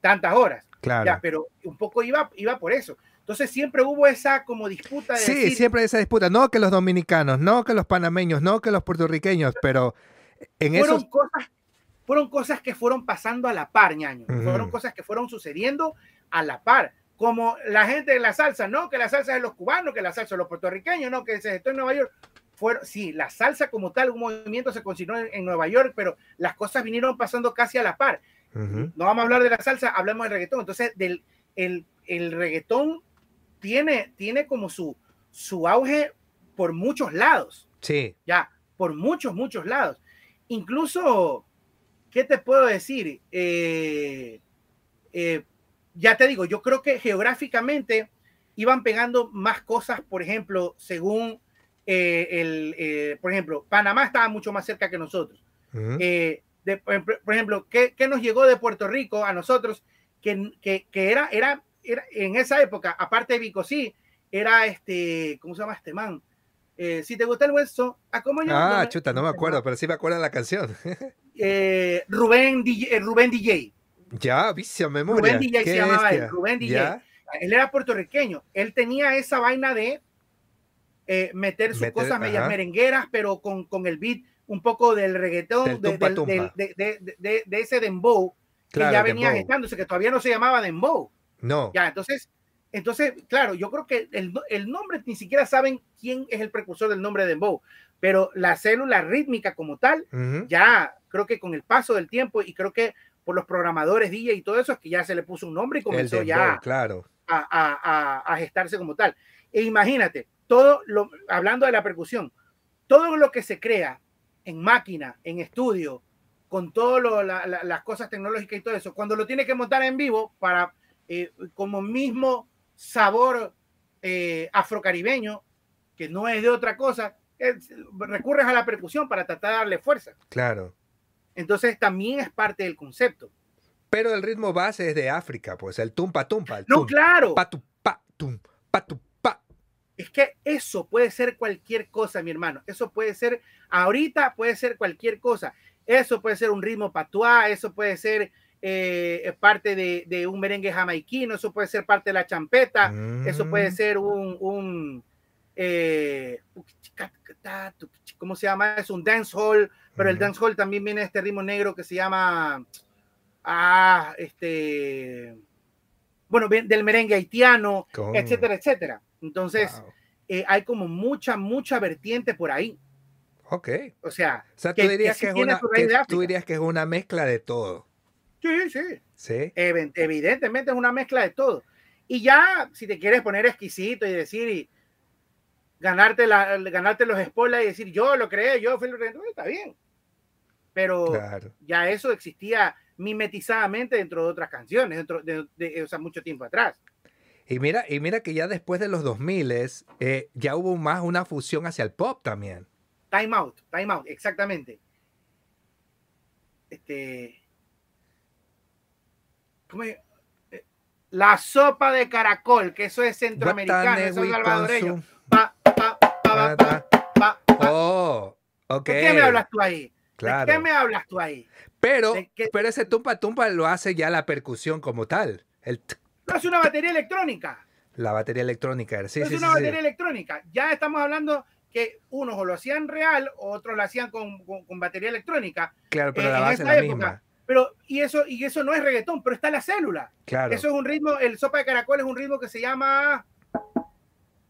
tantas horas. Claro. Ya, pero un poco iba, iba por eso. Entonces siempre hubo esa como disputa de Sí, siempre esa disputa. No que los dominicanos, no que los panameños, no que los puertorriqueños, pero en fueron esos... Cosas, fueron cosas que fueron pasando a la par, ñaño. Fueron cosas que fueron sucediendo a la par. Como la gente de la salsa, no que la salsa es de los cubanos, que la salsa es de los puertorriqueños, no que se gestó en Nueva York. Fueron, sí, la salsa como tal, un movimiento se continuó en, Nueva York, pero las cosas vinieron pasando casi a la par. No vamos a hablar de la salsa, hablemos del reggaetón. Entonces, del, el, el reggaetón tiene, tiene como su, su auge por muchos lados. Sí. Ya, por muchos, muchos lados. Incluso, ¿qué te puedo decir? Eh, eh, ya te digo, yo creo que geográficamente iban pegando más cosas, por ejemplo, según eh, el, por ejemplo, Panamá estaba mucho más cerca que nosotros. por ejemplo, ¿qué, ¿qué, nos llegó de Puerto Rico a nosotros? Que, que, que era, era en esa época, aparte de Vico, sí, era este, ¿cómo se llama este man? Eh, si te gusta el hueso, ¿a cómo yo? Ah, chuta, no me acuerdo, pero sí me acuerdo de la canción. eh, Rubén, DJ, eh, Rubén DJ. Ya, vicia memoria. Rubén DJ se llamaba él, Rubén DJ. Él era puertorriqueño. Él tenía esa vaina de eh, meter sus cosas medias merengueras, pero con, con, el beat un poco del reggaetón, de, de, de, ese dembow que ya venía gestándose, que todavía no se llamaba dembow. No. Ya, entonces, entonces, claro, yo creo que el, el, nombre ni siquiera saben quién es el precursor del nombre de Dembow, pero la célula rítmica como tal, ya creo que con el paso del tiempo y creo que por los programadores DJ y todo eso es que ya se le puso un nombre y comenzó ya claro. a, a, a, gestarse como tal. E imagínate, todo lo, hablando de la percusión, todo lo que se crea en máquina, en estudio, con todas las cosas tecnológicas y todo eso, cuando lo tiene que montar en vivo para eh, como mismo sabor eh, afrocaribeño, que no es de otra cosa, recurres a la percusión para tratar de darle fuerza. Claro. Entonces también es parte del concepto. Pero el ritmo base es de África, pues el tumpa tumpa. no, claro. Tum. Es que eso puede ser cualquier cosa, mi hermano. Eso puede ser, ahorita puede ser cualquier cosa. Eso puede ser un ritmo patuá, eso puede ser eh, parte de, un merengue jamaiquino, eso puede ser parte de la champeta, eso puede mm. ser un, un eh, ¿cómo se llama? Es un dancehall, pero el dancehall también viene de este ritmo negro que se llama, ah, este, bueno, del merengue haitiano, etcétera, etcétera. Entonces, eh, hay como mucha, mucha vertiente por ahí. Ok. O sea, tú, dirías que, es una, tú dirías que es una mezcla de todo. Sí, sí. Sí. Evidentemente es una mezcla de todo. Y ya, si te quieres poner exquisito y decir, y ganarte, la, ganarte los spoilers y decir, yo lo creé, yo fui el está bien. Pero ya eso existía mimetizadamente dentro de otras canciones, dentro de, o sea, mucho tiempo atrás. Y mira, y mira que ya después de los 2000 eh, ya hubo más una fusión hacia el pop también. Time Out, Time Out, exactamente. Este. ¿Cómo es? Eh, la sopa de caracol, que eso es centroamericano, eso es salvadoreño. Pa, pa, pa, pa, Oh, ok. ¿De qué me hablas tú ahí? Claro. ¿De qué me hablas tú ahí? Pero, pero ese tumpa tumpa lo hace ya la percusión como tal. El lo hace una batería electrónica. La batería electrónica, sí, es una batería electrónica. Ya estamos hablando que unos lo hacían real, otros lo hacían con, con, batería electrónica. Claro, pero la base es la misma. Pero, y eso, y eso no es reggaetón, pero está la célula. Claro. Eso es un ritmo, el sopa de caracol es un ritmo que se llama,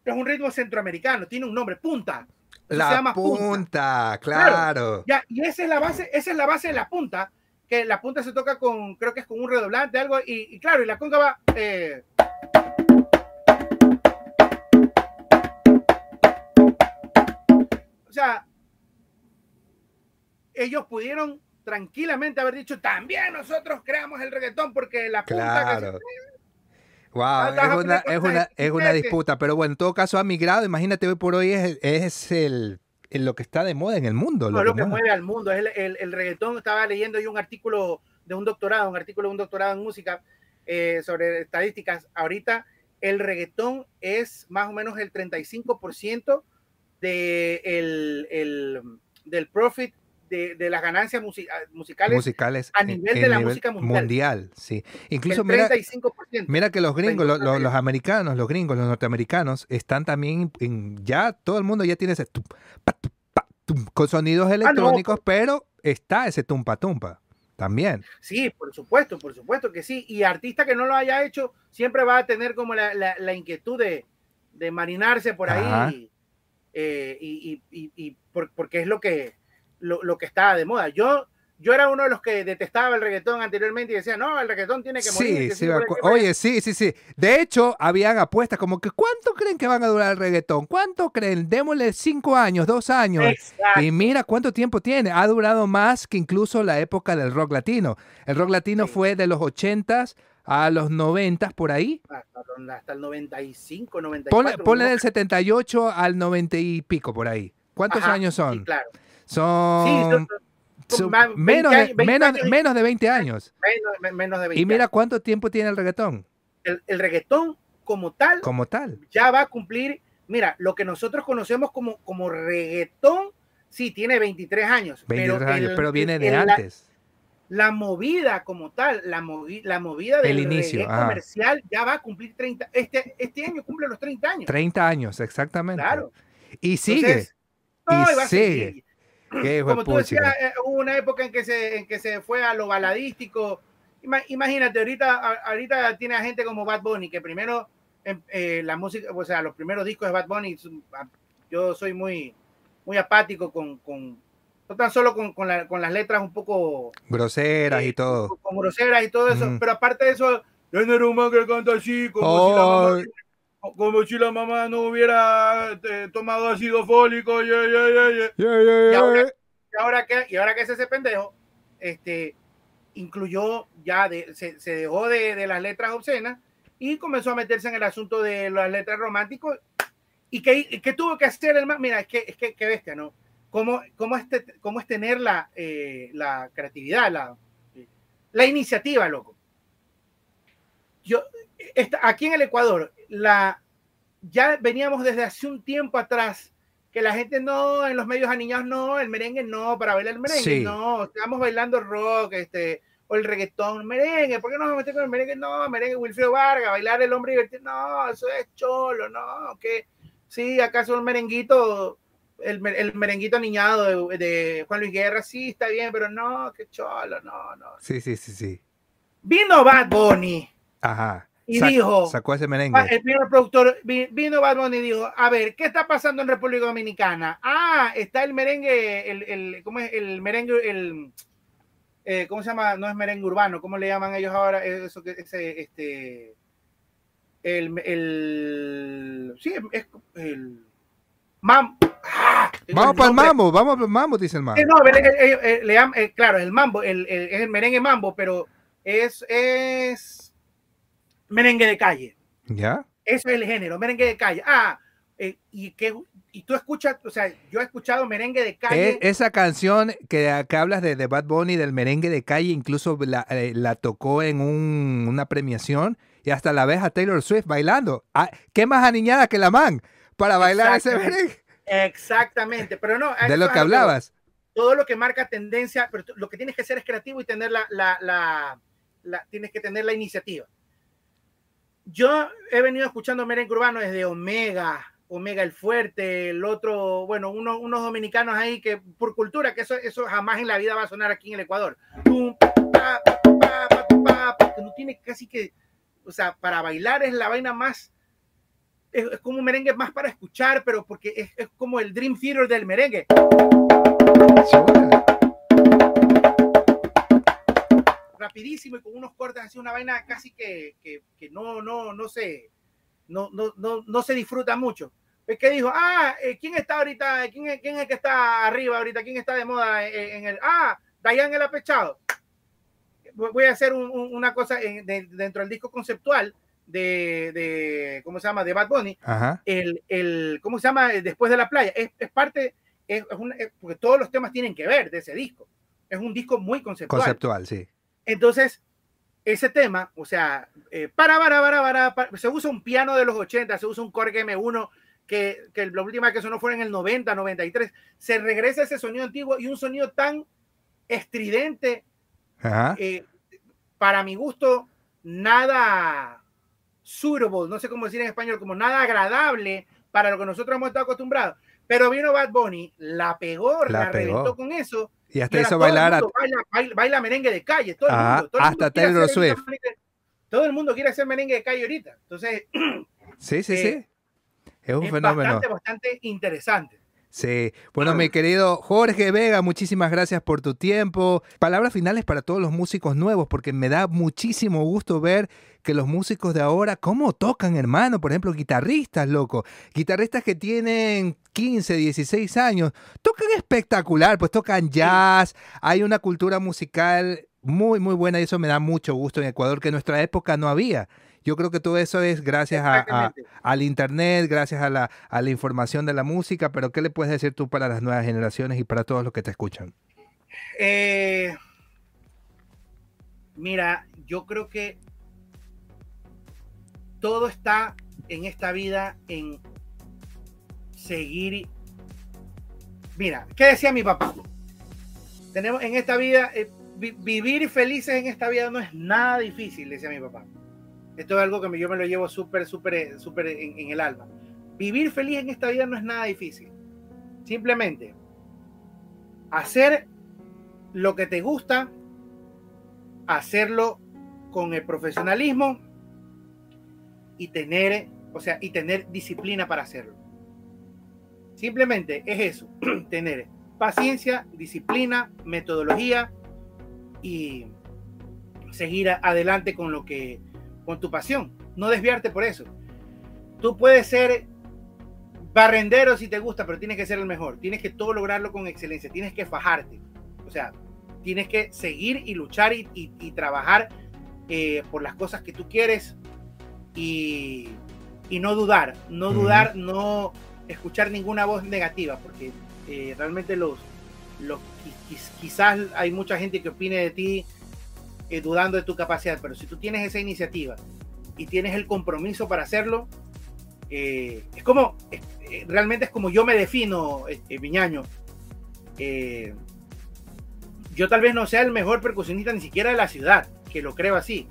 es un ritmo centroamericano, tiene un nombre, punta. la se llama punta, claro. Ya, y esa es la base, esa es la base de la punta, que la punta se toca con, creo que es con un redoblante, algo, y, claro, y la conga va, eh, sea, ellos pudieron tranquilamente haber dicho, también nosotros creamos el reggaetón porque la punta claro. Wow, es una, es, una, disputa, pero bueno, en todo caso ha migrado, imagínate hoy por hoy es, es el, lo que está de moda en el mundo. lo, que, mueve al mundo, es el, el, reggaetón, estaba leyendo yo un artículo de un doctorado, un artículo de un doctorado en música eh, sobre estadísticas, ahorita el reggaetón es más o menos el 35% de el, del profit de, de, las ganancias musicales, musicales a nivel de la música mundial. mundial. sí. Incluso mira, mira, que los gringos, los, americanos, los gringos, los norteamericanos están también en, ya todo el mundo ya tiene ese con sonidos ah, electrónicos, pero está ese tumpa tumpa también. Sí, por supuesto, por supuesto que sí. Y artista que no lo haya hecho siempre va a tener como la, la, inquietud de, de, marinarse por ahí. Eh, y, y, y, porque es lo que, lo, lo, que estaba de moda. Yo, yo era uno de los que detestaba el reggaetón anteriormente y decía, no, el reggaetón tiene que morir. Sí, sí, oye, sí, sí, sí. De hecho, habían apuestas como que, ¿cuánto creen que van a durar el reggaetón? ¿Cuánto creen? Démosle cinco años, dos años. Y mira cuánto tiempo tiene. Ha durado más que incluso la época del rock latino. El rock latino fue de los ochentas a los 90 por ahí. Hasta, el 95, 94. Ponle, del 78 al 90 y pico por ahí. ¿Cuántos años son? Sí, claro. Son, menos, de, menos, menos, de 20 años. Menos, de 20 y mira cuánto tiempo tiene el reggaetón. El, el, reggaetón como tal, como tal, ya va a cumplir, mira, lo que nosotros conocemos como, como reggaetón, sí, tiene 23 años. 23 pero años, pero viene de antes la movida como tal, la, la movida del inicio comercial ya va a cumplir 30, este, este año cumple los 30 años. 30 años, exactamente. Claro. Y sigue. y sigue. Como tú decías, eh, hubo una época en que, se, en que se fue a lo baladístico. Imagínate, ahorita, ahorita tiene a gente como Bad Bunny, que primero em, eh, la música, o sea, los primeros discos de Bad Bunny, yo soy muy, muy apático con, con no tan solo con, con, las letras un poco groseras y eh, todo. Con, groseras y todo eso, pero aparte de eso, yo no era un man que canta así, como si la mamá... como si la mamá no hubiera eh, tomado ácido fólico. y, ahora, y, ahora, que, y ahora que es ese pendejo, este, incluyó ya, de, se, se, dejó de, de, las letras obscenas y comenzó a meterse en el asunto de las letras románticas. ¿Y qué, qué tuvo que hacer el más? Mira, es que, es que, bestia, ¿no? ¿Cómo, cómo, es, cómo es tener la, eh, la creatividad, la, la iniciativa, loco? Yo, aquí en el Ecuador, la, ya veníamos desde hace un tiempo atrás que la gente no, en los medios aniñados no, el merengue no, para bailar el merengue no, estamos bailando rock, este, o el reggaetón, merengue, ¿por qué no nos metemos con el merengue? No, merengue Wilfredo Vargas, bailar el hombre divertido, no, eso es cholo, no, que sí, acaso el merenguito, el, el merenguito aniñado de, de, Juan Luis Guerra, sí, está bien, pero no, qué cholo, no, no. Sí, sí, sí, sí. Vino Bad Bunny. Ajá y dijo, sacó ese merengue. El primer productor vino Bad Bunny y dijo, a ver, ¿qué está pasando en República Dominicana? Ah, está el merengue, el, el ¿cómo es? El merengue, el, eh, ¿cómo se llama? No es merengue urbano, ¿cómo le llaman ellos ahora? Eso que, ese, este, el, el, sí, es el, mam, ¡Ah! Vamos para el mambo, vamos para el mambo, dice el mambo. no, le, le, claro, el mambo, el, es el merengue mambo, pero es, es, merengue de calle. ¿Ya? Eso es el género, merengue de calle. Ah, eh, y que y tú escuchas, o sea, yo he escuchado merengue de calle. Esa canción que, que hablas de, de, Bad Bunny, del merengue de calle, incluso la, eh, la tocó en un, una premiación y hasta la ves a Taylor Swift bailando. Ah, ¿Qué más aniñada que la man para bailar ese merengue? Exactamente, pero no. De lo que hablabas. Todo lo que marca tendencia, pero lo que tienes que hacer es creativo y tener la, la, la, la tienes que tener la iniciativa yo he venido escuchando merengue urbano desde Omega, Omega el Fuerte, el otro, bueno, unos, unos dominicanos ahí que por cultura, que eso, eso jamás en la vida va a sonar aquí en el Ecuador. no tiene casi que, o sea, para bailar es la vaina más, es, como un merengue más para escuchar, pero porque es, es como el Dream Theater del merengue rapidísimo y con unos cortes así, una vaina casi que, que, que no, no, no se, no, no, no, no se disfruta mucho. Es que dijo, ah, eh, ¿quién está ahorita? ¿Quién es, ¿Quién es el que está arriba ahorita? ¿Quién está de moda en, el, ah, Dayan el apechado? Voy a hacer un, una cosa de, dentro del disco conceptual de, de, ¿cómo se llama? De Bad Bunny. El, el, ¿cómo se llama? Después de la playa. Es, es parte, es, es porque todos los temas tienen que ver de ese disco. Es un disco muy conceptual. Conceptual, sí. Entonces, ese tema, o sea, eh, para, para, para, para, se usa un piano de los 80, se usa un Korg M1 que, que la última que sonó fue en el 90, 93, se regresa ese sonido antiguo y un sonido tan estridente, eh, para mi gusto, nada suitable, no sé cómo decir en español, como nada agradable para lo que nosotros hemos estado acostumbrados. Pero vino Bad Bunny, la pegó, la, reventó con eso y hasta hizo bailar a... baila, merengue de calle. Todo el ah, mundo, hasta Taylor Swift. todo el mundo quiere hacer merengue de calle ahorita. Entonces. Sí, sí, sí. Eh, es un fenómeno. Bastante, bastante interesante. Sí, bueno, mi querido Jorge Vega, muchísimas gracias por tu tiempo. Palabras finales para todos los músicos nuevos, porque me da muchísimo gusto ver que los músicos de ahora, ¿cómo tocan, hermano? Por ejemplo, guitarristas, loco. Guitarristas que tienen 15, 16 años, tocan espectacular, pues tocan jazz, hay una cultura musical muy, muy buena y eso me da mucho gusto en Ecuador, que en nuestra época no había. Yo creo que todo eso es gracias a, al Internet, gracias a la, a la información de la música, pero ¿qué le puedes decir tú para las nuevas generaciones y para todos los que te escuchan? Eh, mira, yo creo que todo está en esta vida en seguir. Mira, ¿qué decía mi papá? Tenemos en esta vida, eh, vivir felices en esta vida no es nada difícil, decía mi papá. Esto es algo que yo me lo llevo súper, súper, súper en, el alma. Vivir feliz en esta vida no es nada difícil. Simplemente hacer lo que te gusta, hacerlo con el profesionalismo y tener, o sea, y tener disciplina para hacerlo. Simplemente es eso, tener paciencia, disciplina, metodología y seguir adelante con lo que con tu pasión, no desviarte por eso. tú puedes ser barrendero si te gusta, pero tienes que ser el mejor. Tienes que todo lograrlo con excelencia. Tienes que fajarte. O sea, tienes que seguir y luchar y, trabajar eh, por las cosas que tú quieres y, no dudar. No dudar, no escuchar ninguna voz negativa, porque eh, realmente los, los quizás hay mucha gente que opine de ti eh, dudando de tu capacidad, pero si tú tienes esa iniciativa y tienes el compromiso para hacerlo, eh, es como, realmente es como yo me defino, Viñaño. yo tal vez no sea el mejor percusionista ni siquiera de la ciudad, que lo creo así,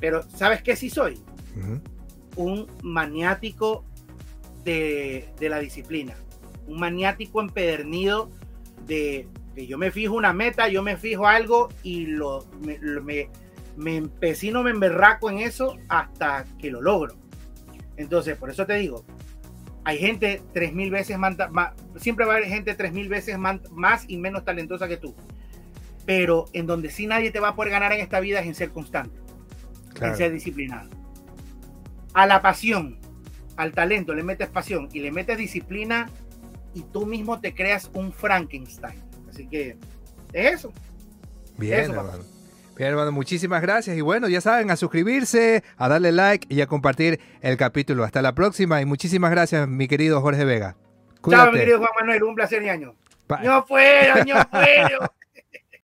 pero ¿sabes qué sí soy? Un maniático de, la disciplina. Un maniático empedernido de yo me fijo una meta, yo me fijo algo y lo, me, me, me empecino, me emberraco en eso hasta que lo logro. Entonces, por eso te digo, hay gente tres mil veces más, siempre va a haber gente tres mil veces más, y menos talentosa que tú. Pero en donde sí nadie te va a poder ganar en esta vida es en ser constante, en ser disciplinado. A la pasión, al talento le metes pasión y le metes disciplina y tú mismo te creas un Frankenstein. Así que es eso. Bien, hermano. Bien, hermano, muchísimas gracias. Y bueno, ya saben, a suscribirse, a darle like y a compartir el capítulo. Hasta la próxima y muchísimas gracias, mi querido Jorge Vega. Chao, mi querido Juan Manuel, un placer y año. No puedo, no puedo.